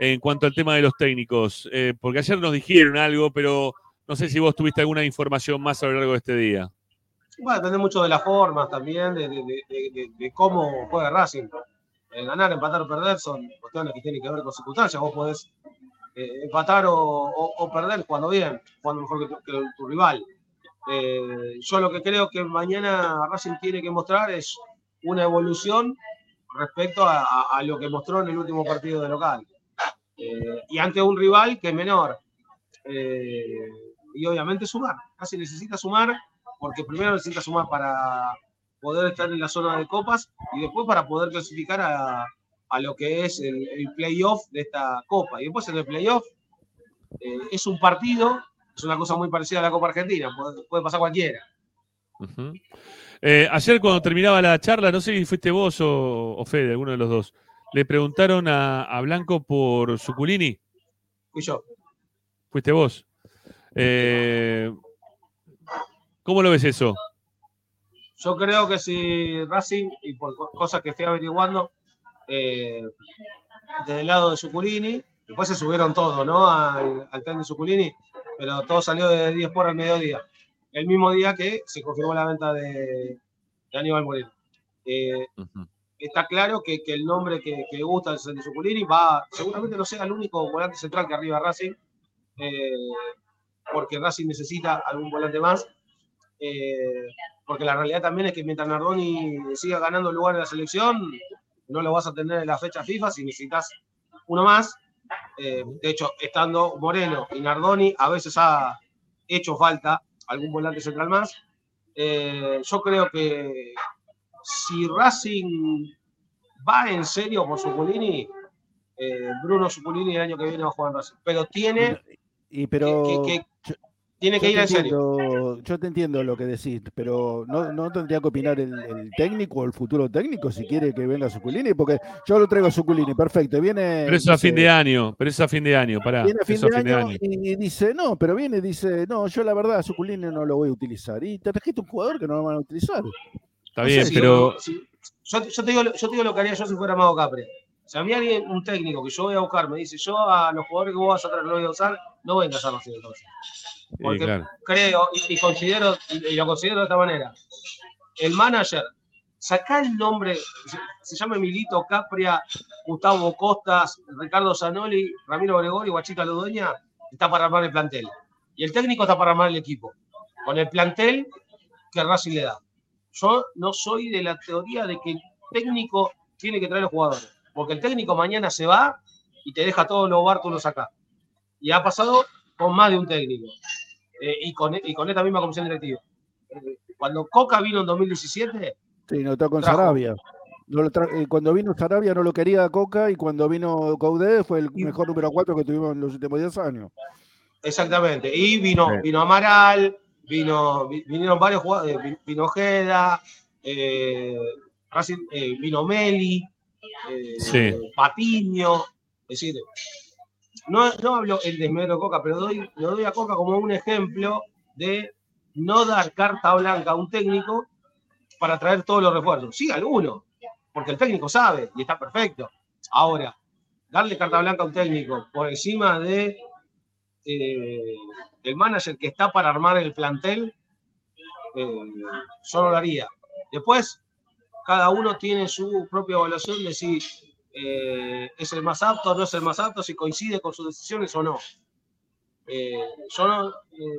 En cuanto al tema de los técnicos, Eh, porque ayer nos dijeron algo, pero no sé si vos tuviste alguna información más a lo largo de este día. Va a depender mucho de las formas también, de, cómo juega Racing. Eh, ganar, empatar o perder son cuestiones que tienen que ver con circunstancias. Vos podés eh, empatar o, perder jugando bien, jugando mejor que tu, que tu rival. Eh, yo lo que creo que mañana Racing tiene que mostrar es una evolución respecto a, lo que mostró en el último partido de local. Eh, y ante un rival que es menor. Eh, y obviamente sumar. Racing necesita sumar porque primero necesita sumar para poder estar en la zona de copas y después para poder clasificar a, a lo que es el, el playoff de esta copa. Y después en el playoff eh, es un partido, es una cosa muy parecida a la Copa Argentina, puede, pasar cualquiera. Eh, ayer cuando terminaba la charla, no sé si fuiste vos o, o Fede, alguno de los dos, le preguntaron a, a Blanco por Suculini. Fui yo. Fuiste vos. Eh, ¿Cómo lo ves eso? Yo creo que si Racing, y por co- cosas que fui averiguando, eh, desde el lado de Suculini, después se subieron todos, ¿no? Al, al tren de Suculini, pero todo salió de 10 por al mediodía. El mismo día que se confirmó la venta de, de Aníbal Moreno. Eh, está claro que, que el nombre que, gusta el Suculini, va, seguramente no sea el único volante central que arriba Racing, eh, porque Racing necesita algún volante más. eh, porque la realidad también es que mientras Nardoni siga ganando lugar en la selección, no lo vas a tener en la fecha FIFA si necesitas uno más. Eh, de hecho, estando Moreno y Nardoni, a veces ha hecho falta algún volante central más. Eh, yo creo que si Racing va en serio por Suculini, eh, Bruno Suculini el año que viene va a jugar en Racing. Pero tiene Y pero que, que- yo- tiene que yo ir te en serio. entiendo- Yo te entiendo lo que decís, pero no, no tendría que opinar el, el técnico o el futuro técnico si quiere que venga Suculini, porque yo lo traigo a Suculini, perfecto. Viene, Pero eso a fin de año, pero eso a fin de año, pará. Viene a fin, eso de, año y dice, no, pero viene y dice, no, yo la verdad a Suculini no lo voy a utilizar. Y te trajiste un jugador que no lo van a utilizar. Está No bien, pero. yo- si- yo, yo te digo, yo te digo lo que haría yo si fuera Mago Capre. Si a mí alguien, un técnico que yo voy a buscar, me dice, yo a los jugadores que vos vas a traer los voy a usar, no vengas a Racing entonces. Porque claro. creo y, y considero, y, lo considero de esta manera. El manager, saca el nombre, se, se llama Milito Capria, Gustavo Costas, Ricardo Zanoli, Ramiro Gregorio, Guachita Ludueña, está para armar el plantel. Y el técnico está para armar el equipo. Con el plantel que Racing le da. Yo no soy de la teoría de que el técnico tiene que traer los jugadores. Porque el técnico mañana se va y te deja todos los bártulos acá. Y ha pasado con más de un técnico. Eh, y, con, y con esta misma comisión directiva. Eh, cuando Coca vino en 2017, Sí, no está con Trajo. Sarabia. No lo tra- eh, cuando vino Sarabia no lo quería Coca y cuando vino Coudet fue el mejor número 4 que tuvimos en los últimos 10 años. exactamente. Y vino, Sí. vino Amaral, vino, vi- vinieron varios jugadores, vi- vino Ojeda, eh, Racing, eh, vino Meli, eh, Sí. Patiño. Es decir, no, no hablo el desmedro de Coca, pero doy, lo doy a Coca como un ejemplo de no dar carta blanca a un técnico para traer todos los refuerzos. Sí, alguno, porque el técnico sabe y está perfecto. Ahora, darle carta blanca a un técnico por encima de eh, el manager que está para armar el plantel, eh, yo lo haría. Después, cada uno tiene su propia evaluación de si eh, es el más apto o no es el más apto, si coincide con sus decisiones o no. Eh, yo, no eh,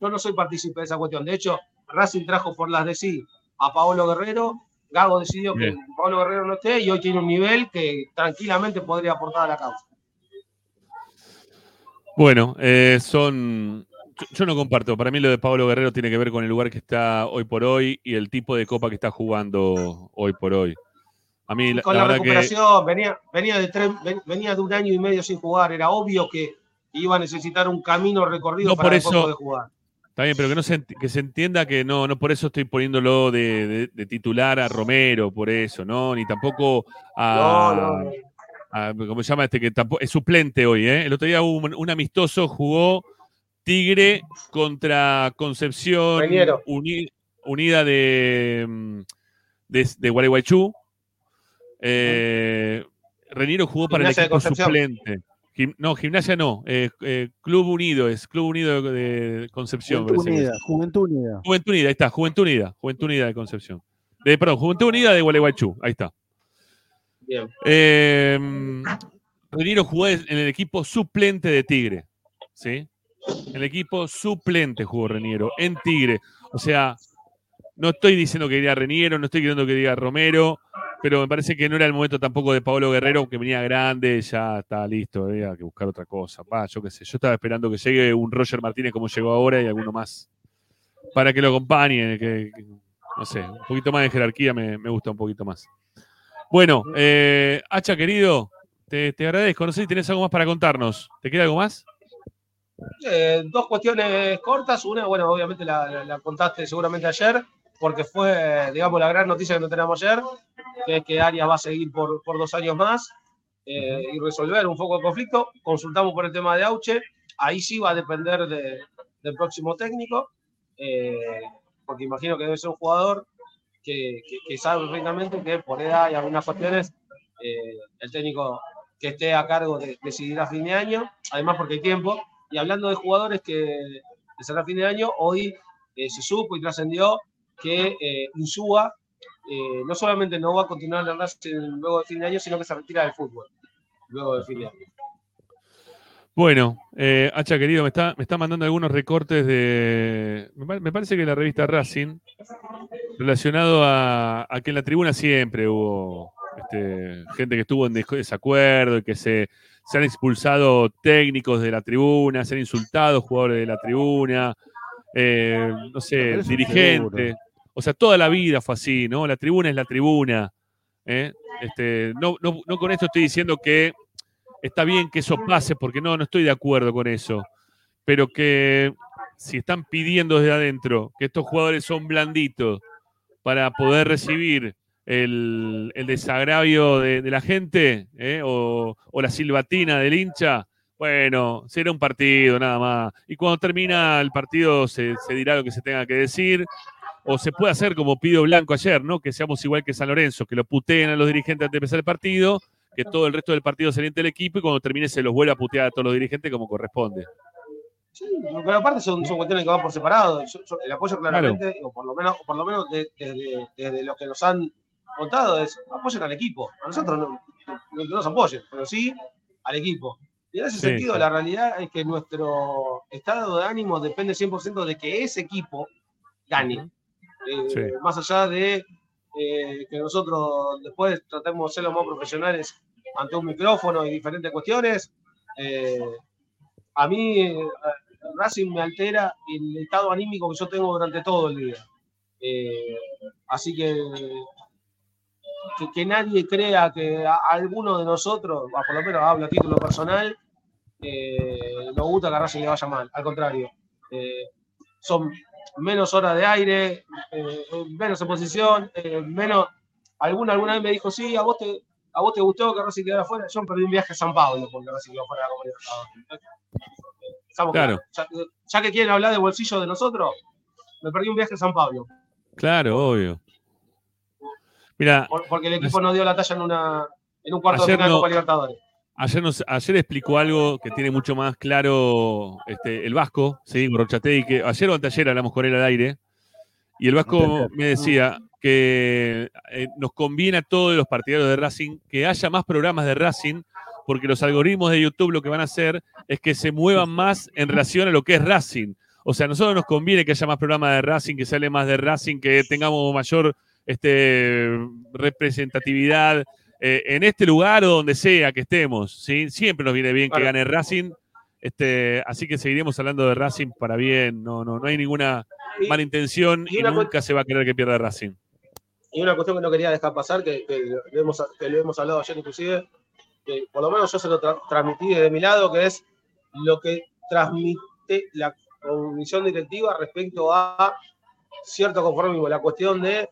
yo no soy partícipe de esa cuestión. De hecho, Racing trajo por las de sí a Paolo Guerrero. Gago decidió que. Paolo Guerrero no esté y hoy tiene un nivel que tranquilamente podría aportar a la causa. Bueno, son. yo- Yo no comparto. Para mí lo de Pablo Guerrero tiene que ver con el lugar que está hoy por hoy y el tipo de copa que está jugando hoy por hoy. A mí, la, con la la, verdad que. recuperación, venía, venía, de tres- ven- venía de un año y medio sin jugar, era obvio que iba a necesitar un camino recorrido No para por eso- poder jugar. Está bien, pero que, no se, que se entienda que no, no por eso estoy poniéndolo de, de- de titular a Romero, por eso, ¿no? Ni tampoco a. No, no. a- ¿Cómo se llama este? Que tampoco, es suplente hoy, ¿eh? El otro día hubo un, un amistoso, jugó Tigre contra Concepción. Uni- Unida de, mm, de, de Gualeguaychú. Eh, Reniero jugó para el equipo suplente. Gim- no, gimnasia no. eh, eh, Club Unido es Club Unido de, de Concepción. Juventud. Unida, Juventud Unida. Juventud Unida, ahí está, Juventud Unida, Juventud Unida de Concepción. De, perdón, Juventud Unida de Gualeguaychú, ahí está. Bien. Eh, Reniero jugó en el equipo suplente de Tigre, ¿sí? En el equipo suplente jugó Reniero, en Tigre. O sea, no estoy diciendo que diga Reniero, no estoy queriendo que diga Romero, pero me parece que no era el momento tampoco de Pablo Guerrero, que venía grande, ya está listo, había que buscar otra cosa. Pa, yo qué sé, yo estaba esperando que llegue un Roger Martínez como llegó ahora y alguno más para que lo acompañe, que, no sé, un poquito más de jerarquía me, me gusta un poquito más. Bueno, eh, Hacha querido, te, agradezco. No sé si tenés algo más para contarnos. ¿Te queda algo más? Eh, dos cuestiones cortas. Una, bueno, obviamente la contaste seguramente ayer, porque fue, digamos, la gran noticia que no tenemos ayer, que es que Arias va a seguir por, por dos años más eh, y resolver un foco de conflicto. Consultamos por el tema de Auche. Ahí sí va a depender de- del próximo técnico, eh, porque imagino que debe ser un jugador que, que- que sabe perfectamente que por edad y algunas cuestiones eh, el técnico que esté a cargo de, decidirá fin de año, además porque hay tiempo. Y hablando de jugadores que, será fin de año, hoy eh, se supo y trascendió que eh, Insúa eh, no solamente no va a continuar en el Racing luego de fin de año, sino que se retira del fútbol luego de fin de año. Bueno, eh, Hacha querido, me está, me está mandando algunos recortes de. Me, pa- me parece que la revista Racing, relacionado a, a que en la tribuna siempre hubo este, gente que estuvo en des- desacuerdo y que se, se han expulsado técnicos de la tribuna, se han insultado jugadores de la tribuna, eh, no sé, dirigentes. O sea, toda la vida fue así, ¿no? La tribuna es la tribuna. ¿eh? Este, no, no, no con esto estoy diciendo que está bien que eso pase, porque no, no estoy de acuerdo con eso. Pero que si están pidiendo desde adentro que estos jugadores son blanditos para poder recibir el, desagravio de, la gente ¿eh? o, la silbatina del hincha, bueno, será un partido nada más. Y cuando termina el partido se dirá lo que se tenga que decir. O se puede hacer como pidió Blanco ayer, ¿no? Que seamos igual que San Lorenzo, que lo puteen a los dirigentes antes de empezar el partido, que todo el resto del partido se aliente el equipo y cuando termine se los vuelva a putear a todos los dirigentes como corresponde. Sí, pero aparte son, son cuestiones que van por separado. Yo- yo- el apoyo claramente, o por lo menos, o por lo menos de- desde, desde lo que nos han contado, es apoyen al equipo. A nosotros no, no, no nos apoyen, pero sí al equipo. Y en ese Sí, sentido, sí. la realidad es que nuestro estado de ánimo depende 100% de que ese equipo gane. Eh, Sí. Más allá de eh, que nosotros después tratemos de ser los más profesionales ante un micrófono y diferentes cuestiones, eh, a mí eh, Racing me altera el estado anímico que yo tengo durante todo el día. Eh, así que, que que nadie crea que a- alguno de nosotros, por lo menos hablo a título personal, eh, nos gusta que a Racing le vaya mal. Al contrario, eh, son menos horas de aire, eh, menos exposición, eh, menos. Alguna, alguna vez me dijo, sí, a vos te, a vos te gustó que Racing quedara fuera. Yo me perdí un viaje a San Pablo porque Racing quedó fuera de la Claro. Ya, ya que quieren hablar de bolsillo de nosotros, me perdí un viaje a San Pablo. Claro, obvio. Mira, por- porque el equipo no dio la talla en, una, en un cuarto de final de Copa Libertadores. Ayer, nos, ayer explicó algo que tiene mucho más claro este, el Vasco, ¿sí? Gorrochategui, que ayer o anteayer hablamos con él al aire, y el Vasco me decía que eh, nos conviene a todos los partidarios de Racing que haya más programas de Racing, porque los algoritmos de YouTube lo que van a hacer es que se muevan más en relación a lo que es Racing. O sea, a nosotros nos conviene que haya más programas de Racing, que se hable más de Racing, que tengamos mayor este, representatividad eh, en este lugar o donde sea que estemos. ¿sí? Siempre nos viene bien que gane Racing. Este, así que seguiremos hablando de Racing para bien. No, no, no hay ninguna mala intención y nunca se va a querer que pierda Racing. Y una cuestión que no quería dejar pasar, que, que lo, hemos, que lo hemos hablado ayer inclusive, que por lo menos yo se lo tra- transmití de mi lado, que es lo que transmite la comisión directiva respecto a cierto conformismo. La cuestión de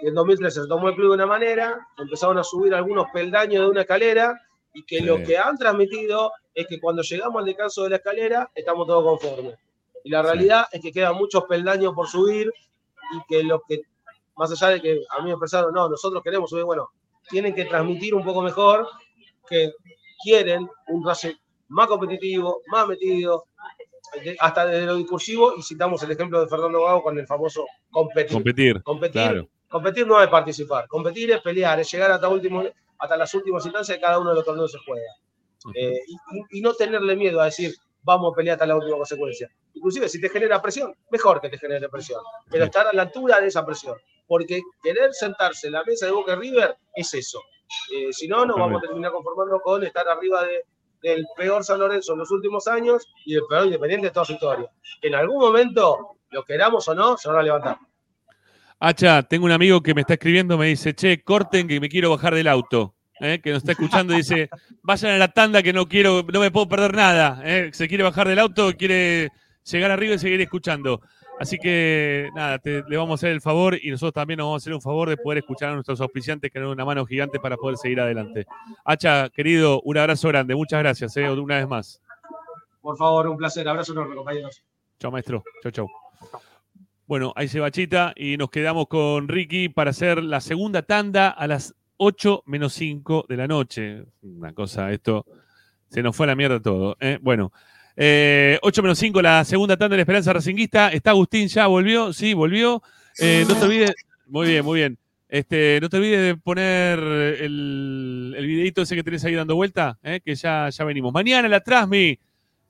que en 2013 se tomó el club de una manera, empezaron a subir algunos peldaños de una escalera y que Sí. lo que han transmitido es que cuando llegamos al descanso de la escalera estamos todos conformes. Y la realidad es que quedan muchos peldaños por subir y que lo que, más allá de que a mí me expresaron, no, nosotros queremos subir, bueno, tienen que transmitir un poco mejor que quieren un Racing más competitivo, más metido, hasta desde lo discursivo, y citamos el ejemplo de Fernando Gago con el famoso competir. Competir. Competir, Claro. Competir no es participar, competir es pelear, es llegar hasta, último, hasta las últimas instancias de cada uno de los torneos se juega. Eh, y, no tenerle miedo a decir, vamos a pelear hasta la última consecuencia. Inclusive, si te genera presión, mejor que te genere presión, pero estar a la altura de esa presión. Porque querer sentarse en la mesa de Boca River es eso. Eh, si no, nos vamos a terminar conformando con estar arriba de, del peor San Lorenzo en los últimos años y el peor Independiente de toda su historia. En algún momento, lo queramos o no, se van a levantar. Hacha, tengo un amigo que me está escribiendo, me dice, che, corten que me quiero bajar del auto. ¿eh? Que nos está escuchando y dice, vayan a la tanda que no quiero, no me puedo perder nada. ¿eh? Se quiere bajar del auto, quiere llegar arriba y seguir escuchando. Así que nada, te- le vamos a hacer el favor y nosotros también nos vamos a hacer un favor de poder escuchar a nuestros auspiciantes que nos dan una mano gigante para poder seguir adelante. Hacha, querido, un abrazo grande, muchas gracias, ¿eh? una vez más. Por favor, un placer. Abrazo enorme, compañeros. Chao, maestro. Chao, chao. Bueno, ahí se va Chita y nos quedamos con Ricky para hacer la segunda tanda a las 8 menos 5 de la noche. Una cosa, esto se nos fue a la mierda todo. ¿eh? Bueno, eh, 8 menos 5, la segunda tanda de la Esperanza Racinguista. Está Agustín, ya volvió, sí, volvió. Eh, no te olvides, muy bien, muy bien. Este, no te olvides de poner el, el videito ese que tenés ahí dando vuelta, ¿eh? que ya, ya venimos. Mañana la Trasmi,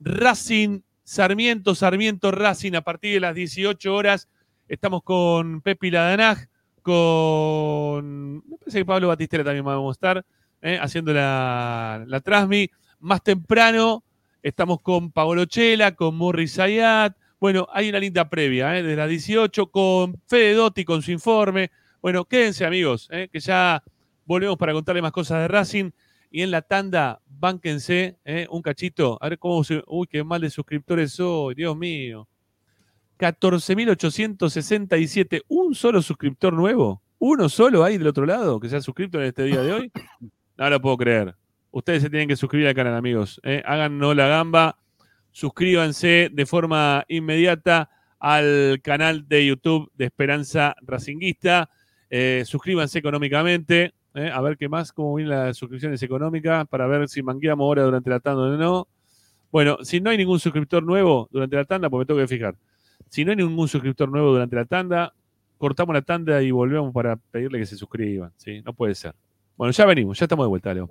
Racing Sarmiento, Sarmiento Racing a partir de las 18 horas. Estamos con Pepi Ladanaj, con. Me parece que Pablo Batistera también vamos a estar ¿eh? haciendo la, la Trasmi. Más temprano estamos con Paolo Chela, con Morris Zayat. Bueno, hay una linda previa ¿eh? desde las 18 con Fede Dotti con su informe. Bueno, quédense amigos, ¿eh? que ya volvemos para contarle más cosas de Racing. Y en la tanda, bánquense ¿eh? un cachito. A ver cómo se. Uy, qué mal de suscriptores soy, Dios mío. 14.867. ¿Un solo suscriptor nuevo? ¿Uno solo ahí del otro lado que se ha suscrito en este día de hoy? <coughs> No lo puedo creer. Ustedes se tienen que suscribir al canal, amigos. ¿eh? Háganos la gamba. Suscríbanse de forma inmediata al canal de YouTube de Esperanza Racinguista. Eh, suscríbanse económicamente. Eh, a ver qué más, cómo vienen las suscripciones económicas, para ver si mangueamos ahora durante la tanda o no. Bueno, si no hay ningún suscriptor nuevo durante la tanda, porque me tengo que fijar. Si no hay ningún suscriptor nuevo durante la tanda, cortamos la tanda y volvemos para pedirle que se suscriban. ¿sí? No puede ser. Bueno, ya venimos, ya estamos de vuelta, Leo.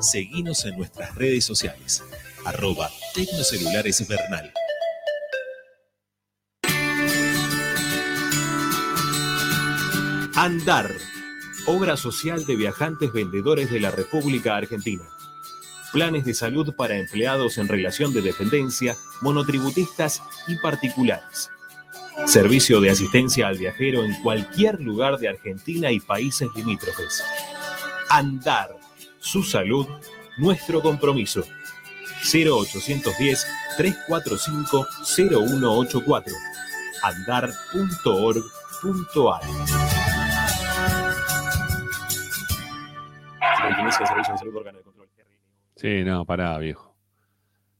Seguinos en nuestras redes sociales. Arroba Tecnocelulares Bernal. Andar, obra social de viajantes vendedores de la República Argentina. Planes de salud para empleados en relación de dependencia, monotributistas y particulares. Servicio de asistencia al viajero en cualquier lugar de Argentina y países limítrofes. Andar, su salud, nuestro compromiso. 0810 345 0184 andar.org.ar. Sí, no, pará, viejo.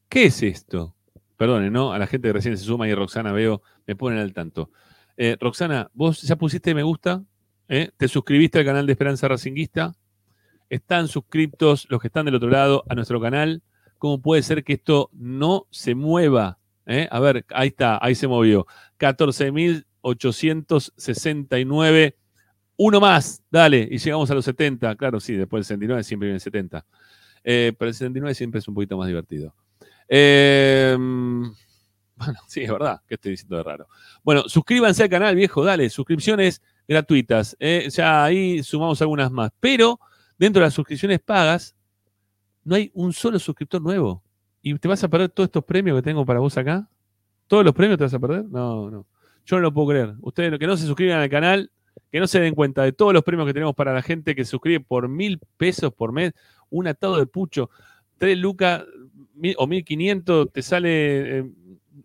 ¿Qué es esto? Perdone, ¿no? A la gente que recién se suma y Roxana veo, me ponen al tanto. Eh, Roxana, vos ya pusiste me gusta, ¿eh? te suscribiste al canal de Esperanza Racinguista, están suscriptos los que están del otro lado a nuestro canal. ¿Cómo puede ser que esto no se mueva? ¿Eh? A ver, ahí está, ahí se movió. 14.869. Uno más, dale, y llegamos a los 70. Claro, sí, después del 69 siempre viene el 70. Eh, pero el 69 siempre es un poquito más divertido. Eh, bueno, sí, es verdad, que estoy diciendo de raro. Bueno, suscríbanse al canal, viejo, dale, suscripciones gratuitas. eh, ya ahí sumamos algunas más. Pero dentro de las suscripciones pagas, no hay un solo suscriptor nuevo. ¿Y te vas a perder todos estos premios que tengo para vos acá? ¿Todos los premios te vas a perder? No, no. Yo no lo puedo creer. Ustedes que no se suscriban al canal, que no se den cuenta de todos los premios que tenemos para la gente que se suscribe por mil pesos por mes, un atado de pucho, tres lucas o mil quinientos, te sale eh,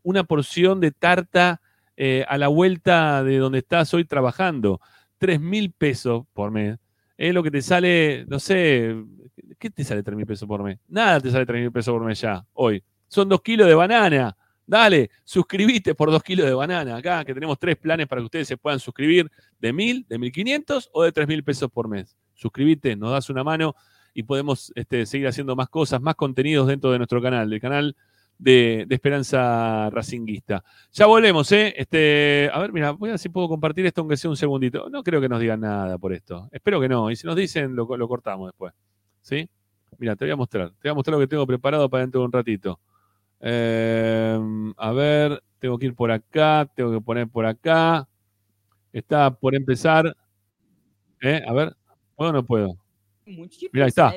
una porción de tarta eh, a la vuelta de donde estás hoy trabajando. Tres mil pesos por mes. Es lo que te sale, no sé, ¿qué te sale tres mil pesos por mes? Nada te sale tres mil pesos por mes ya, hoy. Son dos kilos de banana. Dale, suscribite por dos kilos de banana. Acá que tenemos tres planes para que ustedes se puedan suscribir de mil, de mil quinientos o de tres mil pesos por mes. Suscribite, nos das una mano y podemos este, seguir haciendo más cosas, más contenidos dentro de nuestro canal, del canal de, de Esperanza Racinguista. Ya volvemos, ¿eh? Este, a ver, mira, voy a ver si puedo compartir esto aunque sea un segundito. No creo que nos digan nada por esto. Espero que no. Y si nos dicen, lo, lo cortamos después. ¿Sí? Mira, te voy a mostrar. Te voy a mostrar lo que tengo preparado para dentro de un ratito. Eh, a ver, tengo que ir por acá, tengo que poner por acá. Está por empezar. ¿Eh? A ver, ¿puedo o no puedo? Mira, ahí está.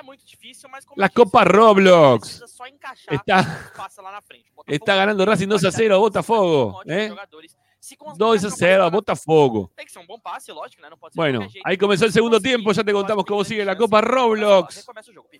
Né, Big? É muito difícil, mas como La disse, Copa Roblox. precisa só encaixar Está, passa lá na frente. <laughs> O está ganando Racing 2 a 0 a Botafogo. ótimos ¿eh? jogadores. Se conseguir 2 a 0 a Botafogo. Tem que ser um bom passe, lógico, né? Não pode ser de Bueno, ahí comenzó el segundo tiempo. Ya te contamos cómo sigue la Copa Roblox. O.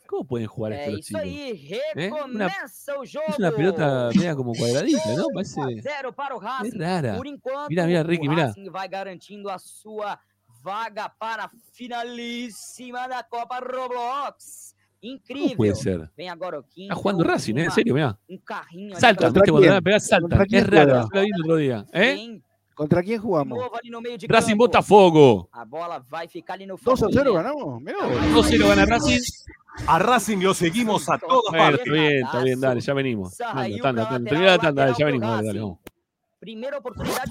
¿Cómo pueden jugar esto los isso chicos? aí, ¿Eh? Una- recomeça o jogo. es una pelota media como cuadradita, ¿no? Parece. 0 para o Racing. Es rara. Por enquanto, Mira, mira, Ricky, o mira. Racing vai garantindo a sua vaga para a finalíssima da Copa Roblox. Incrível. ¿Cómo puede ser? Vem agora o Kim. Está jugando Racing, ¿eh? En serio, mira. Um carrinho Salta, cuando a pegar, salta. ¿Contra quién Es raro, lo vi el otro día. ¿eh? ¿Contra quién jugamos? novo ali no meio de Racing. Botafogo. A bola vai ficar ali no 2 a 0 Forquinha. ganamos. Mirá. 2-0 gana Racing. A Racing lo seguimos a todas Bueno, partes. está bien, está bien, dale, ya venimos. Tanda, tanda, tanda. tanda, ya venimos, dale, dale, vamos. Primeira oportunidade.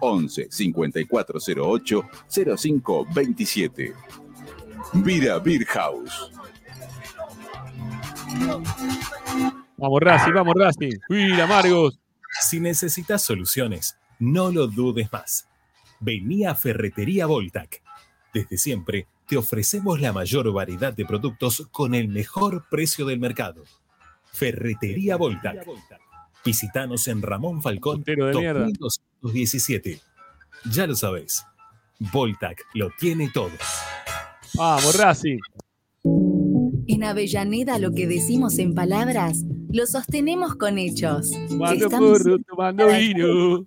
11 5408 0527. Vira Beer House. Vamos, Racing, vamos, Racing. Mira, Margos. Si necesitas soluciones, no lo dudes más. Vení a Ferretería Voltac. Desde siempre te ofrecemos la mayor variedad de productos con el mejor precio del mercado. Ferretería Voltac. Visítanos en Ramón Falcón Putero de mierda. 2217. Ya lo sabéis. Voltac lo tiene todo. Vamos, Racing. En Avellaneda lo que decimos en palabras, lo sostenemos con hechos. Tomando Estamos porro, tomando vino.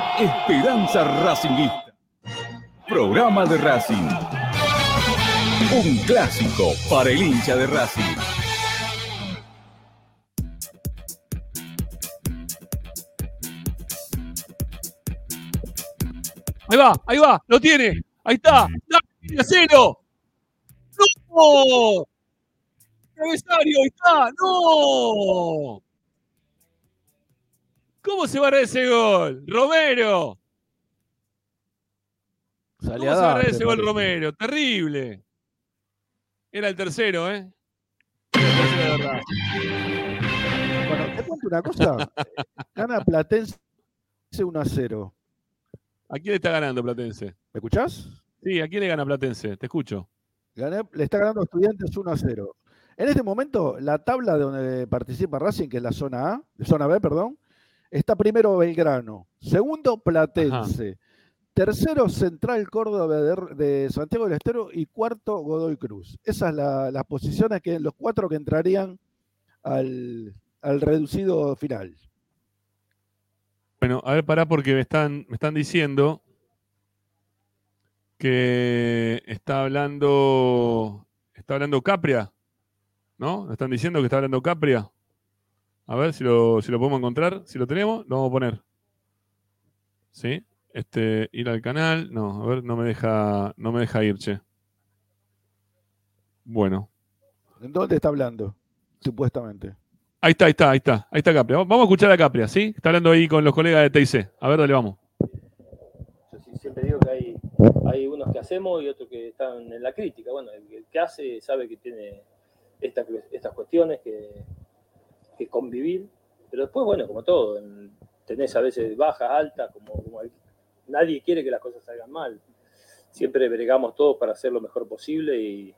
Esperanza Racingista. Programa de Racing. Un clásico para el hincha de Racing. Ahí va, ahí va, lo tiene. Ahí está. ¡Dale, cero! ¡No! ¡Travesario, ahí está! ¡No! ¿Cómo se va a dar ese gol? ¡Romero! ¿Cómo se a va a dar darte, ese gol. Romero? Terrible. Era el tercero, ¿eh? Bueno, te cuento una cosa. Gana Platense 1 a 0. ¿A quién le está ganando Platense? ¿Me escuchás? Sí, ¿a quién le gana Platense? Te escucho. Gané- le está ganando a Estudiantes 1 a 0. En este momento, la tabla de donde participa Racing, que es la zona A, zona B, perdón, está primero Belgrano, segundo Platense, tercero Central Córdoba de, de Santiago del Estero y cuarto Godoy Cruz. Esas son las posiciones que los cuatro que entrarían al, al reducido final. Bueno, a ver, pará, porque me están, me están diciendo que está hablando. Está hablando Capria. ¿No? Me están diciendo que está hablando Capria. A ver si lo, si lo podemos encontrar. Si lo tenemos, lo vamos a poner. ¿Sí? Este, ir al canal. No, a ver, no me deja, no me deja ir, che. Bueno. ¿En dónde está hablando? Supuestamente. Ahí está, ahí está, ahí está. Ahí está Capria. Vamos a escuchar a Capria, ¿sí? Está hablando ahí con los colegas de TIC. A ver, dale, vamos. Yo sí siempre digo que hay, hay unos que hacemos y otros que están en la crítica. Bueno, el, el que hace sabe que tiene estas, estas cuestiones que, que convivir, pero después, bueno, como todo, en- tenés a veces bajas, altas, como, como hay- nadie quiere que las cosas salgan mal. Siempre bregamos todos para hacer lo mejor posible y,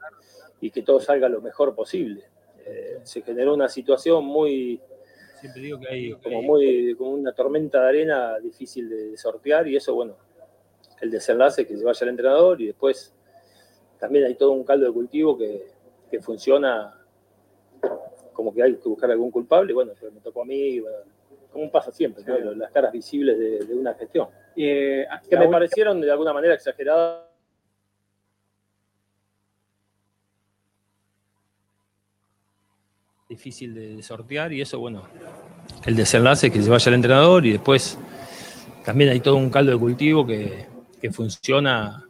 y que todo salga lo mejor posible. Eh, se generó una situación muy, siempre digo que hay como muy, como una tormenta de arena difícil de sortear y eso, bueno, el desenlace que se vaya el entrenador y después también hay todo un caldo de cultivo que, que funciona como que hay que buscar algún culpable, bueno, pero me tocó a mí, bueno, como pasa siempre, ¿no? las caras visibles de, de una gestión. Eh, que me parecieron de alguna manera exageradas. Difícil de sortear y eso, bueno, el desenlace que se vaya el entrenador y después también hay todo un caldo de cultivo que, que funciona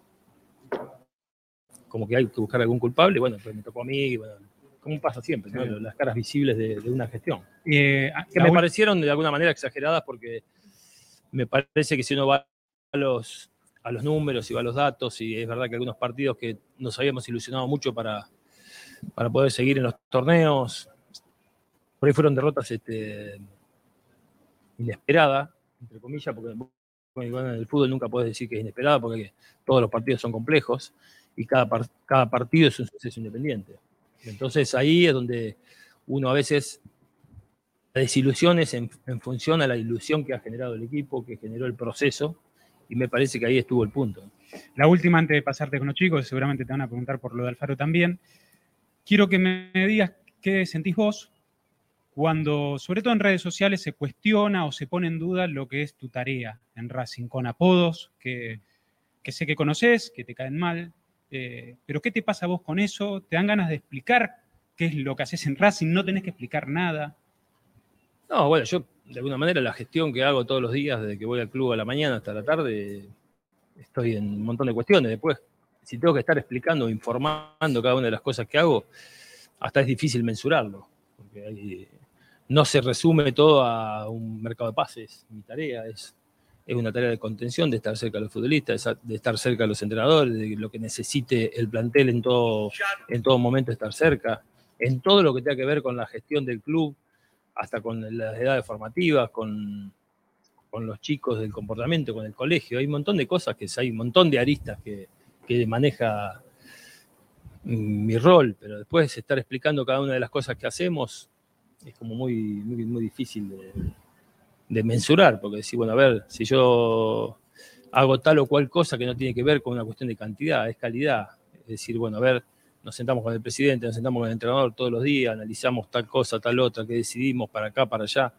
como que hay que buscar algún culpable, bueno, pues me tocó a mí, bueno, como pasa siempre, las caras visibles de, de una gestión. Eh, que me parecieron de alguna manera exageradas porque me parece que si uno va a los, a los números y va a los datos, y es verdad que algunos partidos que nos habíamos ilusionado mucho para, para poder seguir en los torneos, por ahí fueron derrotas este, inesperadas, entre comillas, porque bueno, en el fútbol nunca puedes decir que es inesperada porque todos los partidos son complejos y cada partido es un suceso independiente. Entonces ahí es donde uno a veces la desilusión es en, función a la ilusión que ha generado el equipo, que generó el proceso, y me parece que ahí estuvo el punto. La última antes de pasarte con los chicos, seguramente te van a preguntar por lo de Alfaro también. Quiero que me digas qué sentís vos cuando, sobre todo en redes sociales, se cuestiona o se pone en duda lo que es tu tarea en Racing, con apodos que sé que conoces, que te caen mal, eh, pero ¿qué te pasa a vos con eso? ¿Te dan ganas de explicar qué es lo que haces en Racing? ¿No tenés que explicar nada? No, bueno, yo de alguna manera la gestión que hago todos los días, desde que voy al club a la mañana hasta la tarde, estoy en un montón de cuestiones. Después, si tengo que estar explicando, informando cada una de las cosas que hago, hasta es difícil mensurarlo. Porque hay- no se resume todo a un mercado de pases. Mi tarea es, es una tarea de contención, de estar cerca de los futbolistas, de estar cerca de los entrenadores, de lo que necesite el plantel en todo, en todo momento estar cerca, en todo lo que tenga que ver con la gestión del club, hasta con las edades formativas, con, con los chicos del comportamiento, con el colegio. Hay un montón de cosas que hay un montón de aristas que, que maneja mm, mi rol, pero después estar explicando cada una de las cosas que hacemos es como muy, muy, muy difícil de, de mensurar, porque decir, bueno, a ver, si yo hago tal o cual cosa que no tiene que ver con una cuestión de cantidad, es calidad. Es decir, bueno, a ver, nos sentamos con el presidente, nos sentamos con el entrenador todos los días, analizamos tal cosa, tal otra, que decidimos para acá, para allá.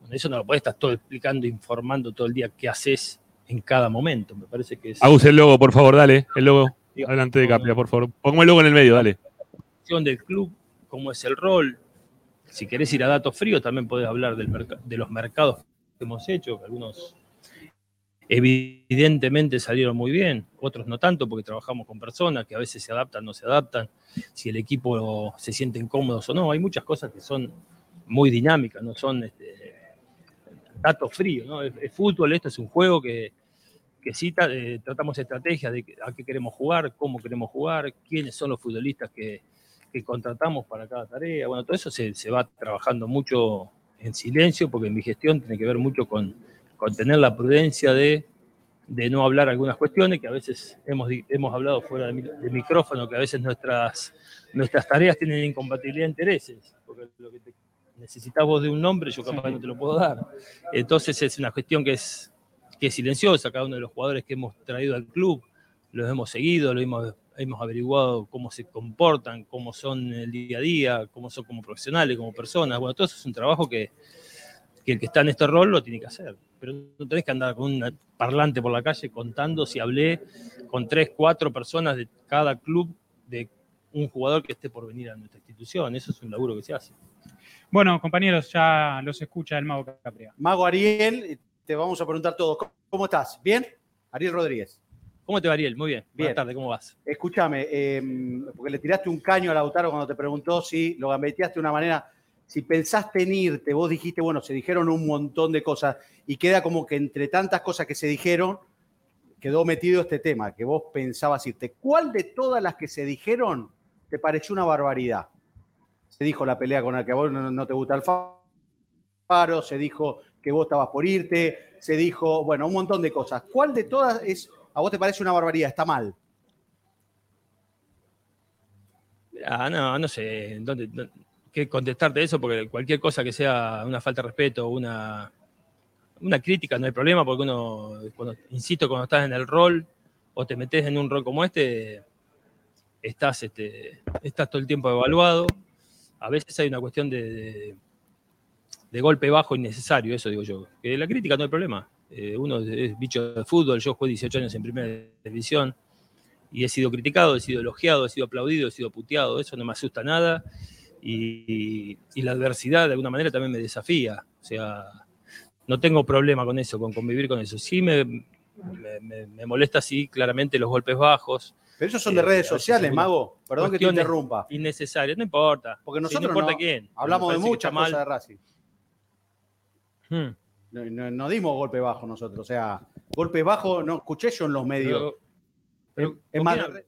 Bueno, eso no lo podés estar todo explicando, informando todo el día qué haces en cada momento. Me parece que es Agus, el logo, por favor, dale. El logo. Adelante de Capria, por favor. Pongamos el logo en el medio, dale. del club, cómo es el rol. Si querés ir a datos fríos, también podés hablar del de los mercados que hemos hecho, que algunos evidentemente salieron muy bien, otros no tanto porque trabajamos con personas que a veces se adaptan, no se adaptan, si el equipo se siente incómodos o no. Hay muchas cosas que son muy dinámicas, no son este, datos fríos. ¿no? Es fútbol, esto es un juego que, que sí eh, tratamos estrategias de a qué queremos jugar, cómo queremos jugar, quiénes son los futbolistas que, que contratamos para cada tarea. Bueno, todo eso se, se va trabajando mucho en silencio porque mi gestión tiene que ver mucho con, con tener la prudencia de, de no hablar algunas cuestiones que a veces hemos, hemos hablado fuera de, de micrófono, que a veces nuestras, nuestras tareas tienen incompatibilidad de intereses. Porque lo que te- de un nombre, yo capaz no te lo puedo dar. Entonces es una cuestión que es, que es silenciosa. Cada uno de los jugadores que hemos traído al club los hemos seguido, lo hemos, hemos averiguado cómo se comportan, cómo son el día a día, cómo son como profesionales, como personas. Bueno, todo eso es un trabajo que, que el que está en este rol lo tiene que hacer. Pero no tenés que andar con un parlante por la calle contando si hablé con tres, cuatro personas de cada club de un jugador que esté por venir a nuestra institución. Eso es un laburo que se hace. Bueno, compañeros, ya los escucha el Mago Capria. Mago Ariel, te vamos a preguntar todo. ¿Cómo- ¿Cómo estás? ¿Bien? Ariel Rodríguez. ¿Cómo te va, Ariel? Muy bien. Bien. Buenas tardes, ¿cómo vas? Escúchame, eh, porque le tiraste un caño a Lautaro cuando te preguntó si lo gambeteaste de una manera. Si pensaste en irte, vos dijiste, bueno, se dijeron un montón de cosas y queda como que entre tantas cosas que se dijeron, quedó metido este tema, que vos pensabas irte. ¿Cuál de todas las que se dijeron te pareció una barbaridad? Se dijo la pelea con la que a vos no, no te gusta el faro, se dijo que vos estabas por irte, se dijo, bueno, un montón de cosas. ¿Cuál de todas es, a vos te parece una barbaridad? Está mal. Ah, no, no sé dónde, qué contestarte eso, porque cualquier cosa que sea una falta de respeto, una, una crítica, no hay problema, porque uno, insisto, cuando estás en el rol o te metes en un rol como este, estás, este, estás todo el tiempo evaluado. A veces hay una cuestión de, de- de golpe bajo innecesario, eso digo yo. Que la crítica no hay problema. Eh, uno es bicho de fútbol, yo jugué 18 años en primera división y he sido criticado, he sido elogiado, he sido aplaudido, he sido puteado, eso no me asusta nada. Y, y la adversidad de alguna manera también me desafía. O sea, no tengo problema con eso, con convivir con eso. Sí me, me, me- me molesta, sí, claramente los golpes bajos. Pero esos son de Eh, redes sociales, Mago. Perdón que te interrumpa. Innecesarias, no importa. Porque Sí, nosotros no importa no- quién. hablamos de muchas está mal. cosas de Racing. Hmm. No, no- no dimos golpe bajo nosotros. O sea, golpe bajo no escuché yo en los medios. Pero- es, pero, es ¿con más. quién habla?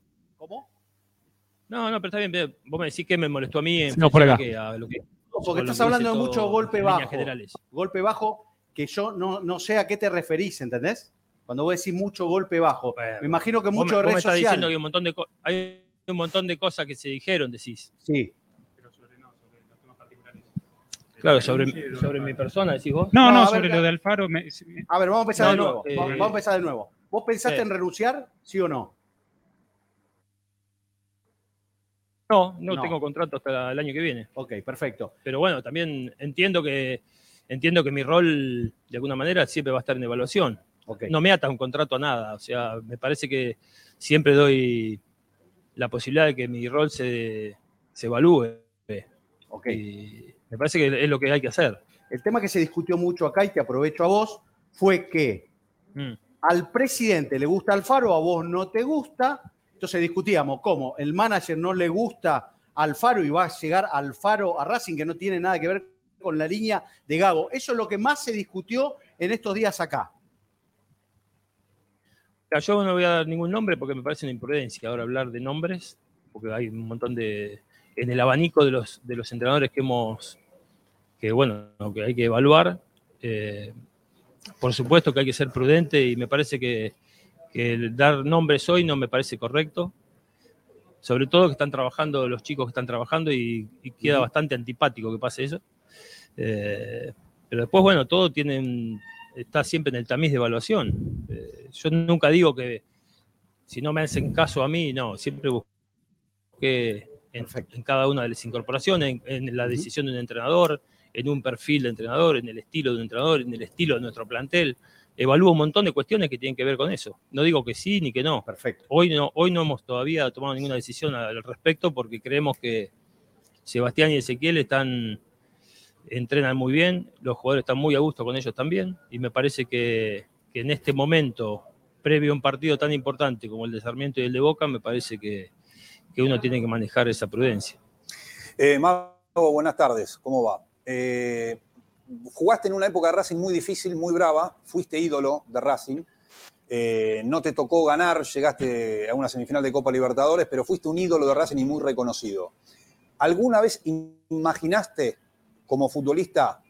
No, no, pero está bien. pero Vos me decís que me molestó a mí en No, por acá. de que a lo que- No, con porque lo estás que hablando de mucho golpe bajo. generales. Golpe bajo que yo no, no sé a qué te referís, ¿entendés? Cuando vos decís mucho golpe bajo. me imagino que Vos mucho me- de vos me red estás social. diciendo que hay un montón de, co- hay un montón de cosas que se dijeron, decís. Sí. Claro, sobre, sobre mi persona, decís vos. No, no, sobre ver, lo de Alfaro. me- A ver, vamos a empezar No, de nuevo. eh, vamos a empezar de nuevo. ¿Vos pensaste sí. en renunciar, sí o no? No, no, No. tengo contrato hasta el año que viene. Ok, perfecto. Pero bueno, también entiendo que entiendo que mi rol de alguna manera siempre va a estar en evaluación. Ok. No me ata un contrato a nada. O sea, me parece que siempre doy la posibilidad de que mi rol se, se evalúe. Ok. Y me parece que es lo que hay que hacer. El tema que se discutió mucho acá y te aprovecho a vos fue que Mm. al presidente le gusta Alfaro, a vos no te gusta. Entonces discutíamos cómo el manager no le gusta Alfaro y va a llegar Alfaro a Racing, que no tiene nada que ver con la línea de Gago. Eso es lo que más se discutió en estos días acá. Yo no voy a dar ningún nombre porque me parece una imprudencia ahora hablar de nombres, porque hay un montón de. En el abanico de los, de los entrenadores que hemos. Que bueno, que hay que evaluar. eh, por supuesto que hay que ser prudente y me parece que, que el dar nombres hoy no me parece correcto. Sobre todo que están trabajando los chicos que están trabajando y, y queda bastante antipático que pase eso. Eh, pero después, bueno, todo tiene está siempre en el tamiz de evaluación. Eh, yo nunca digo que si no me hacen caso a mí, no, siempre busqué en, en cada una de las incorporaciones, en, en la decisión de un entrenador, en un perfil de entrenador, en el estilo de un entrenador, en el estilo de nuestro plantel. Evalúo un montón de cuestiones que tienen que ver con eso. No digo que sí ni que no. Perfecto. Hoy no, hoy no hemos todavía tomado ninguna decisión al respecto porque creemos que Sebastián y Ezequiel están entrenan muy bien, los jugadores están muy a gusto con ellos también, y me parece que, que en este momento, previo a un partido tan importante como el de Sarmiento y el de Boca, me parece que, que uno tiene que manejar esa prudencia. Eh, Mago, buenas tardes, ¿cómo va? Eh, jugaste en una época de Racing muy difícil, muy brava, fuiste ídolo de Racing, eh, no te tocó ganar, llegaste a una semifinal de Copa Libertadores, pero fuiste un ídolo de Racing y muy reconocido. ¿Alguna vez imaginaste como futbolista,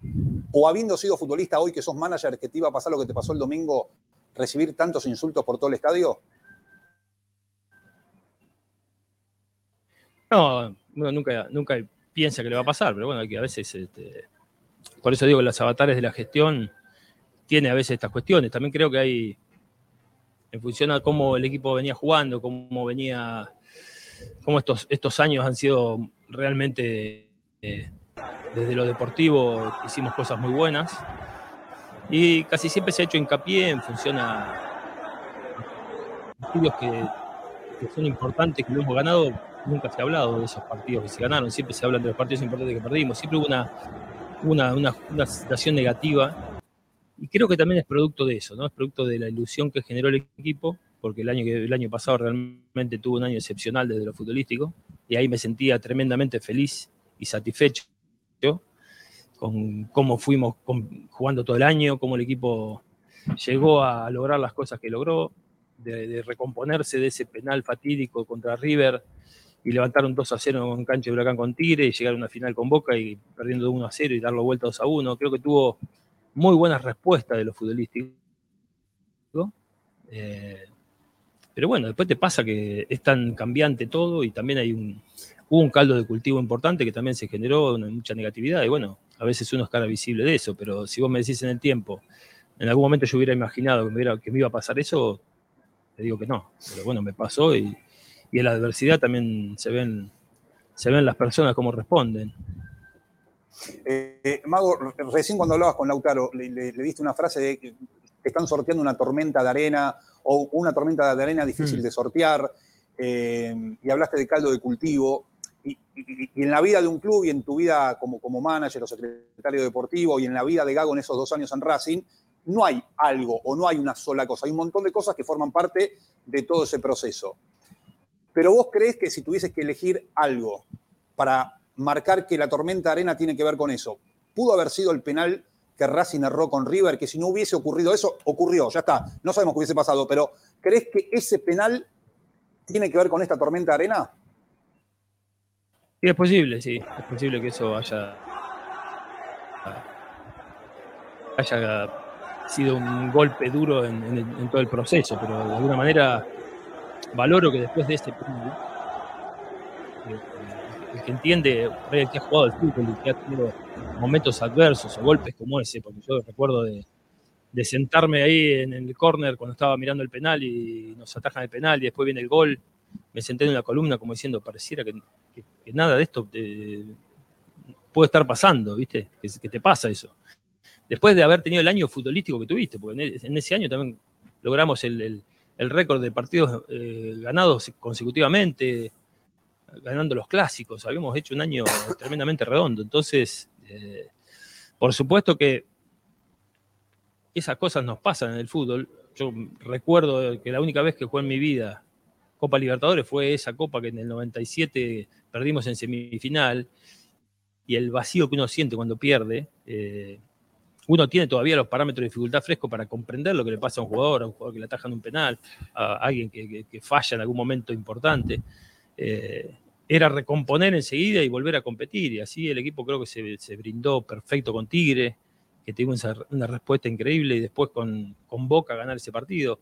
o habiendo sido futbolista hoy que sos manager, que te iba a pasar lo que te pasó el domingo, recibir tantos insultos por todo el estadio? No, uno nunca, nunca piensa que le va a pasar, pero bueno, que a veces, este, por eso digo, que los avatares de la gestión tiene a veces estas cuestiones. También creo que hay, en función a cómo el equipo venía jugando, cómo venía, cómo estos, estos años han sido realmente, eh, desde lo deportivo, hicimos cosas muy buenas. Y casi siempre se ha hecho hincapié en función a partidos que, que son importantes, que lo hemos ganado, nunca se ha hablado de esos partidos que se ganaron, siempre se hablan de los partidos importantes que perdimos, siempre hubo una, una, una, situación negativa y creo que también es producto de eso, ¿no? Es producto de la ilusión que generó el equipo porque el año, el año pasado realmente tuve un año excepcional desde lo futbolístico, y ahí me sentía tremendamente feliz y satisfecho con cómo fuimos jugando todo el año, cómo el equipo llegó a lograr las cosas que logró, de recomponerse de ese penal fatídico contra River y levantar un 2 a 0 en cancha de Huracán con Tigre y llegar a una final con Boca y perdiendo 1 a 0 y darlo vuelta 2 a 1. Creo que tuvo muy buenas respuestas de los futbolísticos. Eh, pero bueno, después te pasa que es tan cambiante todo y también hay un, hubo un caldo de cultivo importante que también se generó mucha negatividad y bueno, a veces uno es cara visible de eso, pero si vos me decís en el tiempo, en algún momento yo hubiera imaginado que me, hubiera- que me iba a pasar eso, te digo que no, pero bueno, me pasó y, y en la adversidad también se ven, se ven las personas cómo responden. Eh, eh, Mago, recién cuando hablabas con Lautaro, le, le- le diste una frase de que están sorteando una tormenta de arena o una tormenta de arena difícil Mm. de sortear, eh, y hablaste de caldo de cultivo. Y, y- y en la vida de un club y en tu vida como, como manager o secretario deportivo y en la vida de Gago en esos dos años en Racing, no hay algo o no hay una sola cosa. Hay un montón de cosas que forman parte de todo ese proceso. Pero vos crees que si tuvieses que elegir algo para marcar que la tormenta arena tiene que ver con eso, pudo haber sido el penal que Racing erró con River, que si no hubiese ocurrido eso, ocurrió, ya está. No sabemos qué hubiese pasado, pero ¿crees que ese penal tiene que ver con esta tormenta arena? Y es posible, sí, es posible que eso haya, haya sido un golpe duro en todo el proceso, pero de alguna manera valoro que después de este penal, eh, el que entiende, el que ha jugado al fútbol y que ha tenido momentos adversos o golpes como ese, porque yo recuerdo de, de sentarme ahí en el córner cuando estaba mirando el penal y nos atajan el penal y después viene el gol, me senté en una columna como diciendo, pareciera que, nada de esto eh, puede estar pasando, ¿viste? Que, te pasa eso. Después de haber tenido el año futbolístico que tuviste, porque en, e- ese año también logramos el- el récord de partidos eh, ganados consecutivamente, ganando los clásicos. Habíamos hecho un año <coughs> tremendamente redondo. Entonces, eh, por supuesto que esas cosas nos pasan en el fútbol. Yo recuerdo que la única vez que jugué en mi vida Copa Libertadores fue esa copa que en el 97 perdimos en semifinal y el vacío que uno siente cuando pierde. eh, uno tiene todavía los parámetros de dificultad fresco para comprender lo que le pasa a un jugador, a un jugador que le atajan un penal, a alguien que, que- que falla en algún momento importante. Eh, era recomponer enseguida y volver a competir. Y así el equipo creo que se, brindó perfecto con Tigre, que tuvo una respuesta increíble y después con, Boca ganar ese partido.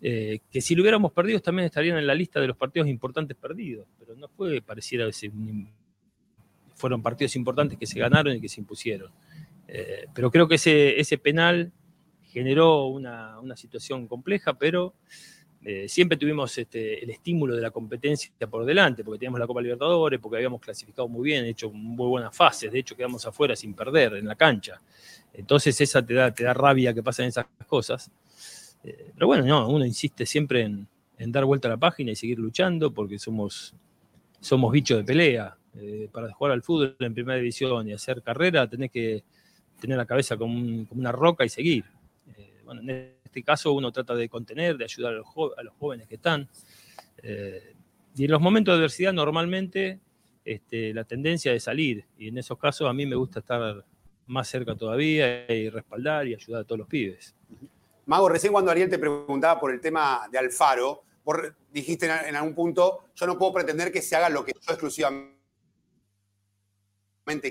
Eh, que si lo hubiéramos perdido también estarían en la lista de los partidos importantes perdidos, pero no fue, pareciera, ese- fueron partidos importantes que se ganaron y que se impusieron. Eh, pero creo que ese, penal generó una, situación compleja, pero eh, siempre tuvimos este, el estímulo de la competencia por delante, porque teníamos la Copa Libertadores, porque habíamos clasificado muy bien, hecho muy buenas fases, de hecho quedamos afuera sin perder en la cancha. Entonces esa te da, te da rabia que pasen esas cosas. Eh, pero bueno, no, uno insiste siempre en, dar vuelta a la página y seguir luchando, porque somos, somos bichos de pelea. Para jugar al fútbol en primera división y hacer carrera tenés que tener la cabeza como, un- como una roca y seguir. Eh, bueno, en este caso uno trata de contener, de ayudar a los, jóvenes que están. Eh, y en los momentos de adversidad normalmente este, la tendencia es salir. Y en esos casos a mí me gusta estar más cerca todavía y respaldar y ayudar a todos los pibes. Mago, recién cuando Ariel te preguntaba por el tema de Alfaro, vos dijiste en algún punto, yo no puedo pretender que se haga lo que yo exclusivamente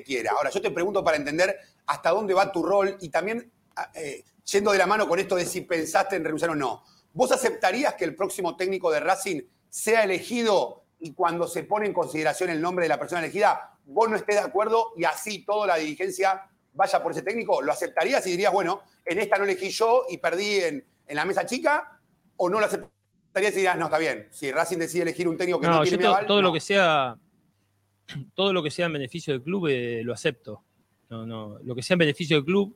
quiera. Ahora, yo te pregunto para entender hasta dónde va tu rol y también ah, eh, yendo de la mano con esto de si pensaste en renunciar o no. ¿Vos aceptarías que el próximo técnico de Racing sea elegido y cuando se pone en consideración el nombre de la persona elegida, vos no estés de acuerdo y así toda la dirigencia vaya por ese técnico? ¿Lo aceptarías y dirías, bueno, en esta no elegí yo y perdí en, en la mesa chica? ¿O no lo aceptarías y dirías, no, está bien, si Racing decide elegir un técnico que no, No, yo tiene to- aval, todo no"? lo que sea todo lo que sea en beneficio del club eh, lo acepto. No, no, lo que sea en beneficio del club,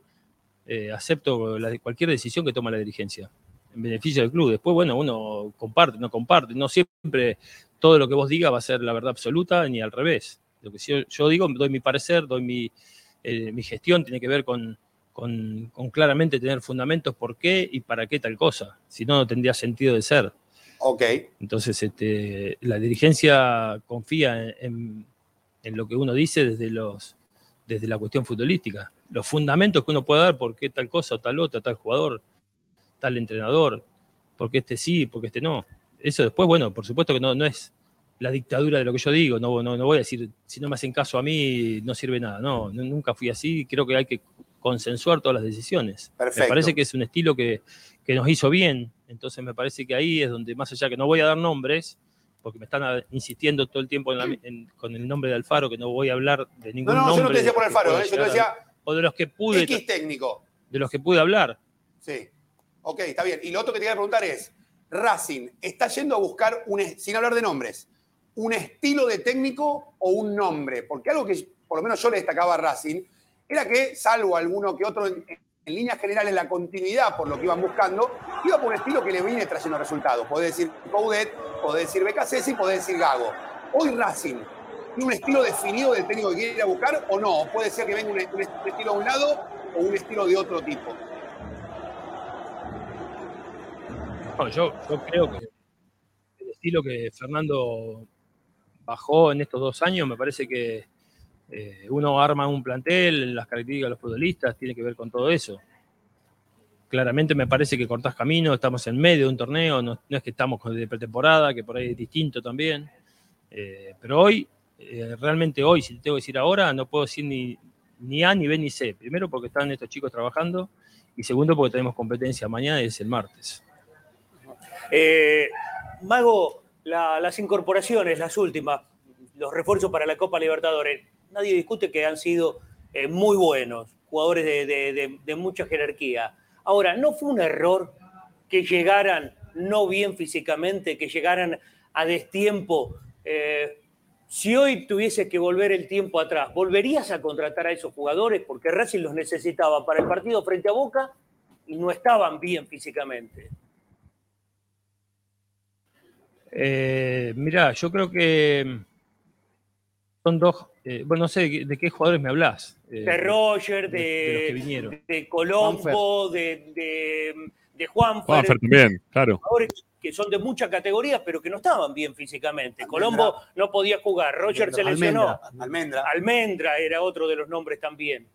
eh, acepto la- cualquier decisión que toma la dirigencia. En beneficio del club. Después, bueno, uno comparte, no comparte. No siempre todo lo que vos digas va a ser la verdad absoluta, ni al revés. Lo que yo, yo digo, doy mi parecer, doy mi, eh, mi gestión, tiene que ver con, con, con claramente tener fundamentos por qué y para qué tal cosa. Si no, no tendría sentido de ser. Ok. Entonces, este, la dirigencia confía en, en- en lo que uno dice desde, los, desde la cuestión futbolística. Los fundamentos que uno puede dar, por qué tal cosa o tal otra, tal jugador, tal entrenador, por qué este sí, por qué este no. Eso después, bueno, por supuesto que no, no es la dictadura de lo que yo digo, no, no, no voy a decir, si no me hacen caso a mí, no sirve nada. No, nu- nunca fui así, creo que hay que consensuar todas las decisiones. Perfecto. Me parece que es un estilo que, que nos hizo bien, entonces me parece que ahí es donde, más allá que no voy a dar nombres, porque me están insistiendo todo el tiempo en la- en- con el nombre de Alfaro, que no voy a hablar de ningún No, no, nombre. yo no te decía de por Alfaro, ¿eh? yo te decía a- o de los que pude, X técnico. de los que pude hablar. Sí. Ok, está bien. Y lo otro que te quería preguntar es, Racing, ¿está yendo a buscar, un, sin hablar de nombres, un estilo de técnico o un nombre? Porque algo que por lo menos yo le destacaba a Racing era que, salvo alguno que otro, en, en líneas generales la continuidad por lo que iban buscando, iba por un estilo que le viene trayendo resultados. Podés decir Coudet, podés decir Becasesi, podés decir Gago. Hoy Racing, ¿tiene un estilo definido del técnico que quiere ir a buscar o no? ¿O Puede ser que venga un, un estilo de un lado o un estilo de otro tipo. No, yo, yo creo que el estilo que Fernando bajó en estos dos años, me parece que eh, uno arma un plantel, las características de los futbolistas, tiene que ver con todo eso. Claramente me parece que cortás camino, estamos en medio de un torneo, no, es que estamos de pretemporada, que por ahí es distinto también. Eh, pero hoy, eh, realmente hoy, si te tengo que decir ahora, no puedo decir ni, ni A, ni B, ni C. Primero porque están estos chicos trabajando y segundo porque tenemos competencia mañana y es el martes. Mago, la- las incorporaciones, las últimas, los refuerzos para la Copa Libertadores, nadie discute que han sido eh, muy buenos, jugadores de, de- de- mucha jerarquía. Ahora, ¿no fue un error que llegaran no bien físicamente, que llegaran a destiempo? Eh, si hoy tuviese que volver el tiempo atrás, ¿volverías a contratar a esos jugadores? Porque Racing los necesitaba para el partido frente a Boca y no estaban bien físicamente. Eh, mirá, yo creo que son dos. Eh, bueno, no sé de qué, de qué jugadores me hablas. eh, de Roger, de, de los que vinieron. de Colombo, de, de, de Juanfer, Juanfer también, claro. jugadores que son de muchas categorías, pero que no estaban bien físicamente. Colombo no podía jugar, Roger se lesionó. Almendra. Almendra era otro de los nombres también.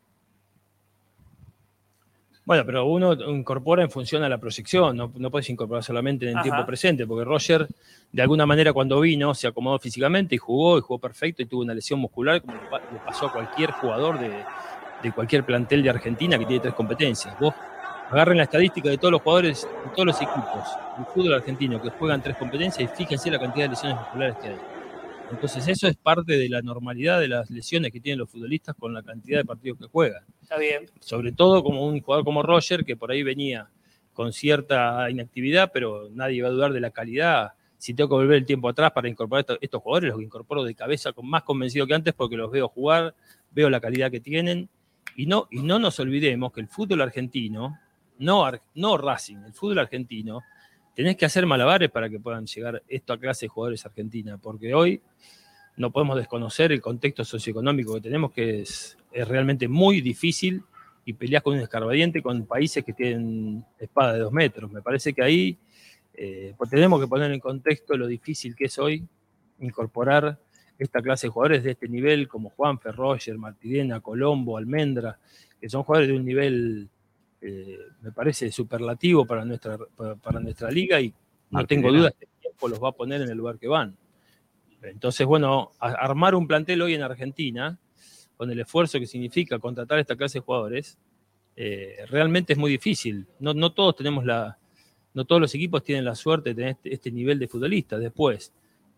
Bueno, pero uno incorpora en función a la proyección, no, no puedes incorporar solamente en el Ajá. tiempo presente, porque Roger, de alguna manera, cuando vino, se acomodó físicamente y jugó, y jugó perfecto, y tuvo una lesión muscular, como le pasó a cualquier jugador de, de cualquier plantel de Argentina que tiene tres competencias. Vos agarren la estadística de todos los jugadores, de todos los equipos del fútbol argentino que juegan tres competencias y fíjense la cantidad de lesiones musculares que hay. Entonces, eso es parte de la normalidad de las lesiones que tienen los futbolistas con la cantidad de partidos que juegan Está bien. sobre todo como un jugador como Roger, que por ahí venía con cierta inactividad, pero nadie va a dudar de la calidad. Si tengo que volver el tiempo atrás para incorporar estos, jugadores, los incorporo de cabeza con más convencido que antes porque los veo jugar, veo la calidad que tienen. Y no, y no nos olvidemos que el fútbol argentino, no, no Racing, el fútbol argentino, tenés que hacer malabares para que puedan llegar esta clase de jugadores argentina, porque hoy no podemos desconocer el contexto socioeconómico que tenemos, que es, realmente muy difícil y peleas con un escarbadiente con países que tienen espada de dos metros. Me parece que ahí eh, pues tenemos que poner en contexto lo difícil que es hoy incorporar esta clase de jugadores de este nivel, como Juan Roger, Martirena, Colombo, Almendra, que son jugadores de un nivel, eh, me parece, superlativo para nuestra, para, para nuestra liga y no tengo dudas que el tiempo los va a poner en el lugar que van. Entonces, bueno, a- armar un plantel hoy en Argentina, con el esfuerzo que significa contratar esta clase de jugadores, eh, realmente es muy difícil. No, no todos tenemos la, no todos los equipos tienen la suerte de tener este, este nivel de futbolistas. Después,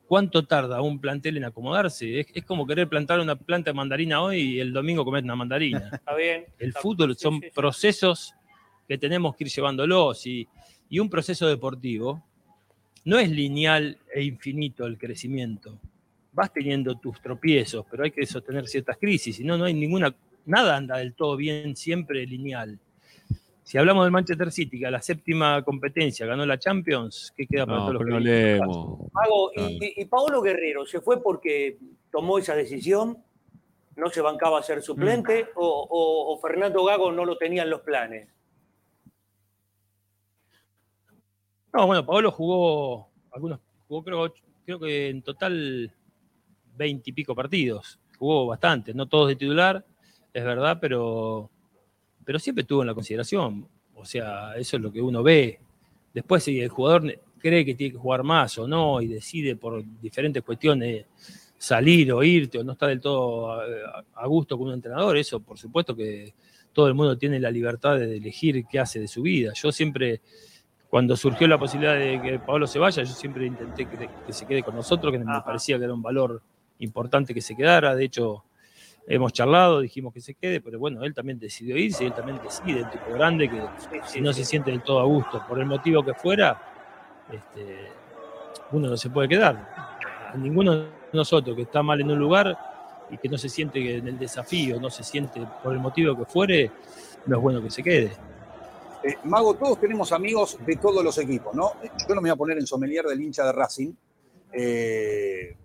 ¿cuánto tarda un plantel en acomodarse? Es, es como querer plantar una planta de mandarina hoy y el domingo comer una mandarina. <laughs> Está bien. El Está- fútbol son procesos que tenemos que ir llevándolos y, y un proceso deportivo no es lineal e infinito el crecimiento. Vas teniendo tus tropiezos, pero hay que sostener ciertas crisis, si no, no hay ninguna, nada anda del todo bien siempre lineal. Si hablamos del Manchester City, que a la séptima competencia ganó la Champions, ¿qué queda para No, todos los no que leemos. Mago, y, y Paolo Guerrero se fue porque tomó esa decisión. no se bancaba ser suplente o, o- o Fernando Gago no lo tenía en los planes? No, bueno, Paolo jugó algunos, jugó creo, creo que en total veinte y pico partidos. Jugó bastante, no todos de titular, es verdad, pero, pero siempre estuvo en la consideración. O sea, eso es lo que uno ve. Después, si el jugador cree que tiene que jugar más o no y decide por diferentes cuestiones salir o irte o no está del todo a, a gusto con un entrenador, eso por supuesto que todo el mundo tiene la libertad de elegir qué hace de su vida. Yo siempre cuando surgió la posibilidad de que Pablo se vaya, yo siempre intenté que, que se quede con nosotros, que me parecía que era un valor importante que se quedara. De hecho, hemos charlado, dijimos que se quede, pero bueno, él también decidió irse, él también decide, un tipo grande que si no se siente del todo a gusto, por el motivo que fuera, este, uno no se puede quedar. A ninguno de nosotros que está mal en un lugar y que no se siente en el desafío, no se siente por el motivo que fuere, no es bueno que se quede. Eh, Mago, todos tenemos amigos de todos los equipos, ¿no? Yo no me voy a poner en sommelier del hincha de Racing, eh,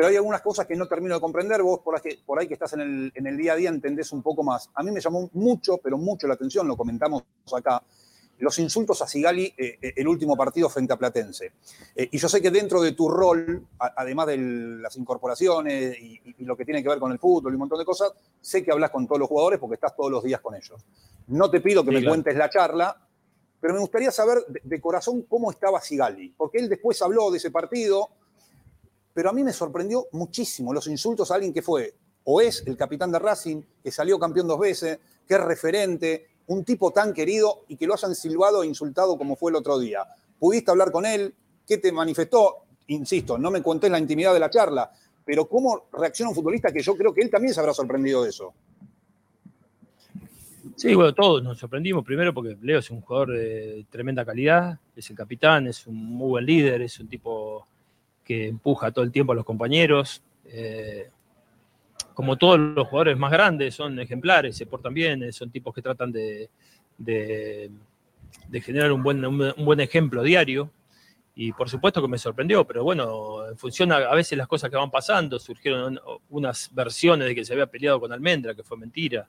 pero hay algunas cosas que no termino de comprender. Vos, por ahí, que- por ahí que estás en el, en el día a día, entendés un poco más. A mí me llamó mucho, pero mucho la atención, lo comentamos acá, los insultos a Sigali eh, eh, el último partido frente a Platense. Eh, y yo sé que dentro de tu rol, a- además de las incorporaciones y, y- y lo que tiene que ver con el fútbol y un montón de cosas, sé que hablas con todos los jugadores porque estás todos los días con ellos. No te pido que Sí, me claro. cuentes la charla, pero me gustaría saber de, de corazón cómo estaba Sigali, porque él después habló de ese partido, pero a mí me sorprendió muchísimo los insultos a alguien que fue o es el capitán de Racing, que salió campeón dos veces, que es referente, un tipo tan querido y que lo hayan silbado e insultado como fue el otro día. ¿Pudiste hablar con él? ¿Qué te manifestó? Insisto, no me conté la intimidad de la charla, pero ¿cómo reacciona un futbolista que yo creo que él también se habrá sorprendido de eso? Sí, bueno, todos nos sorprendimos. Primero porque Leo es un jugador de tremenda calidad, es el capitán, es un muy buen líder, es un tipo que empuja todo el tiempo a los compañeros. eh, como todos los jugadores más grandes, son ejemplares, se portan bien, eh, son tipos que tratan de, generar un buen, ejemplo diario. Y por supuesto que me sorprendió, pero bueno, en función a, veces las cosas que van pasando, surgieron unas versiones de que se había peleado con Almendra, que fue mentira,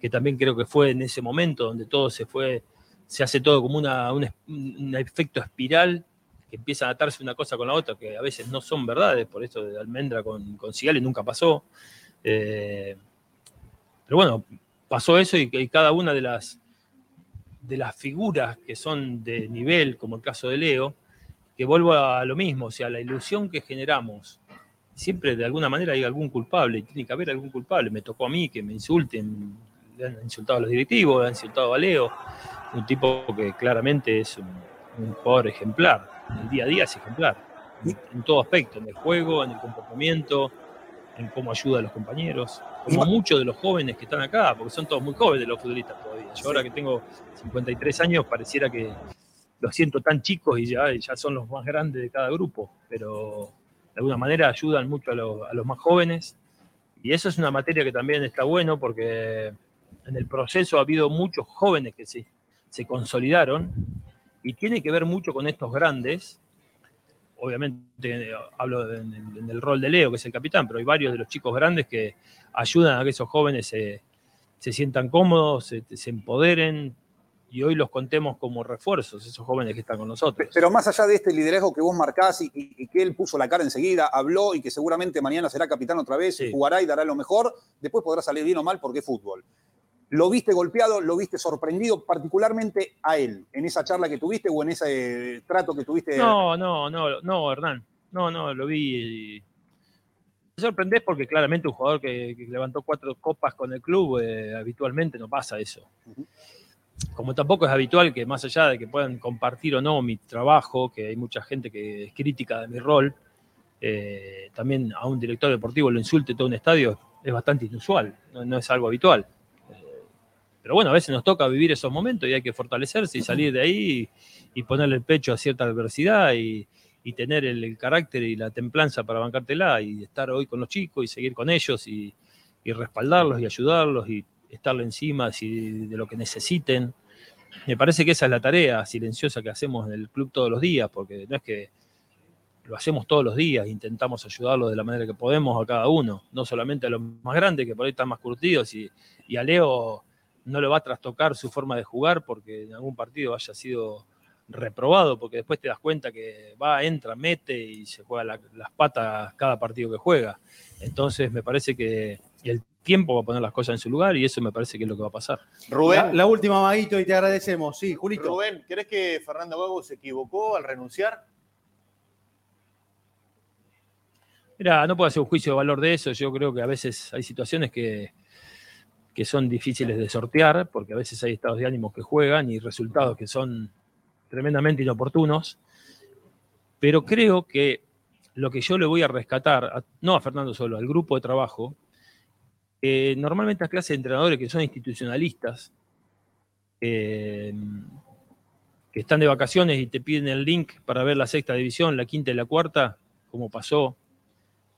que también creo que fue en ese momento donde todo se fue, se hace todo como un efecto espiral, que empiezan a atarse una cosa con la otra, que a veces no son verdades, por esto de Almendra con, con Sigali nunca pasó. Eh, pero bueno, pasó eso y, y cada una de las, de las figuras que son de nivel, como el caso de Leo, que vuelvo a lo mismo, o sea, la ilusión que generamos, siempre de alguna manera hay algún culpable, tiene que haber algún culpable. Me tocó a mí que me insulten, le han insultado a los directivos, le han insultado a Leo, un tipo que claramente es un, un jugador ejemplar, en el día a día es ejemplar, en, en todo aspecto, en el juego, en el comportamiento, en cómo ayuda a los compañeros, como muchos de los jóvenes que están acá, porque son todos muy jóvenes los futbolistas todavía. Yo ahora que tengo 53 años pareciera que los siento tan chicos y ya, ya son los más grandes de cada grupo, pero de alguna manera ayudan mucho a, lo- a los más jóvenes. Y eso es una materia que también está bueno porque en el proceso ha habido muchos jóvenes que se, se consolidaron y tiene que ver mucho con estos grandes. Obviamente eh, hablo en el, en el rol de Leo, que es el capitán, pero hay varios de los chicos grandes que ayudan a que esos jóvenes se, se sientan cómodos, se, se empoderen y hoy los contemos como refuerzos, esos jóvenes que están con nosotros. Pero más allá de este liderazgo que vos marcás y, y- y que él puso la cara enseguida, habló y que seguramente mañana será capitán otra vez, jugará y dará lo mejor, después podrá salir bien o mal porque es fútbol. ¿Lo viste golpeado, lo viste sorprendido particularmente a él en esa charla que tuviste o en ese eh, trato que tuviste? No, no, no, no, Hernán. No, no, lo vi. y- Me sorprendés porque claramente un jugador que, que levantó cuatro copas con el club, eh, habitualmente no pasa eso. Como tampoco es habitual que más allá de que puedan compartir o no mi trabajo, que hay mucha gente que es crítica de mi rol, eh, también a un director deportivo lo insulte todo un estadio es bastante inusual, no, no es algo habitual. Pero bueno, a veces nos toca vivir esos momentos y hay que fortalecerse y salir de ahí y, y ponerle el pecho a cierta adversidad y, tener el, carácter y la templanza para bancártela y estar hoy con los chicos y seguir con ellos y, respaldarlos y ayudarlos y estarle encima si, de lo que necesiten. Me parece que esa es la tarea silenciosa que hacemos en el club todos los días, porque no es que lo hacemos todos los días, intentamos ayudarlo de la manera que podemos a cada uno, no solamente a los más grandes que por ahí están más curtidos y, y a Leo no le va a trastocar su forma de jugar porque en algún partido haya sido reprobado, porque después te das cuenta que va, entra, mete y se juega la- las patas cada partido que juega. Entonces me parece que el tiempo va a poner las cosas en su lugar y eso me parece que es lo que va a pasar. La, la última, Maguito, y te agradecemos. Sí, Julito. Rubén, ¿crees que Fernando Gago se equivocó al renunciar? Mira, no puedo hacer un juicio de valor de eso. Yo creo que a veces hay situaciones que, que son difíciles de sortear, porque a veces hay estados de ánimo que juegan y resultados que son tremendamente inoportunos. Pero creo que lo que yo le voy a rescatar, no a Fernando solo, al grupo de trabajo, normalmente estas clases de entrenadores que son institucionalistas, eh, que están de vacaciones y te piden el link para ver la sexta división, la quinta y la cuarta, como pasó,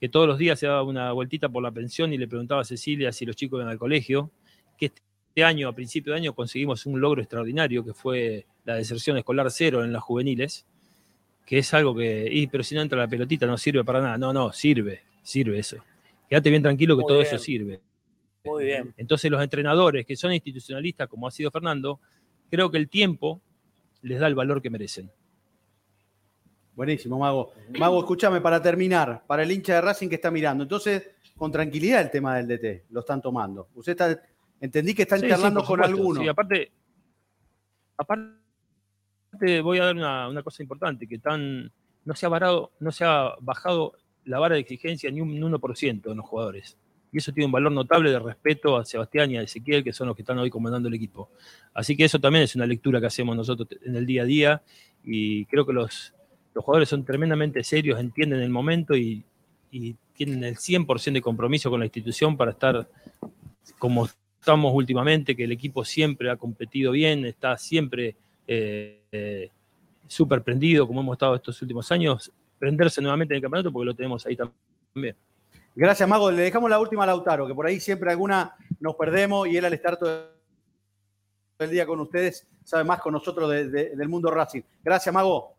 que todos los días se daba una vueltita por la pensión y le preguntaba a Cecilia si los chicos iban al colegio, que este año, a principio de año, conseguimos un logro extraordinario, que fue la deserción escolar cero en las juveniles, que es algo que, y, pero si no entra la pelotita no sirve para nada. No, no, sirve, sirve eso. Quédate bien tranquilo que Muy todo bien. eso sirve. Muy bien. Entonces los entrenadores que son institucionalistas, como ha sido Fernando, creo que el tiempo les da el valor que merecen. Buenísimo, Mago. Mago, escúchame, para terminar, para el hincha de Racing que está mirando. Entonces, con tranquilidad el tema del DT, lo están tomando. Usted está, entendí que están Sí, sí, charlando por con alguno. Sí, aparte, aparte voy a dar una, una cosa importante, que tan, no, se ha varado, no se ha bajado la vara de exigencia ni un 1% en los jugadores. Y eso tiene un valor notable de respeto a Sebastián y a Ezequiel, que son los que están hoy comandando el equipo. Así que eso también es una lectura que hacemos nosotros en el día a día y creo que los, los jugadores son tremendamente serios, entienden el momento y, tienen el 100% de compromiso con la institución para estar como estamos últimamente, que el equipo siempre ha competido bien, está siempre eh, eh, súper prendido, como hemos estado estos últimos años, prenderse nuevamente en el campeonato porque lo tenemos ahí también. Gracias, Mago. Le dejamos la última a Lautaro, que por ahí siempre alguna nos perdemos y él al estar todo el día con ustedes sabe más con nosotros de- de- del mundo Racing. Gracias, Mago.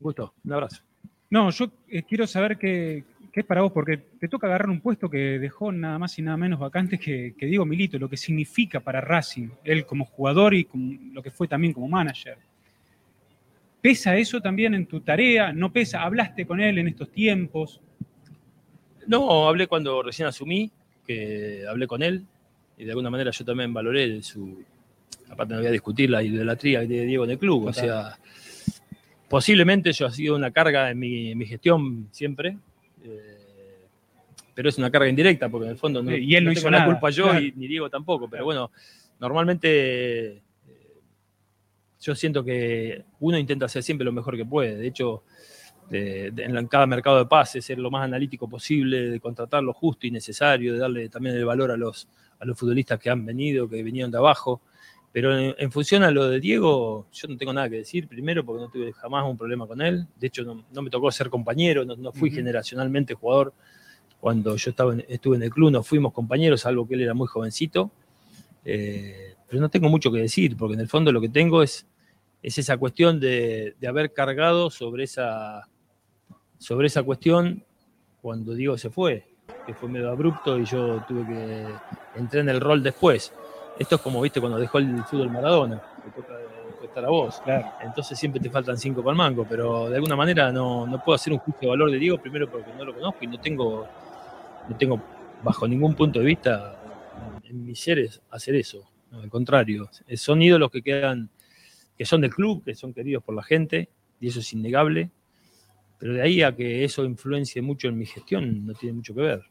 Gusto, un abrazo. No, yo eh, quiero saber qué, qué es para vos, porque te toca agarrar un puesto que dejó nada más y nada menos vacante que, que Diego Milito, lo que significa para Racing, él como jugador y como- lo que fue también como manager. ¿Pesa eso también en tu tarea? ¿No pesa? ¿Hablaste con él en estos tiempos? No, hablé cuando recién asumí, que hablé con él, y de alguna manera yo también valoré de su. Aparte, no voy a discutir la idolatría de Diego en el club. O sea, posiblemente yo ha sido una carga en mi, en mi gestión siempre, eh, pero es una carga indirecta, porque en el fondo no, Y él no hizo la nada, culpa yo claro. y ni Diego tampoco. Pero bueno, normalmente eh, yo siento que uno intenta hacer siempre lo mejor que puede. De hecho, de- de- en cada mercado de pases, ser lo más analítico posible, de contratar lo justo y necesario, de darle también el valor a los, a los futbolistas que han venido, que vinieron de abajo. Pero en, en función a lo de Diego, yo no tengo nada que decir, primero porque no tuve jamás un problema con él, de hecho no, no me tocó ser compañero, no, no fui generacionalmente jugador. Cuando yo estaba en- estuve en el club no fuimos compañeros, salvo que él era muy jovencito. Eh, pero no tengo mucho que decir, porque en el fondo lo que tengo es, es esa cuestión de, de haber cargado sobre esa, sobre esa cuestión cuando Diego se fue, que fue medio abrupto y yo tuve que entrar en el rol después. Esto es como, viste, cuando dejó el fútbol Maradona, te toca estar a vos. Entonces siempre te faltan cinco para el mango, pero de alguna manera no, no puedo hacer un juicio de valor de Diego, primero porque no lo conozco y no tengo, no tengo bajo ningún punto de vista en mis seres hacer eso. No, al contrario, son ídolos que quedan, que son del club, que son queridos por la gente, y eso es innegable. Pero de ahí a que eso influencie mucho en mi gestión, no tiene mucho que ver.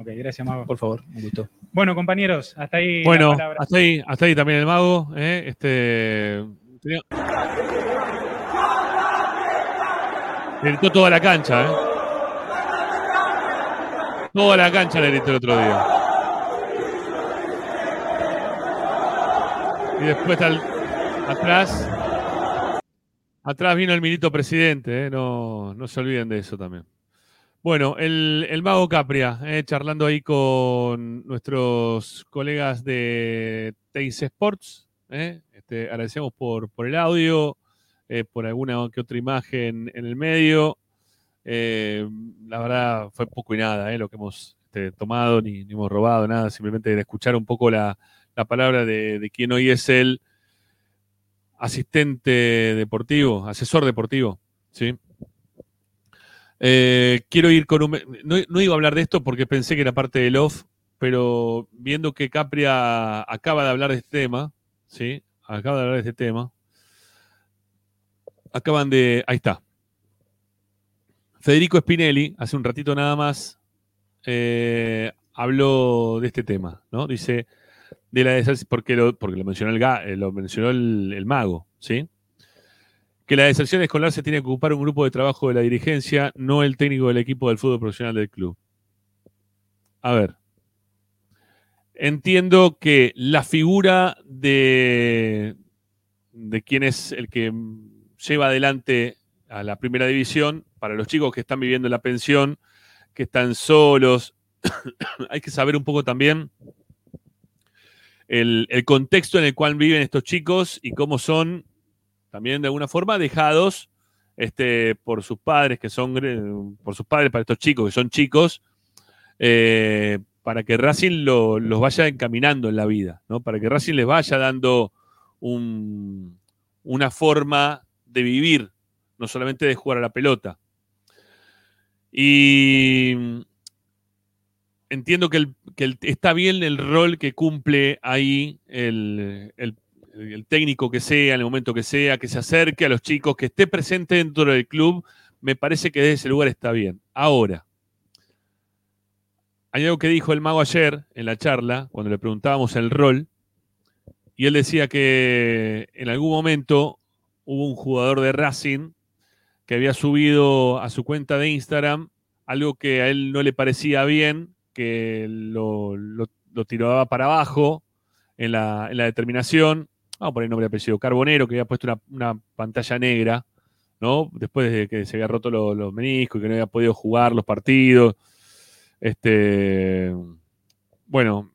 Ok, gracias, Mago. Por favor, un gusto. Bueno, compañeros, hasta ahí Bueno, la hasta ahí, hasta ahí también el mago. ¿eh? Este, tenía- Le gritó toda la cancha, ¿eh? Toda la cancha le gritó el otro día. Y después atrás. Atrás vino el milito presidente, ¿eh? no, no se olviden de eso también. Bueno, el, el mago Capria, eh, charlando ahí con nuestros colegas de Teis Sports. eh. Este, agradecemos por, por el audio. eh, por alguna que otra imagen en el medio. Eh, la verdad fue poco y nada eh, lo que hemos este, tomado, ni, hemos robado, nada, simplemente de escuchar un poco la, la palabra de, de quien hoy es el asistente deportivo, asesor deportivo, ¿sí? Eh, quiero ir con un... No, iba a hablar de esto porque pensé que era parte del off, pero viendo que Capria acaba de hablar de este tema, ¿sí? Acaba de hablar de este tema. Acaban de... Ahí está. Federico Spinelli, hace un ratito nada más, eh, habló de este tema, ¿no? Dice, de la porque lo, porque lo mencionó el, eh, lo mencionó el mago, ¿sí? Que la deserción escolar se tiene que ocupar un grupo de trabajo de la dirigencia, no el técnico del equipo del fútbol profesional del club. A ver. Entiendo que la figura de, de quién es el que lleva adelante a la primera división, para los chicos que están viviendo la pensión, que están solos, <coughs> hay que saber un poco también el, el contexto en el cual viven estos chicos y cómo son también de alguna forma dejados este, por sus padres, que son gre- por sus padres para estos chicos, que son chicos, eh, para que Racing lo- los vaya encaminando en la vida, ¿no? Para que Racing les vaya dando un- una forma de vivir, no solamente de jugar a la pelota. Y entiendo que, el- que está bien el rol que cumple ahí el- el técnico que sea, en el momento que sea, que se acerque a los chicos, que esté presente dentro del club, me parece que desde ese lugar está bien. Ahora, hay algo que dijo el mago ayer en la charla, cuando le preguntábamos el rol, y él decía que en algún momento hubo un jugador de Racing que había subido a su cuenta de Instagram algo que a él no le parecía bien, que lo, tiraba para abajo en la determinación. Vamos a poner nombre y apellido. Carbonero, que había puesto una, una pantalla negra, ¿no? Después de que se había roto lo- los meniscos y que no había podido jugar los partidos. Este. Bueno.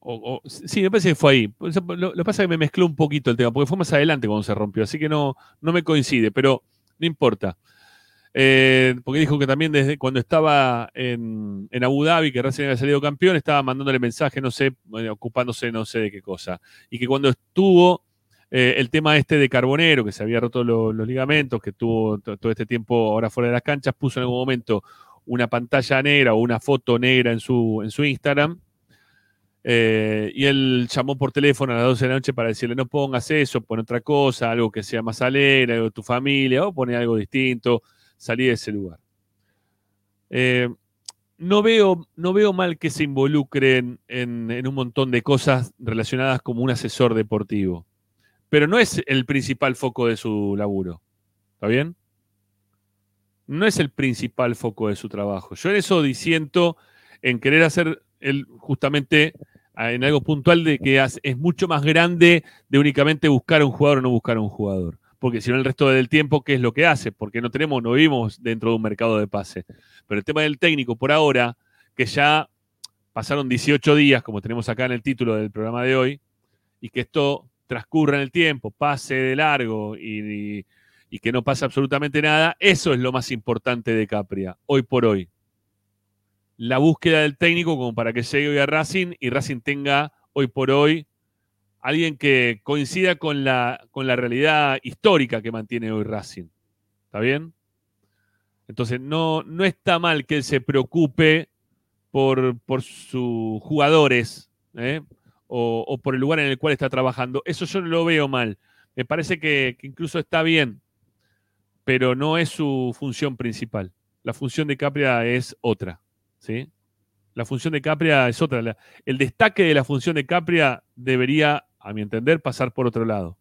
o- sí, me parece que fue ahí. Lo que pasa es que me mezcló un poquito el tema, porque fue más adelante cuando se rompió, así que no, no me coincide, pero no importa. Eh, porque dijo que también desde cuando estaba en, en Abu Dhabi, que recién había salido campeón, estaba mandándole mensaje, no sé, ocupándose no sé de qué cosa. Y que cuando estuvo eh, el tema este de Carbonero, que se había roto lo- los ligamentos, que tuvo to- todo este tiempo ahora fuera de las canchas, puso en algún momento una pantalla negra o una foto negra en su, en su Instagram. Eh, y él llamó por teléfono a las 12 de la noche para decirle, no pongas eso, pon otra cosa, algo que sea más alegre, algo tu familia, o pone algo distinto, salí de ese lugar. Eh, no, veo, no veo mal que se involucren en, un montón de cosas relacionadas como un asesor deportivo, pero no es el principal foco de su laburo. ¿Está bien? No es el principal foco de su trabajo. Yo en eso disiento en querer hacer el, justamente en algo puntual de que es mucho más grande de únicamente buscar a un jugador o no buscar a un jugador. Porque si no, el resto del tiempo, ¿qué es lo que hace? Porque no tenemos, no vivimos dentro de un mercado de pase. Pero el tema del técnico, por ahora, que ya pasaron 18 días, como tenemos acá en el título del programa de hoy, y que esto transcurra en el tiempo, pase de largo y, y- que no pase absolutamente nada, eso es lo más importante de Capria, hoy por hoy la búsqueda del técnico como para que llegue hoy a Racing y Racing tenga hoy por hoy alguien que coincida con la, con la realidad histórica que mantiene hoy Racing. ¿Está bien? Entonces, no, no está mal que él se preocupe por, por sus jugadores ¿eh? o, por el lugar en el cual está trabajando. Eso yo no lo veo mal. Me parece que, que incluso está bien, pero no es su función principal. La función de Capria es otra. ¿sí? La función de Capria es otra. El destaque de la función de Capria debería, a mi entender, pasar por otro lado.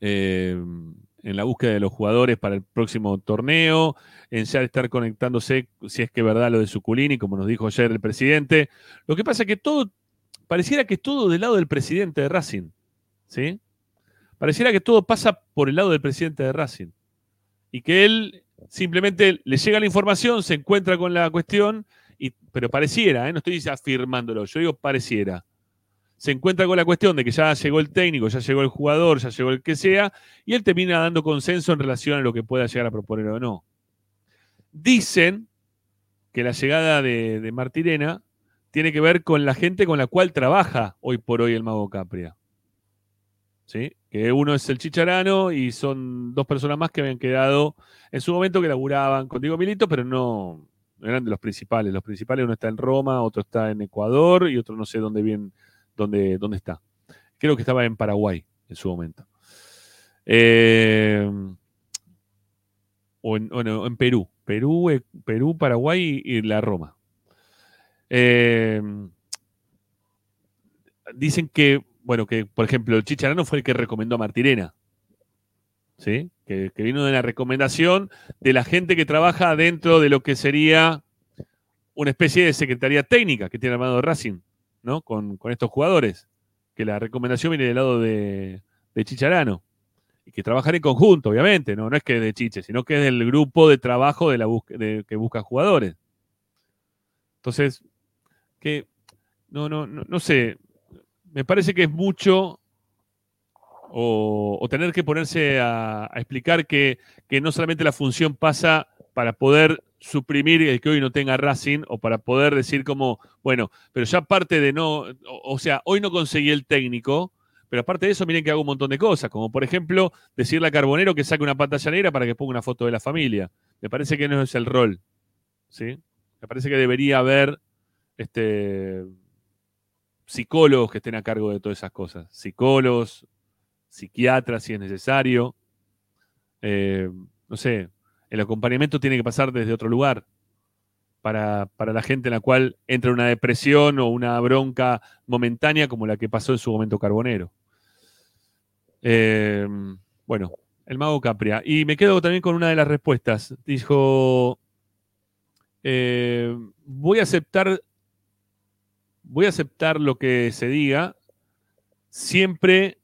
Eh, en la búsqueda de los jugadores para el próximo torneo, en ya estar conectándose, si es que es verdad lo de Suculini, como nos dijo ayer el presidente. Lo que pasa es que todo, pareciera que todo del lado del presidente de Racing, ¿sí? Pareciera que todo pasa por el lado del presidente de Racing. Y que él simplemente le llega la información, se encuentra con la cuestión, y, pero pareciera, ¿eh? no estoy afirmándolo, yo digo pareciera. Se encuentra con la cuestión de que ya llegó el técnico, ya llegó el jugador, ya llegó el que sea, y él termina dando consenso en relación a lo que pueda llegar a proponer o no. Dicen que la llegada de, Martirena tiene que ver con la gente con la cual trabaja hoy por hoy el Mago Capria. ¿Sí? Que uno es el Chicharano y son dos personas más que habían quedado en su momento que laburaban con Diego Milito, pero no, no eran de los principales. Los principales, uno está en Roma, otro está en Ecuador y otro no sé dónde bien, dónde, dónde está. Creo que estaba en Paraguay en su momento. Eh, o en, bueno, en Perú. Perú, eh, Perú, Paraguay y la Roma. Eh, dicen que, bueno, que por ejemplo el Chicharano fue el que recomendó a Martirena. ¿Sí? Que, que vino de la recomendación de la gente que trabaja dentro de lo que sería una especie de secretaría técnica que tiene armado Racing, ¿no? Con, con estos jugadores. Que la recomendación viene del lado de, de Chicharano. Y que trabajan en conjunto, obviamente, ¿no? No es que de Chiche, sino que es del grupo de trabajo de la bus- de- que busca jugadores. Entonces, que no, no, no, no sé. Me parece que es mucho o, o tener que ponerse a, a explicar que, que no solamente la función pasa para poder suprimir el que hoy no tenga Racing o para poder decir como, bueno, pero ya aparte de no, o, sea, hoy no conseguí el técnico, pero aparte de eso, miren que hago un montón de cosas, como por ejemplo decirle a Carbonero que saque una pantalla negra para que ponga una foto de la familia. Me parece que no es el rol, ¿sí? Me parece que debería haber este, psicólogos que estén a cargo de todas esas cosas. Psicólogos, psiquiatras si es necesario. Eh, no sé, el acompañamiento tiene que pasar desde otro lugar. Para, para la gente en la cual entra una depresión o una bronca momentánea como la que pasó en su momento Carbonero. Eh, bueno, el mago Capria. Y me quedo también con una de las respuestas. Dijo, eh, voy a aceptar voy a aceptar lo que se diga siempre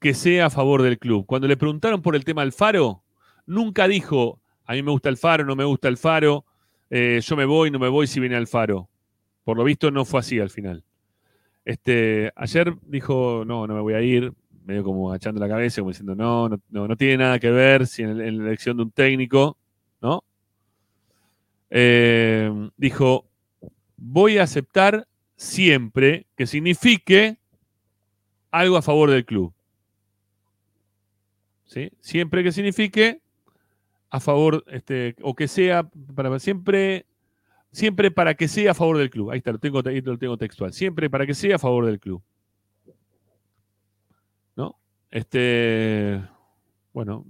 que sea a favor del club. Cuando le preguntaron por el tema del faro, nunca dijo, a mí me gusta el faro, no me gusta el faro, eh, yo me voy, no me voy si viene al faro. Por lo visto no fue así al final. Este, ayer dijo, no, no me voy a ir, medio como agachando la cabeza, como diciendo, no, no, no, tiene nada que ver si en, en la elección de un técnico, ¿no? Eh, dijo, voy a aceptar siempre que signifique algo a favor del club. ¿Sí? Siempre que signifique a favor, este, o que sea, para siempre, siempre para que sea a favor del club. Ahí está, lo tengo, lo tengo textual. Siempre para que sea a favor del club. ¿No? Este, bueno,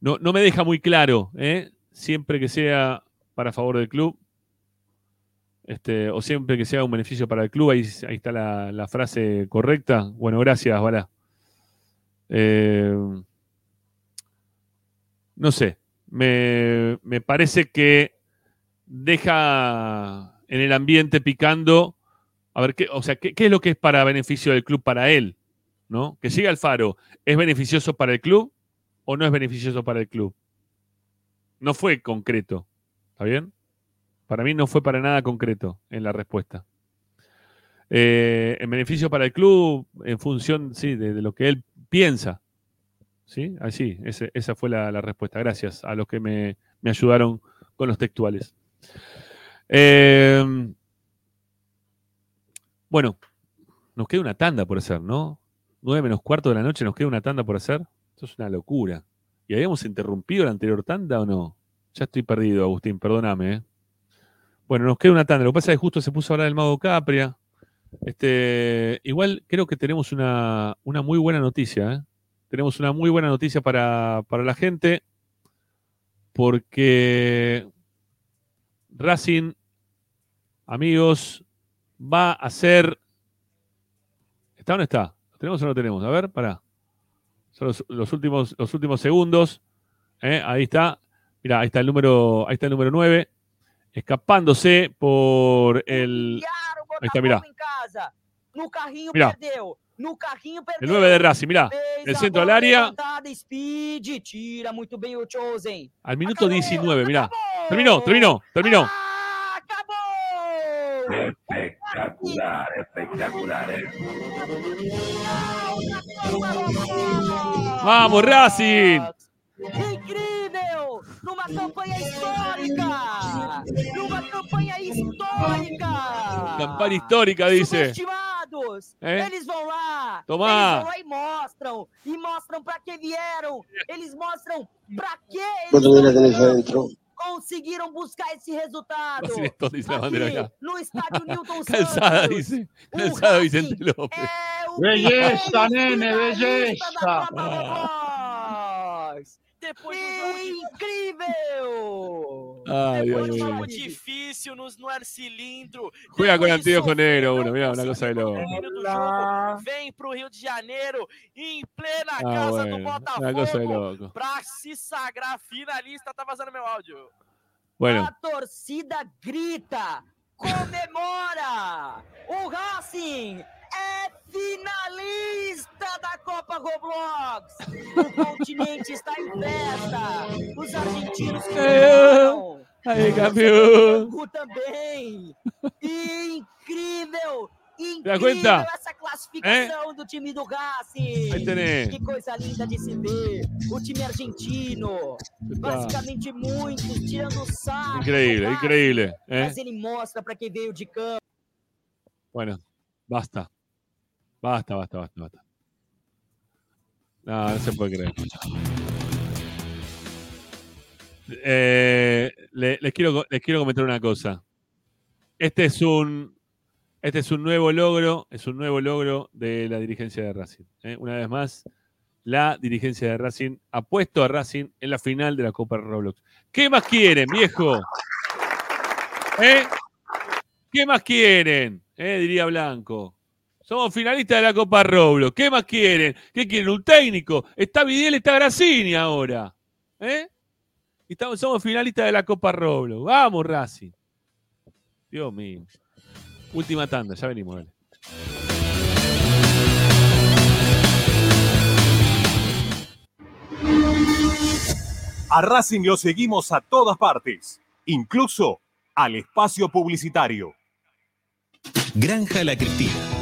no, no me deja muy claro, ¿eh? Siempre que sea para favor del club. Este, o siempre que sea un beneficio para el club, ahí, ahí está la, frase correcta. Bueno, gracias, Bala. Eh, no sé, me, me parece que deja en el ambiente picando, a ver, qué, o sea, ¿qué, es lo que es para beneficio del club para él? ¿No? Que siga Alfaro, ¿es beneficioso para el club o no es beneficioso para el club? No fue concreto, ¿está bien? Para mí no fue para nada concreto en la respuesta. Eh, en beneficio para el club, en función, sí, de lo que él piensa. ¿Sí? Así, ese- esa fue la, respuesta. Gracias a los que me, me ayudaron con los textuales. Eh, bueno, nos queda una tanda por hacer, ¿no? 9 menos cuarto de la noche, nos queda una tanda por hacer. Esto es una locura. ¿Y habíamos interrumpido la anterior tanda o no? Ya estoy perdido, Agustín, perdóname. ¿eh? Bueno, nos queda una tanda. Lo que pasa es que justo se puso a hablar del mago Capria. Este, igual creo que tenemos una, una muy buena noticia. ¿eh? Tenemos una muy buena noticia para, para la gente. Porque Racing, amigos, va a ser. ¿Está o no está? ¿Lo tenemos o no lo tenemos? A ver, para. Son los, los últimos, los últimos segundos. ¿eh? Ahí está. Mira, ahí está el número, ahí está el número 9. Escapándose por el. Ahí está, mira. casa. No carrinho Mira. perdeu. No carrinho El perdeu. 9 de Racing, mira. Fez El centro al área. tira muito bem o Chosen. Al minuto 19, mira. Terminó, terminó, terminó. Espectacular, espectacular. eh. ¡Vamos, Racing! Incrível! Numa campanha histórica! Numa campanha histórica! Campaña histórica, dice. Subestimados! É? Eles vão lá! Tomá. Eles vão lá e mostram! E mostram pra que vieram! Eles mostram pra que eles vieram. conseguiram buscar esse resultado. Aqui, no estádio Newton <laughs> Calzada, Santos. dice. Calzada Vicente López. Belleza, nene, belleza. Depois do jogo Incrível! Ay, Dios Depois do mío. jogo difícil nos, no cilindro. Juega con anteojos negros uno, mira, una cosa de loco. do jogo, vem pro Rio de Janeiro em plena Ah, casa do bueno, una cosa de Botafogo loco. pra se sagrar finalista. Tá vazando meu áudio. Bueno, A torcida grita, comemora! O Racing é finalista da Copa Roblox! O continente está em festa! Os argentinos comemoram! Aí, campeão! O também! Incrível! Incrível essa classificação do time do Racing! Tenés. Que coisa linda de se ver! O time argentino! Basicamente muitos tirando sarro. increíble, do increíble. ¿eh? Mas ele mostra para quem veio de campo. Bueno, basta. Basta, basta, basta, basta. No, no se puede creer. Eh, le- les, quiero, les quiero comentar una cosa. Este es un, este es un nuevo logro, es un nuevo logro de la dirigencia de Racing. ¿eh? Una vez más, la dirigencia de Racing ha puesto a Racing en la final de la Copa Roblox. ¿Qué más quieren, viejo? ¿Eh? ¿Qué más quieren? Eh, diría Blanco. Somos finalistas de la Copa Roblox. ¿Qué más quieren? ¿Qué quieren? ¿Un técnico? Está Vidal, está Grassini ahora. ¿Eh? Estamos, somos finalistas de la Copa Roblox. Vamos, Racing. Dios mío. Última tanda, ya venimos, dale. A Racing lo seguimos a todas partes, incluso al espacio publicitario. Granja La Cristina.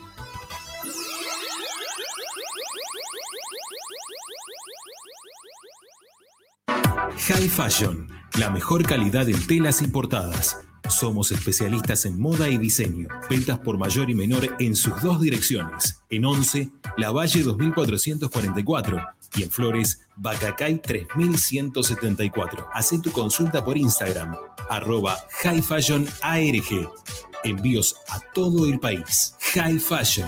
High Fashion, la mejor calidad en telas importadas. Somos especialistas en moda y diseño. Ventas por mayor y menor en sus dos direcciones. En 11, La Valle 2444 y en Flores, Bacacay 3174. Haz tu consulta por Instagram, arroba High Fashion ARG. Envíos a todo el país. High Fashion.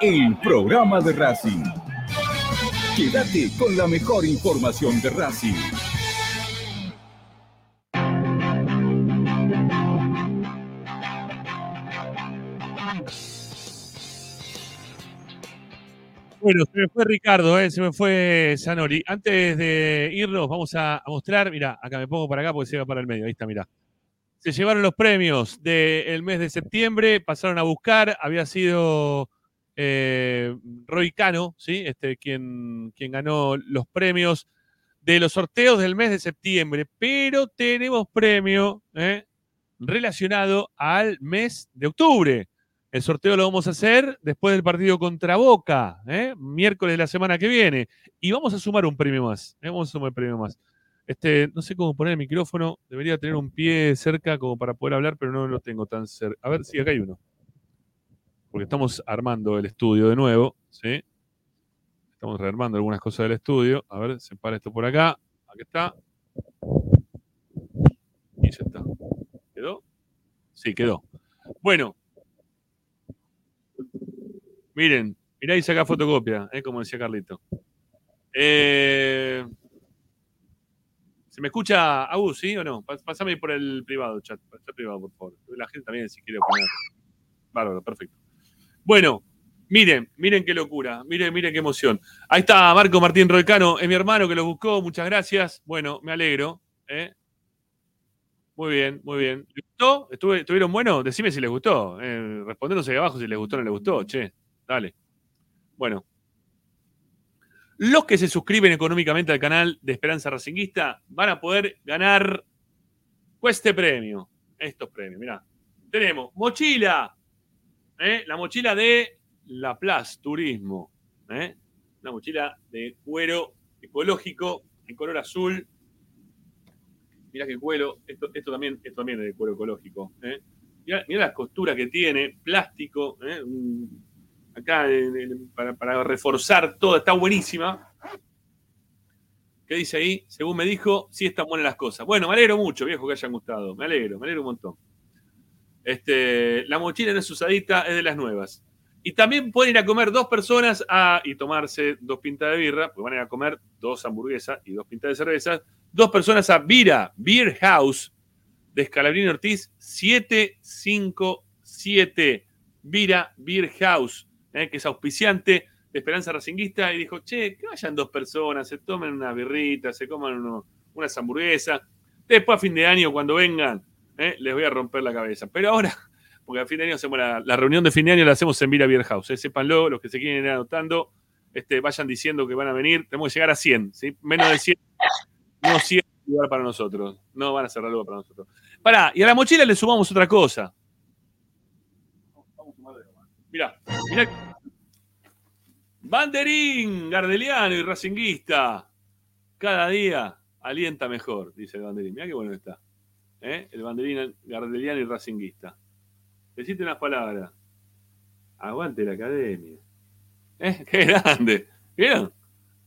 el programa de Racing. Quédate con la mejor información de Racing. Bueno, se me fue Ricardo, ¿eh? se me fue Zanori. Antes de irnos, vamos a, a mostrar. Mira, acá me pongo para acá porque se va para el medio. Ahí está, mira. Se llevaron los premios del mes de septiembre, pasaron a buscar. Había sido eh, Roy Cano, ¿sí? Este, quien, quien ganó los premios de los sorteos del mes de septiembre. Pero tenemos premio ¿eh? relacionado al mes de octubre. El sorteo lo vamos a hacer después del partido contra Boca, ¿eh? miércoles de la semana que viene. Y vamos a sumar un premio más. ¿eh? Vamos a sumar un premio más. Este, no sé cómo poner el micrófono. Debería tener un pie cerca como para poder hablar, pero no lo tengo tan cerca. A ver, sí, acá hay uno. Porque estamos armando el estudio de nuevo. ¿sí? Estamos rearmando algunas cosas del estudio. A ver, se para esto por acá. Aquí está. Y ya está. ¿Quedó? Sí, quedó. Bueno, Miren, mirá y saca fotocopia, ¿eh? como decía Carlito. Eh, ¿Se me escucha, Agus, sí o no? Pásame por el privado, chat, chat privado, por favor. La gente también si quiere opinar. Bárbaro, perfecto. Bueno, miren, miren qué locura, miren, miren qué emoción. Ahí está Marco Martín Rolcano, es mi hermano que lo buscó, muchas gracias. Bueno, me alegro. ¿eh? Muy bien, muy bien. ¿Les gustó? ¿Estuve- ¿Estuvieron buenos? Decime si les gustó. Eh, respondenos ahí abajo si les gustó o no les gustó, che. Dale. Bueno. Los que se suscriben económicamente al canal de Esperanza Racinguista van a poder ganar este premio. Estos premios, mirá. Tenemos mochila. ¿Eh? La mochila de La Turismo. ¿eh? Una mochila de cuero ecológico en color azul. Mirá qué cuero. Esto, esto, también, esto también es de cuero ecológico. ¿eh? Mirá, mirá la costura que tiene. Plástico. ¿eh? Acá en- para, para reforzar todo, está buenísima. ¿Qué dice ahí? Según me dijo, sí están buenas las cosas. Bueno, me alegro mucho, viejo, que hayan gustado. Me alegro, me alegro un montón. Este, la mochila no es usadita, es de las nuevas. Y también pueden ir a comer dos personas a- y tomarse dos pintas de birra, porque van a ir a comer dos hamburguesas y dos pintas de cerveza. Dos personas a Vira, Beer House, de Scalabrini Ortiz, 757. Vira Beer House, eh, que es auspiciante de Esperanza Racinguista, y dijo, che, que vayan dos personas, se tomen unas birritas, se coman uno- unas hamburguesas. Después a fin de año, cuando vengan, eh, les voy a romper la cabeza. Pero ahora, <laughs> porque a fin de año hacemos la, reunión de fin de año, la hacemos en Vira Beer House. eh, sépanlo, los que se quieren ir anotando, este, vayan diciendo que van a venir. Tenemos que llegar a 100, ¿sí? Menos de 100, no 100 lugar para nosotros. No van a cerrar lugar para nosotros. Pará, y a la mochila le sumamos otra cosa. Mirá, mirá. Banderín, Gardeliano y Racinguista. Cada día alienta mejor, dice el banderín. Mirá qué bueno está. ¿Eh? El banderín Gardeliano y Racinguista. Decite unas palabras. Aguante la academia. ¿Eh? <laughs> Qué grande. ¿Vieron?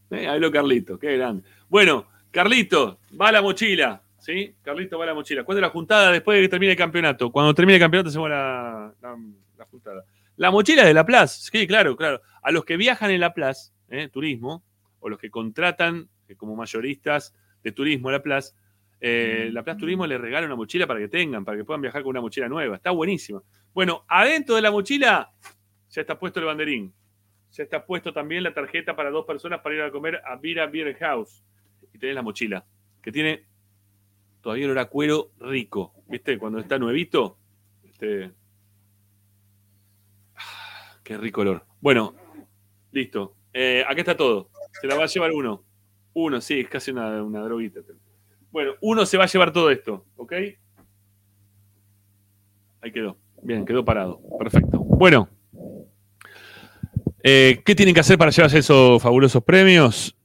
Eh, lo Carlito, qué grande. Bueno, Carlito, va a la mochila. ¿Sí? Carlito va a la mochila. ¿Cuándo la juntada? Después de que termine el campeonato. Cuando termine el campeonato hacemos la, la, la juntada. La mochila de la Plaza. Sí, claro, claro. A los que viajan en la Plaza, ¿eh? turismo, o los que contratan como mayoristas de turismo la Plaza, eh, la Plaza Turismo les regala una mochila para que tengan, para que puedan viajar con una mochila nueva. Está buenísima. Bueno, adentro de la mochila ya está puesto el banderín. Ya está puesto también la tarjeta para dos personas para ir a comer a Vira Beer House. Y tenés la mochila, que tiene todavía olor a cuero rico. ¿Viste? Cuando está nuevito. Este... Ah, Qué rico olor. Bueno, listo. Eh, acá está todo. Se la va a llevar uno. Uno, sí, es casi una droguita. Bueno, uno se va a llevar todo esto, ¿ok? Ahí quedó. Bien, quedó parado. Perfecto. Bueno, eh, ¿qué tienen que hacer para llevarse esos fabulosos premios?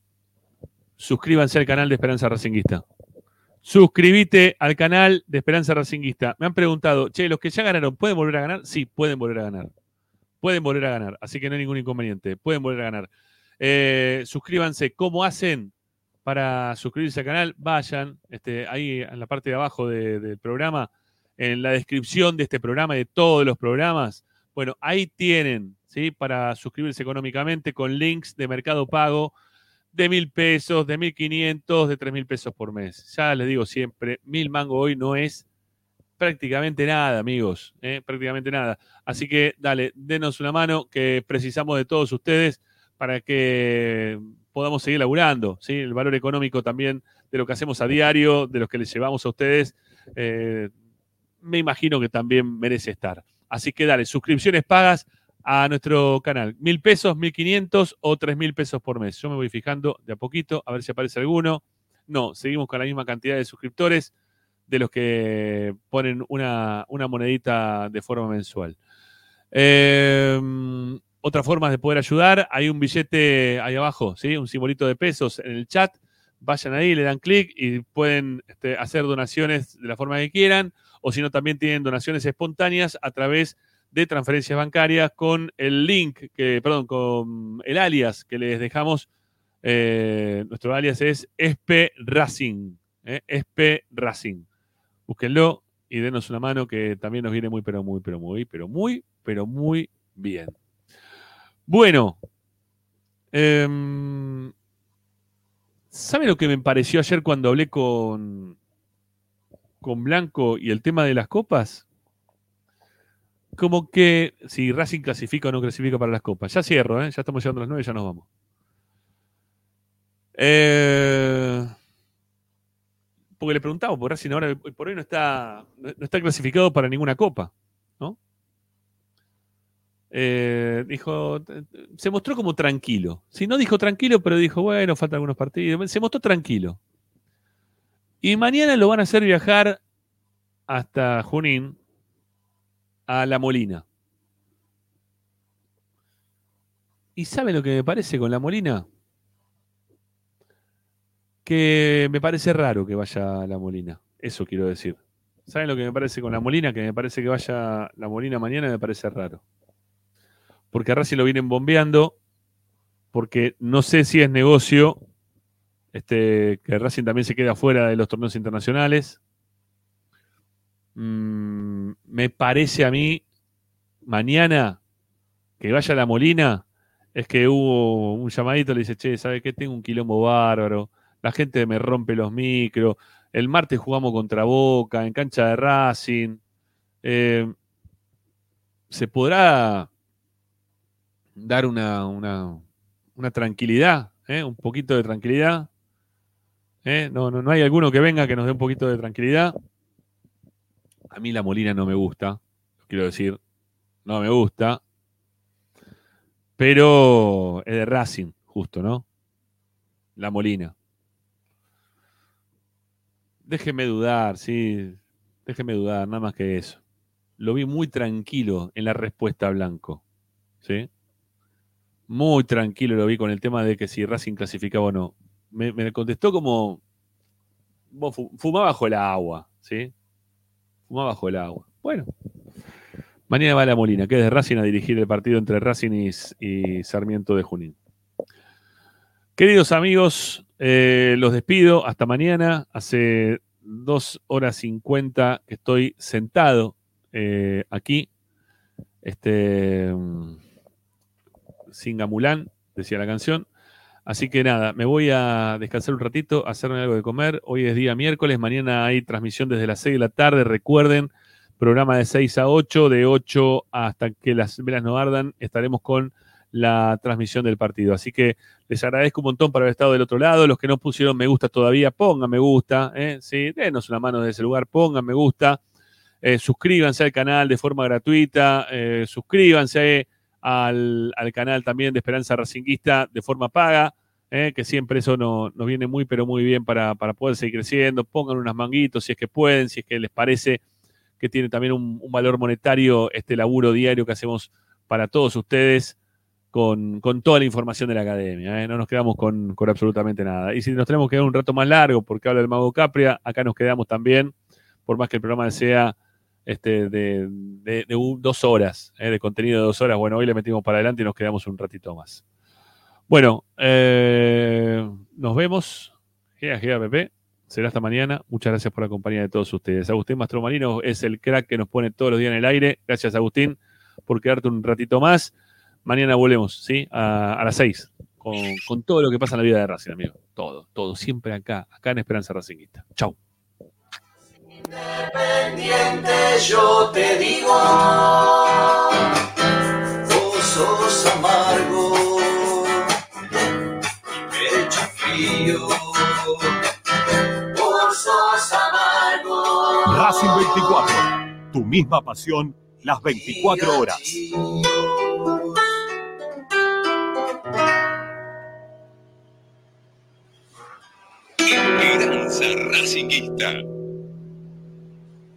Suscríbanse al canal de Esperanza Racinguista. Suscríbete al canal de Esperanza Racinguista. Me han preguntado, che, los que ya ganaron, ¿pueden volver a ganar? Sí, pueden volver a ganar. Pueden volver a ganar, así que no hay ningún inconveniente. Pueden volver a ganar. Eh, suscríbanse. ¿Cómo hacen para suscribirse al canal? Vayan este, ahí en la parte de abajo de- del programa, en la descripción de este programa y de todos los programas. Bueno, ahí tienen, ¿sí? Para suscribirse económicamente con links de Mercado Pago de mil pesos, de mil quinientos, de tres mil pesos por mes. Ya les digo siempre, mil mango hoy no es prácticamente nada, amigos, ¿eh? prácticamente nada. Así que dale, denos una mano que precisamos de todos ustedes para que podamos seguir laburando, ¿sí? El valor económico también de lo que hacemos a diario, de los que les llevamos a ustedes, eh, me imagino que también merece estar. Así que dale, suscripciones pagas a nuestro canal. Mil pesos, mil quinientos o tres mil pesos por mes. Yo me voy fijando de a poquito a ver si aparece alguno. No, seguimos con la misma cantidad de suscriptores de los que ponen una, una monedita de forma mensual. Eh, otra forma de poder ayudar, hay un billete ahí abajo, ¿sí? un simbolito de pesos en el chat. Vayan ahí, le dan clic y pueden este, hacer donaciones de la forma que quieran, o si no, también tienen donaciones espontáneas a través de transferencias bancarias con el link, que, perdón, con el alias que les dejamos. Eh, nuestro alias es Espe Racing. ¿eh? Espe Racing. Búsquenlo y denos una mano que también nos viene muy, pero muy, pero muy, pero muy, pero muy bien. Bueno, em, ¿sabe lo que me pareció ayer cuando hablé con, con Blanco y el tema de las copas? Como que si Racing clasifica o no clasifica para las copas. Ya cierro, ¿eh? ya estamos llegando a las 9 ya nos vamos. Eh, porque le preguntaba, por Racing ahora por hoy no está, no está clasificado para ninguna copa, ¿no? Eh, dijo, se mostró como tranquilo. Si no dijo tranquilo, pero dijo, bueno, faltan algunos partidos. Se mostró tranquilo. Y mañana lo van a hacer viajar hasta Junín, a La Molina. ¿Y sabe lo que me parece con La Molina? Que me parece raro que vaya a La Molina. Eso quiero decir. ¿Saben lo que me parece con La Molina? Que me parece que vaya La Molina mañana me parece raro. Porque a Racing lo vienen bombeando. Porque no sé si es negocio este, que Racing también se queda fuera de los torneos internacionales. Mm, me parece a mí, mañana, que vaya a la Molina, es que hubo un llamadito, le dice, che, ¿sabe qué? Tengo un quilombo bárbaro, la gente me rompe los micros, el martes jugamos contra Boca, en cancha de Racing. Eh, ¿Se podrá dar una, una, tranquilidad? eh? Un poquito de tranquilidad. ¿Eh? No, no, no hay alguno que venga que nos dé un poquito de tranquilidad. A mí la Molina no me gusta, quiero decir, no me gusta. Pero es de Racing, justo, ¿no? La Molina. Déjeme dudar, sí. Déjeme dudar, nada más que eso. Lo vi muy tranquilo en la respuesta a Blanco. ¿Sí? Muy tranquilo lo vi con el tema de que si Racing clasificaba o no. Me, contestó como. vos fu- Fumá bajo el agua, ¿sí? Fumá bajo el agua. Bueno. Mañana va la Molina, que es de Racing a dirigir el partido entre Racing y, Sarmiento de Junín. Queridos amigos, eh, los despido. Hasta mañana. Hace dos horas cincuenta que estoy sentado eh, aquí. Este. Mm, Singamulán, decía la canción. Así que nada, me voy a descansar un ratito, hacerme algo de comer. Hoy es día miércoles, mañana hay transmisión desde las 6 de la tarde. Recuerden, programa de 6 a 8, de 8 hasta que las velas no ardan, estaremos con la transmisión del partido. Así que les agradezco un montón por haber estado del otro lado. Los que no pusieron me gusta todavía, pongan me gusta. ¿eh? Sí, denos una mano desde ese lugar, pongan me gusta. Eh, suscríbanse al canal de forma gratuita. eh, suscríbanse al, al canal también de Esperanza Racinguista de forma paga. eh, que siempre eso no- nos viene muy, pero muy bien para, para poder seguir creciendo. Pongan unas manguitos si es que pueden, si es que les parece que tiene también un, valor monetario este laburo diario que hacemos para todos ustedes con, con toda la información de la academia. ¿eh? No nos quedamos con, con absolutamente nada. Y si nos tenemos que quedar un rato más largo porque habla el Mago Capria, acá nos quedamos también, por más que el programa sea este, de, dos horas, ¿eh? de contenido de dos horas. Bueno, hoy le metimos para adelante y nos quedamos un ratito más. Bueno, eh, nos vemos. Gea, Gea, Pepe. Será hasta mañana. Muchas gracias por la compañía de todos ustedes. Agustín Mastromarino es el crack que nos pone todos los días en el aire. Gracias, Agustín, por quedarte un ratito más. Mañana volvemos, ¿sí? A, las 6, con, con todo lo que pasa en la vida de Racing, amigo. Todo, todo. Siempre acá, acá en Esperanza Racingista. Chau. Independiente yo te digo, vos sos amargo y me echa frío, vos sos amargo. Racing 24. Tu misma pasión las 24 horas. Esperanza Racinguista.